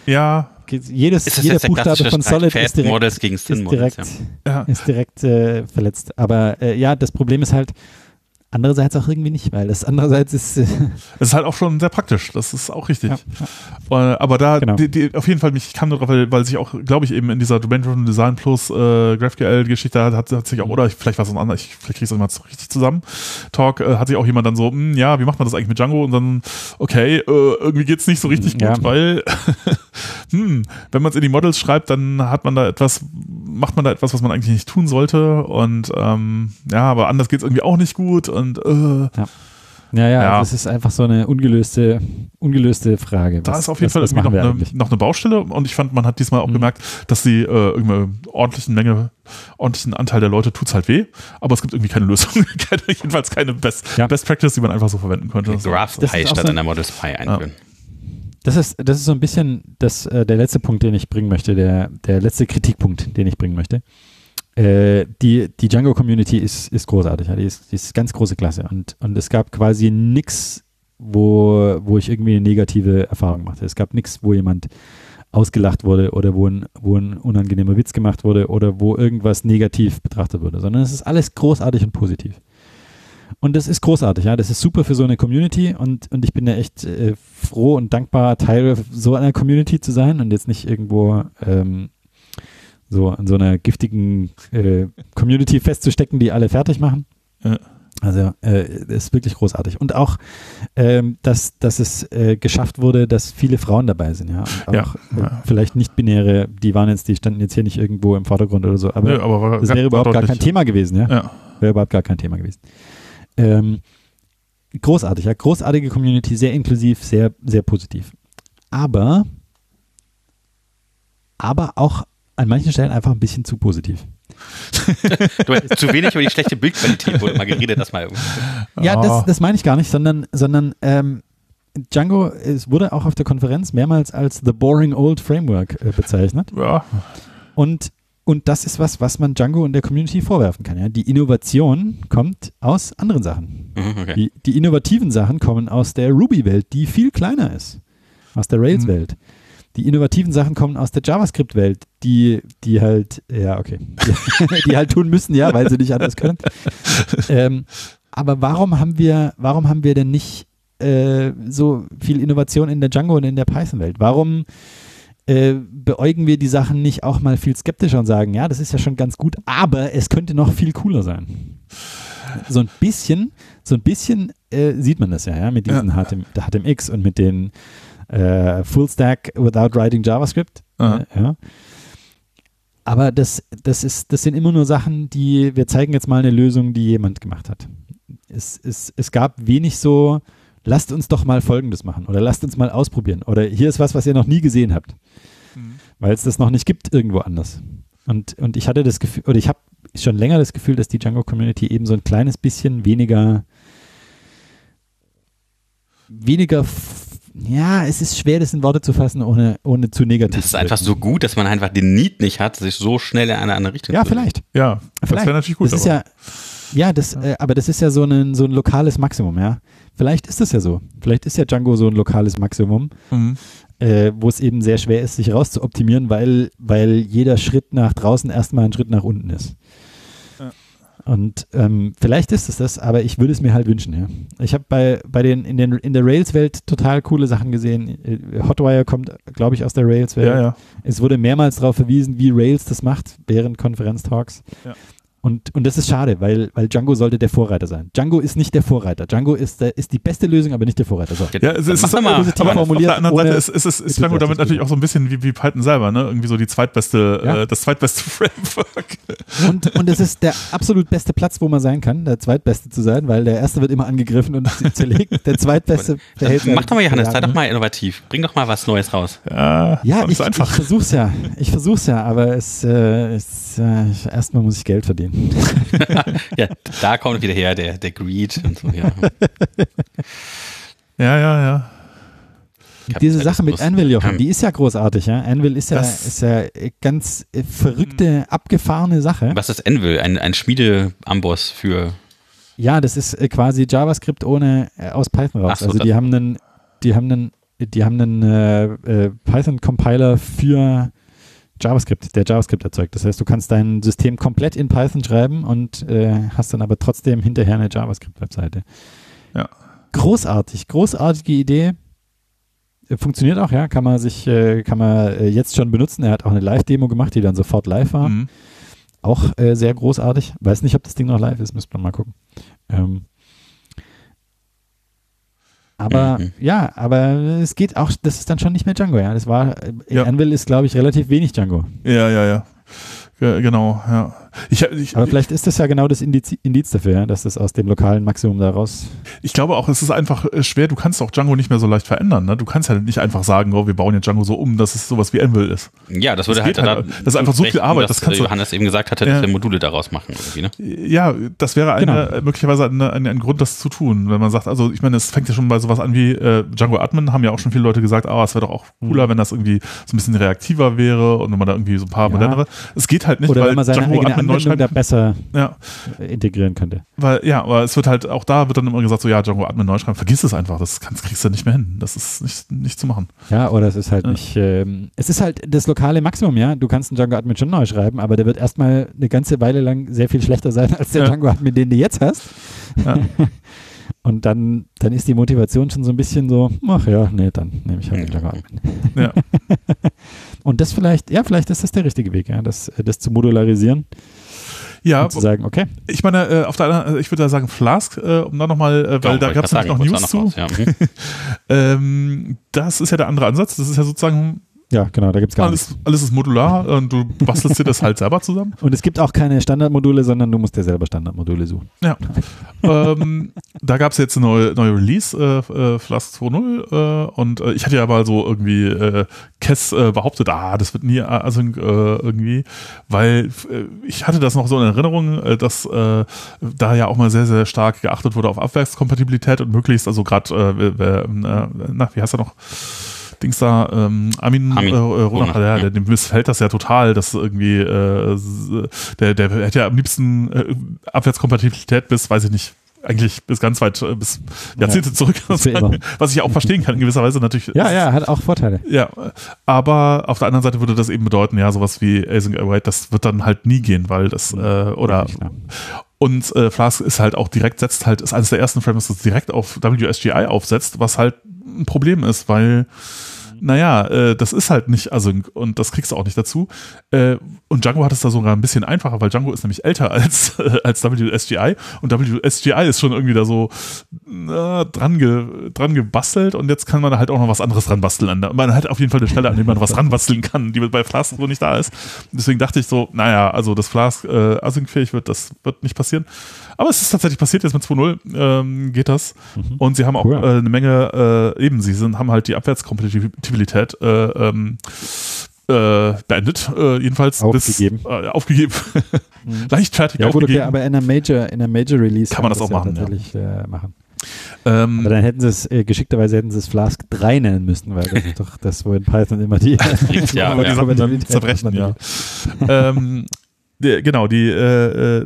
Ja, Jedes, ist jeder Buchstabe von Solid ist direkt, Models gegen ist Thin direkt, Ja. ja. ist direkt äh, verletzt. Aber äh, ja, das Problem ist halt, Andererseits auch irgendwie nicht, weil das andererseits ist. Äh es ist halt auch schon sehr praktisch, das ist auch richtig. Ja. Äh, aber da, genau. die, die, auf jeden Fall, mich kam darauf, weil, weil sich auch, glaube ich, eben in dieser Domain-Driven Design Plus äh, GraphQL-Geschichte hat, hat, hat, sich auch, mhm. oder vielleicht war es ein anderer, ich, vielleicht kriege ich es mal richtig zusammen, Talk, äh, hat sich auch jemand dann so, hm, ja, wie macht man das eigentlich mit Django? Und dann, okay, äh, irgendwie geht's nicht so richtig ja. gut, weil, (laughs) hm, wenn man es in die Models schreibt, dann hat man da etwas, macht man da etwas, was man eigentlich nicht tun sollte und ähm, ja, aber anders geht's irgendwie auch nicht gut und äh, ja. Ja, ja, ja. das ist einfach so eine ungelöste, ungelöste Frage. da ist auf jeden was, Fall was noch, eine, noch, eine, Baustelle und ich fand, man hat diesmal auch mhm. gemerkt, dass die äh, irgendwie ordentlichen Menge, ordentlichen Anteil der Leute tut es halt weh, aber es gibt irgendwie keine Lösung, (laughs) keine, jedenfalls keine Best, ja. Best Practice, die man einfach so verwenden könnte. Okay, Graph Pi statt so einer Models Pi einführen. Ja. Das ist, das ist so ein bisschen das, äh, der letzte Punkt, den ich bringen möchte, der, der letzte Kritikpunkt, den ich bringen möchte. Äh, die, die Django-Community ist, ist großartig, ja, die, ist, die ist ganz große Klasse. Und, und es gab quasi nichts, wo, wo ich irgendwie eine negative Erfahrung machte. Es gab nichts, wo jemand ausgelacht wurde oder wo ein, wo ein unangenehmer Witz gemacht wurde oder wo irgendwas negativ betrachtet wurde, sondern es ist alles großartig und positiv. Und das ist großartig, ja. Das ist super für so eine Community und, und ich bin ja echt äh, froh und dankbar, Teil so einer Community zu sein und jetzt nicht irgendwo ähm, so in so einer giftigen äh, Community festzustecken, die alle fertig machen. Ja. Also äh, ist wirklich großartig. Und auch, ähm, dass, dass es äh, geschafft wurde, dass viele Frauen dabei sind, ja. Und auch ja, äh, vielleicht nicht-binäre, die waren jetzt, die standen jetzt hier nicht irgendwo im Vordergrund oder so, aber, ja, aber das wäre überhaupt gar kein Thema gewesen, ja. ja. Wäre überhaupt gar kein Thema gewesen. Ähm, großartig, ja. Großartige Community, sehr inklusiv, sehr, sehr positiv. Aber, aber auch an manchen Stellen einfach ein bisschen zu positiv. (laughs) du hast zu wenig über die schlechte Bildqualität wurde mal geredet, das mal irgendwie. Ja, das, oh. das meine ich gar nicht, sondern, sondern ähm, Django es wurde auch auf der Konferenz mehrmals als The Boring Old Framework äh, bezeichnet. Ja. Und, und das ist was, was man Django und der Community vorwerfen kann. Ja? Die Innovation kommt aus anderen Sachen. Mhm, okay. die, die innovativen Sachen kommen aus der Ruby-Welt, die viel kleiner ist. Aus der Rails-Welt. Mhm die innovativen Sachen kommen aus der JavaScript-Welt, die, die halt, ja, okay, die, (laughs) die, halt tun müssen, ja, weil sie nicht anders können. (laughs) Ähm, aber warum haben wir, warum haben wir denn nicht äh, so viel Innovation in der Django und in der Python-Welt? Warum äh, beäugen wir die Sachen nicht auch mal viel skeptischer und sagen, ja, das ist ja schon ganz gut, aber es könnte noch viel cooler sein? So ein bisschen, so ein bisschen äh, sieht man das ja, ja, mit diesen ja. HTM, HTMX und mit den äh, Full Stack without writing JavaScript. Äh, ja. Aber das, das, ist, das sind immer nur Sachen, die wir zeigen jetzt mal eine Lösung, die jemand gemacht hat. Es, es, es gab wenig so, lasst uns doch mal Folgendes machen oder lasst uns mal ausprobieren oder hier ist was, was ihr noch nie gesehen habt, mhm. weil es das noch nicht gibt irgendwo anders. Und, und ich hatte das Gefühl, oder ich habe schon länger das Gefühl, dass die Django Community eben so ein kleines bisschen weniger weniger ja, es ist schwer, das in Worte zu fassen, ohne, ohne zu negativ Das ist einfach so gut, dass man einfach den Need nicht hat, sich so schnell in eine andere Richtung ja, zu Ja, vielleicht. Ja, das wäre natürlich gut. Das ist ja, ja, das. Äh, aber das ist ja so ein, so ein lokales Maximum, ja. Vielleicht ist das ja so. Vielleicht ist ja Django so ein lokales Maximum, mhm. äh, wo es eben sehr schwer ist, sich rauszuoptimieren, weil, weil jeder Schritt nach draußen erstmal ein Schritt nach unten ist. Und ähm, vielleicht ist es das, aber ich würde es mir halt wünschen, ja. Ich habe bei, bei den, in, den, in der Rails-Welt total coole Sachen gesehen. Äh, Hotwire kommt, glaube ich, aus der Rails-Welt. Ja, ja. Es wurde mehrmals darauf verwiesen, wie Rails das macht während Konferenztalks. Ja. Und, und das ist schade, weil, weil Django sollte der Vorreiter sein. Django ist nicht der Vorreiter. Django ist, der, ist die beste Lösung, aber nicht der Vorreiter. So. Ja, es ist, aber positiv aber formuliert. Auf der anderen Seite ist, ist, ist, ist Django damit natürlich auch so ein bisschen wie, wie Python selber, ne? Irgendwie so die zweitbeste, ja. äh, das zweitbeste (laughs) Framework. Und, und es ist der absolut beste Platz, wo man sein kann, der zweitbeste zu sein, weil der erste wird immer angegriffen und (laughs) zerlegt. Der zweitbeste verhält Mach doch mal, Johannes, sei doch mal innovativ. Bring doch mal was Neues raus. Ja, ja ich, ich versuch's ja. Ich versuch's ja, aber es, äh, es äh, erstmal muss ich Geld verdienen. (laughs) ja, da kommt wieder her der, der Greed und so, ja. ja, ja, ja. Diese Sache mit Anvil, Jochen, die ist ja großartig, ja. Anvil ist ja, ist ja ganz äh, verrückte, abgefahrene Sache. Was ist Anvil? Ein, ein Schmiedeamboss für. Ja, das ist äh, quasi JavaScript ohne äh, aus Python raus. So, also die haben einen, die haben einen, die haben einen äh, Python-Compiler für JavaScript, der JavaScript erzeugt. Das heißt, du kannst dein System komplett in Python schreiben und äh, hast dann aber trotzdem hinterher eine JavaScript-Webseite. Ja. Großartig, großartige Idee. Äh, Funktioniert auch, ja, kann man sich, äh, kann man äh, jetzt schon benutzen. Er hat auch eine Live-Demo gemacht, die dann sofort live war. Mhm. Auch äh, sehr großartig. Weiß nicht, ob das Ding noch live ist, müsste man mal gucken. Ähm, aber Mhm. ja, aber es geht auch, das ist dann schon nicht mehr Django, ja. Das war, äh, Ja. Anvil ist, glaube ich, relativ wenig Django. Ja, ja, ja. Ge- Genau, ja. Ich, ich, Aber vielleicht ist das ja genau das Indiz, Indiz dafür, ja, dass das aus dem lokalen Maximum da raus. Ich glaube auch, es ist einfach äh, schwer, du kannst auch Django nicht mehr so leicht verändern. Ne? Du kannst ja nicht einfach sagen, oh, wir bauen jetzt Django so um, dass es sowas wie Anvil ist. Ja, das würde Das halt, halt. da- Das ist einfach so viel Arbeit, dass das kannst du- Johannes eben gesagt hatte, Ja. dass wir Module daraus machen irgendwie, ne? Ja, das wäre eine, Genau. äh, möglicherweise eine, ein, ein Grund, das zu tun. Wenn man sagt, also ich meine, es fängt ja schon bei sowas an wie äh, Django Admin, haben ja auch schon viele Leute gesagt, ah, es wäre doch auch cooler, Mhm. wenn das irgendwie so ein bisschen reaktiver wäre und wenn man da irgendwie so ein paar Ja. modernere. Es geht halt nicht, Oder weil wenn man seine Django eigene Anwendung da besser Ja, integrieren könnte. weil, ja, aber es wird halt, auch da wird dann immer gesagt, so ja, Django Admin neu schreiben, vergiss es einfach, das kannst, kriegst du nicht mehr hin. Das ist nicht, nicht zu machen. Ja, oder es ist halt Ja. nicht, ähm, es ist halt das lokale Maximum, ja. Du kannst einen Django Admin schon neu schreiben, aber der wird erstmal eine ganze Weile lang sehr viel schlechter sein als der Ja. Django Admin, den du jetzt hast. Ja. (laughs) Und dann, dann ist die Motivation schon so ein bisschen so, ach ja, nee, dann nehme ich halt den Django Admin. Ja. (laughs) Und das vielleicht, ja, vielleicht ist das der richtige Weg, ja, das, das zu modularisieren Ja, und zu sagen, okay, ich meine, äh, auf der anderen, äh, ich würde da sagen Flask, äh, um da nochmal, äh, weil Ja, da gab es noch News zu. ja. Ähm, das ist ja der andere Ansatz. Das ist ja sozusagen, ja, genau, da gibt es gar nichts. alles, alles ist modular und du bastelst dir das halt (laughs) selber zusammen. Und es gibt auch keine Standardmodule, sondern du musst dir selber Standardmodule suchen. Ja. ähm, da gab es jetzt eine neue, neue Release, äh, äh, Flask 2.0 äh, und äh, ich hatte ja mal so irgendwie äh, Kess äh, behauptet, ah, das wird nie async äh, irgendwie, weil ich hatte das noch so in Erinnerung, dass da ja auch mal sehr, sehr stark geachtet wurde auf Abwärtskompatibilität und möglichst, also gerade, äh, äh, äh, na, wie heißt er noch? Dings da, ähm, Armin, Armin äh, Ronach, Ronach, ja, ja. der, dem missfällt das ja total, dass irgendwie, äh, der, der hätte ja am liebsten äh, Abwärtskompatibilität bis, weiß ich nicht, eigentlich bis ganz weit, äh, bis Jahrzehnte zurück, für immer. was ich ja auch verstehen kann in gewisser Weise natürlich. Ja, ja, hat auch Vorteile. Ja, aber auf der anderen Seite würde das eben bedeuten, ja, sowas wie Async Await, das wird dann halt nie gehen, weil das, äh, oder, Ja. und äh, Flask ist halt auch direkt, setzt halt, ist eines der ersten Frameworks, das direkt auf WSGI aufsetzt, was halt ein Problem ist, weil, naja, äh, das ist halt nicht Async und das kriegst du auch nicht dazu. Äh, und Django hat es da sogar ein bisschen einfacher, weil Django ist nämlich älter (laughs) als, äh, als WSGI und WSGI ist schon irgendwie da so na, dran, ge, dran gebastelt und jetzt kann man da halt auch noch was anderes dran basteln. An der- Man hat auf jeden Fall eine Stelle, an der man was dran basteln kann, die bei Flask so nicht da ist. Deswegen dachte ich so, naja, also dass Flask äh, async-fähig wird, das wird nicht passieren. Aber es ist tatsächlich passiert, jetzt mit 2.0 ähm, geht das. Und sie haben auch Cool. äh, eine Menge, äh, eben, sie sind, haben halt die Abwärtskompatibilität äh, ähm, äh, beendet, äh, jedenfalls Aufgegeben. Bis, äh, aufgegeben. (laughs) Leichtfertig Ja, gut, okay, aufgegeben. aber in einer Major, in einer Major Release Kann man das ja auch machen, ja. Tatsächlich, äh, machen. ähm, Aber dann hätten sie es, äh, geschickterweise hätten sie es Flask 3 nennen müssen, weil das (laughs) ist doch das, wo in Python immer die, Ja, (laughs) aber die ja. Kompatibilität zerbrechen, ja. ähm, die, genau, die, äh, äh,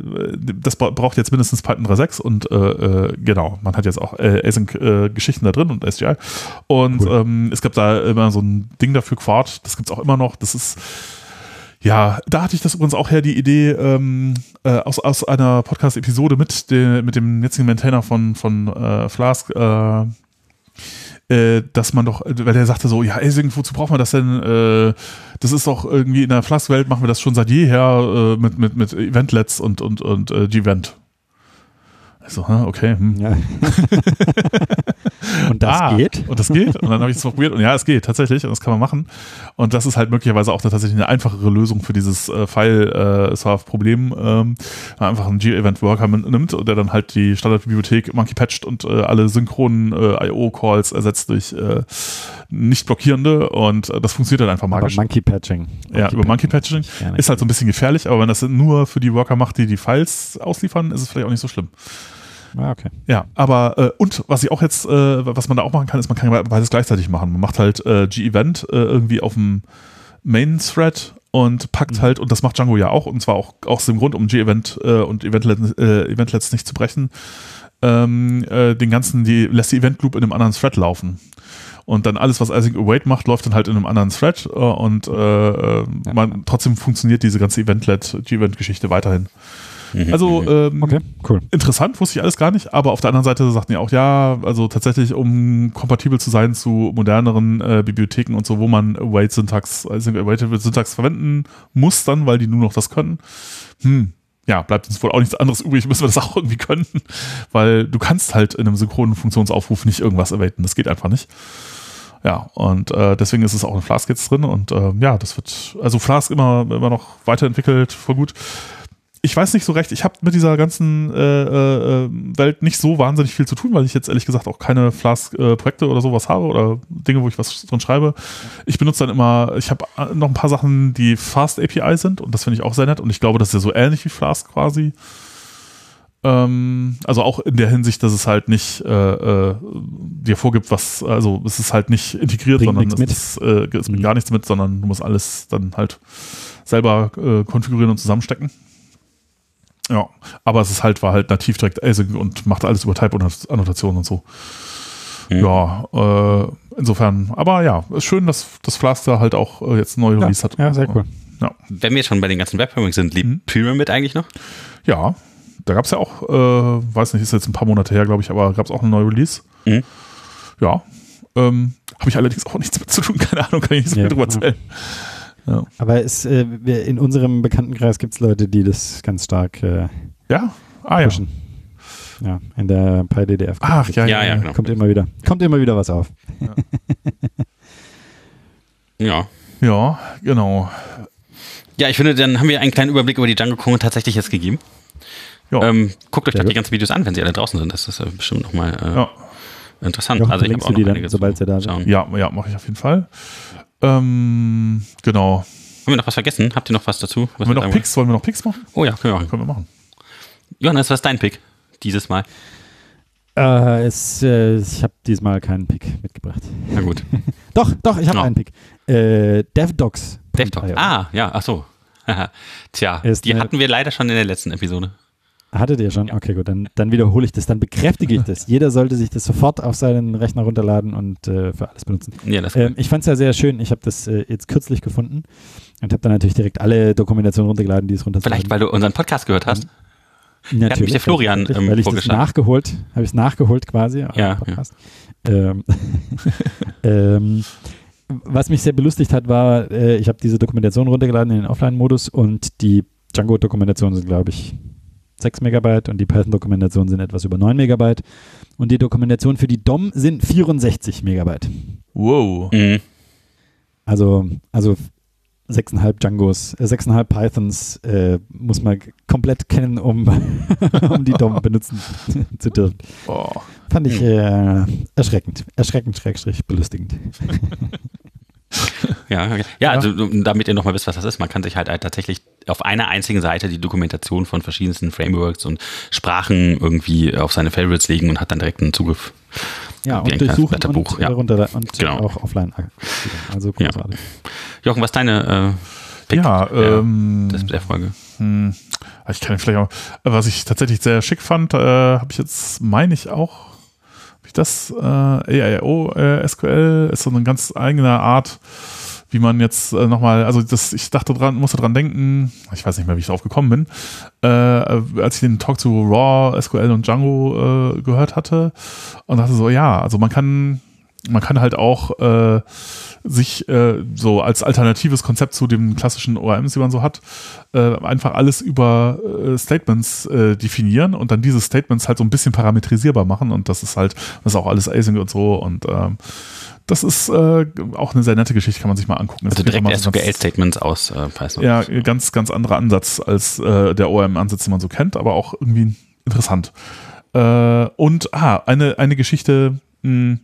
das bra- braucht jetzt mindestens Python 3.6 und äh, äh, genau, man hat jetzt auch äh, Async-Geschichten da drin und SGI. Und Cool. ähm, es gab da immer so ein Ding dafür, Quart, das gibt's auch immer noch. Das ist, ja, da hatte ich das übrigens auch her, die Idee ähm, äh, aus, aus einer Podcast-Episode mit, de, mit dem jetzigen Maintainer von, von äh, Flask, äh, äh, dass man doch, weil der sagte so, ja, Async, wozu braucht man das denn? Äh, das ist doch irgendwie in der Flask-Welt machen wir das schon seit jeher äh, mit, mit, mit Eventlets und, und, und äh, Gvent. Also, okay. Hm. Ja. (laughs) und das Ah, geht. Und das geht. Und dann habe ich es probiert. Und ja, es geht tatsächlich. Und das kann man machen. Und das ist halt möglicherweise auch tatsächlich eine einfachere Lösung für dieses äh, File-Serve-Problem. Ähm, wenn man einfach einen G-Event-Worker nimmt und der dann halt die Standardbibliothek monkey patcht und äh, alle synchronen äh, IO-Calls ersetzt durch äh, nicht blockierende. Und äh, das funktioniert dann einfach magisch. Monkey Patching. ja, über Monkey Patching. Ist halt so ein bisschen gefährlich, aber wenn das nur für die Worker macht, die die Files ausliefern, ist es vielleicht auch nicht so schlimm. Ah, okay. Ja, aber äh, und was ich auch jetzt, äh, was man da auch machen kann, ist, man kann beides gleichzeitig machen. Man macht halt äh, G-Event äh, irgendwie auf dem Main-Thread und packt Mhm. halt, und das macht Django ja auch, und zwar auch aus dem Grund, um G-Event äh, und Eventlet, Eventlets nicht zu brechen, ähm, äh, den ganzen, die lässt die Event-Loop in einem anderen Thread laufen. Und dann alles, was Async Await macht, läuft dann halt in einem anderen Thread äh, und äh, äh man, trotzdem funktioniert diese ganze Event-led, Event-Geschichte weiterhin. Mhm. Also mhm. ähm, okay, cool. interessant, wusste ich alles gar nicht, aber auf der anderen Seite sagten die auch, ja, also tatsächlich, um kompatibel zu sein zu moderneren äh, Bibliotheken und so, wo man Await-Syntax, also Await-Syntax verwenden muss dann, weil die nur noch das können. Hm, ja, bleibt uns wohl auch nichts anderes übrig, müssen wir das (laughs) auch irgendwie können, weil du kannst halt in einem synchronen Funktionsaufruf nicht irgendwas awaiten, das geht einfach nicht. Ja, und äh, deswegen ist es auch in Flask jetzt drin. Und äh, ja, das wird, also Flask immer, immer noch weiterentwickelt, voll gut ich weiß nicht so recht, ich habe mit dieser ganzen äh, äh, Welt nicht so wahnsinnig viel zu tun, weil ich jetzt ehrlich gesagt auch keine Flask-Projekte äh, oder sowas habe oder Dinge, wo ich was drin schreibe. Ich benutze dann immer, ich habe äh, noch ein paar Sachen, die Fast API sind und das finde ich auch sehr nett und ich glaube, das ist ja so ähnlich wie Flask quasi. Ähm, also auch in der Hinsicht, dass es halt nicht äh, äh, dir vorgibt, was, also es ist halt nicht integriert, Bringt sondern es, mit. Ist, es bringt mhm. gar nichts mit, sondern du musst alles dann halt selber konfigurieren und zusammenstecken. Ja, aber es ist halt, war halt nativ direkt Async und macht alles über Type-Annotationen und so. Mhm. Ja, äh, insofern, aber ja, ist schön, dass das Flask da halt auch äh, jetzt neu Release hat. Ja, sehr cool. Ja. Wenn wir schon bei den ganzen Webframings sind, lebt mhm. Pyramid eigentlich noch? Ja, da gab es ja auch, äh, weiß nicht, ist jetzt ein paar Monate her, glaube ich, aber gab es auch eine neue Release. Mhm. Ja, ähm, habe ich allerdings auch nichts mit zu tun, (laughs) keine Ahnung, kann ich nicht so viel ja, drüber erzählen. Ja. Ja. Aber es, äh, in unserem Bekanntenkreis gibt es Leute, die das ganz stark äh, ja? Ah, ja. pushen. Ja, in der PyDDF. Ach, ja, ja, ja, genau. Kommt immer wieder, kommt immer wieder was auf. Ja. ja. Ja, genau. Ja, ich finde, dann haben wir einen kleinen Überblick über die Django Kong tatsächlich jetzt gegeben. Ähm, guckt euch doch die ganzen Videos an, wenn sie alle draußen sind. Das ist äh, bestimmt nochmal äh, ja. interessant. Jochen, also ich habe auch noch die dann, sobald sie da sind. Ja, ja mache ich auf jeden Fall. Ähm, genau. Haben wir noch was vergessen? Habt ihr noch was dazu? Was wir noch Picks? Wollen wir noch Picks machen? Oh ja, können wir machen. Können wir machen. Johannes, was ist dein Pick dieses Mal? Äh, es, äh, ich habe diesmal keinen Pick mitgebracht. Na gut. (laughs) doch, doch, ich habe no. einen Pick. Äh, DevDocs. DevDocs. Ah, ja, ach so. (laughs) Tja, ist die hatten wir leider schon in der letzten Episode. Hattet ihr schon? Okay, gut, dann, dann wiederhole ich das, dann bekräftige ich das. (laughs) Jeder sollte sich das sofort auf seinen Rechner runterladen und äh, für alles benutzen. Ja, das ähm, ich fand es ja sehr schön. Ich habe das äh, jetzt kürzlich gefunden und habe dann natürlich direkt alle Dokumentationen runtergeladen, die es runterzuladen Vielleicht, weil du unseren Podcast gehört hast. Natürlich. Hat mich der Florian ähm, weil ich das nachgeholt, habe ich es nachgeholt quasi. Ja. ja. Ähm, (laughs) ähm, was mich sehr belustigt hat, war, äh, ich habe diese Dokumentation runtergeladen in den Offline-Modus und die Django-Dokumentationen sind, glaube ich, 6 Megabyte und die Python-Dokumentation sind etwas über 9 Megabyte. Und die Dokumentation für die DOM sind 64 Megabyte. Wow. Mhm. Also, also 6,5 Djangos, äh, 6,5 Pythons äh, muss man komplett kennen, um, (laughs) um die DOM benutzen (laughs) zu dürfen. Oh. Fand ich äh, erschreckend. Erschreckend, schrägstrich, belustigend. (laughs) Ja, okay. ja, also damit ihr nochmal wisst, was das ist, man kann sich halt, halt tatsächlich auf einer einzigen Seite die Dokumentation von verschiedensten Frameworks und Sprachen irgendwie auf seine Favorites legen und hat dann direkt einen Zugriff. Ja, und durchsuchen und, ja. runter und genau. auch offline. Also großartig. Ja. Jochen, was ist deine äh, Pick ja, ähm, der Folge? Hm, ich kann vielleicht auch, was ich tatsächlich sehr schick fand, äh, habe ich jetzt, meine ich auch, habe ich das, äh, AIO äh, SQL ist so eine ganz eigene Art, wie man jetzt äh, nochmal, also das, ich dachte dran, musste dran denken, ich weiß nicht mehr, wie ich darauf gekommen bin, äh, als ich den Talk zu Raw, SQL und Django äh, gehört hatte. Und dachte so, ja, also man kann, man kann halt auch äh, sich äh, so als alternatives Konzept zu den klassischen ORMs, die man so hat, äh, einfach alles über äh, Statements äh, definieren und dann diese Statements halt so ein bisschen parametrisierbar machen und das ist halt, das ist auch alles Async und so und ähm, das ist äh, auch eine sehr nette Geschichte, kann man sich mal angucken. Das also direkt SQL-Statements aus äh, Python. Ja, ganz, ganz anderer Ansatz als äh, der ORM-Ansatz, den man so kennt, aber auch irgendwie interessant. Äh, und, ah, eine, eine Geschichte, mh, hm,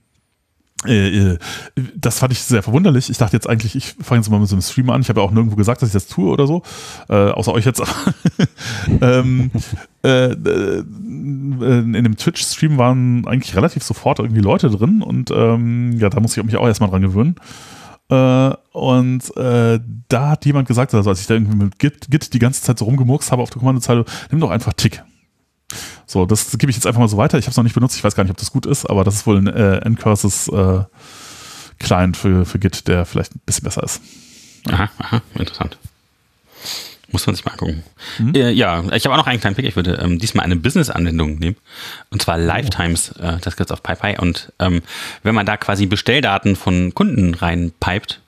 das fand ich sehr verwunderlich. Ich dachte jetzt eigentlich, ich fange jetzt mal mit so einem Stream an. Ich habe ja auch nirgendwo gesagt, dass ich das tue oder so. Äh, außer euch jetzt. (laughs) ähm, äh, äh, in dem Twitch-Stream waren eigentlich relativ sofort irgendwie Leute drin und ähm, ja, da muss ich mich auch erstmal dran gewöhnen. Äh, und da hat jemand gesagt, also als ich da irgendwie mit Git, Git die ganze Zeit so rumgemurkst habe auf der Kommandozeile, nimm doch einfach Tick. So, das gebe ich jetzt einfach mal so weiter. Ich habe es noch nicht benutzt, ich weiß gar nicht, ob das gut ist, aber das ist wohl ein äh, N-Curses äh, Client für, für Git, der vielleicht ein bisschen besser ist. Aha, aha, interessant. Muss man sich mal angucken. Mhm. Äh, ja, ich habe auch noch einen kleinen Pick. Ich würde ähm, diesmal eine Business-Anwendung nehmen. Und zwar Lifetimes. Äh, das gibt es auf PyPy. Und ähm, wenn man da quasi Bestelldaten von Kunden reinpipet,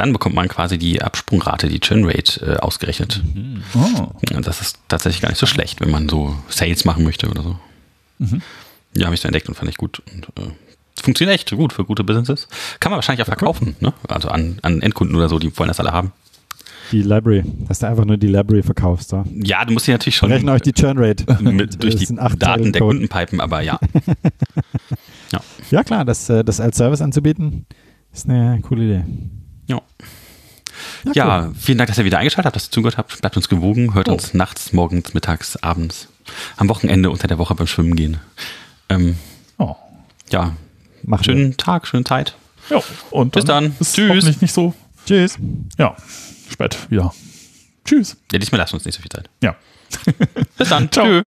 dann bekommt man quasi die Absprungrate, die Churn-Rate äh, ausgerechnet. Mhm. Oh. Das ist tatsächlich gar nicht so schlecht, wenn man so Sales machen möchte oder so. Mhm. Ja, habe ich so entdeckt und fand ich gut. Und äh, funktioniert echt gut für gute Businesses. Kann man wahrscheinlich auch verkaufen, ne? Also an, an Endkunden oder so, die wollen das alle haben. Die Library, dass du einfach nur die Library verkaufst. Da. Ja, du musst sie natürlich schon. Rechnen euch die Churnrate. (laughs) Mit, durch die Daten der Kunden pipen, aber ja. (laughs) ja. Ja, klar, das, äh, das als Service anzubieten, ist eine coole Idee. Ja. Ja, ja cool. vielen Dank, dass ihr wieder eingeschaltet habt, dass ihr zugehört habt. Bleibt uns gewogen, hört oh. uns nachts, morgens, mittags, abends, am Wochenende, unter der Woche beim Schwimmen gehen. Ähm, oh. Ja, Machen schönen wir. Tag, schöne Zeit. Ja, und bis dann. Ist Tschüss. Nicht so. Tschüss. Ja, spät wieder. Tschüss. Ja, diesmal lassen wir uns nicht so viel Zeit. Ja. bis dann. (laughs) Ciao. Tschüss.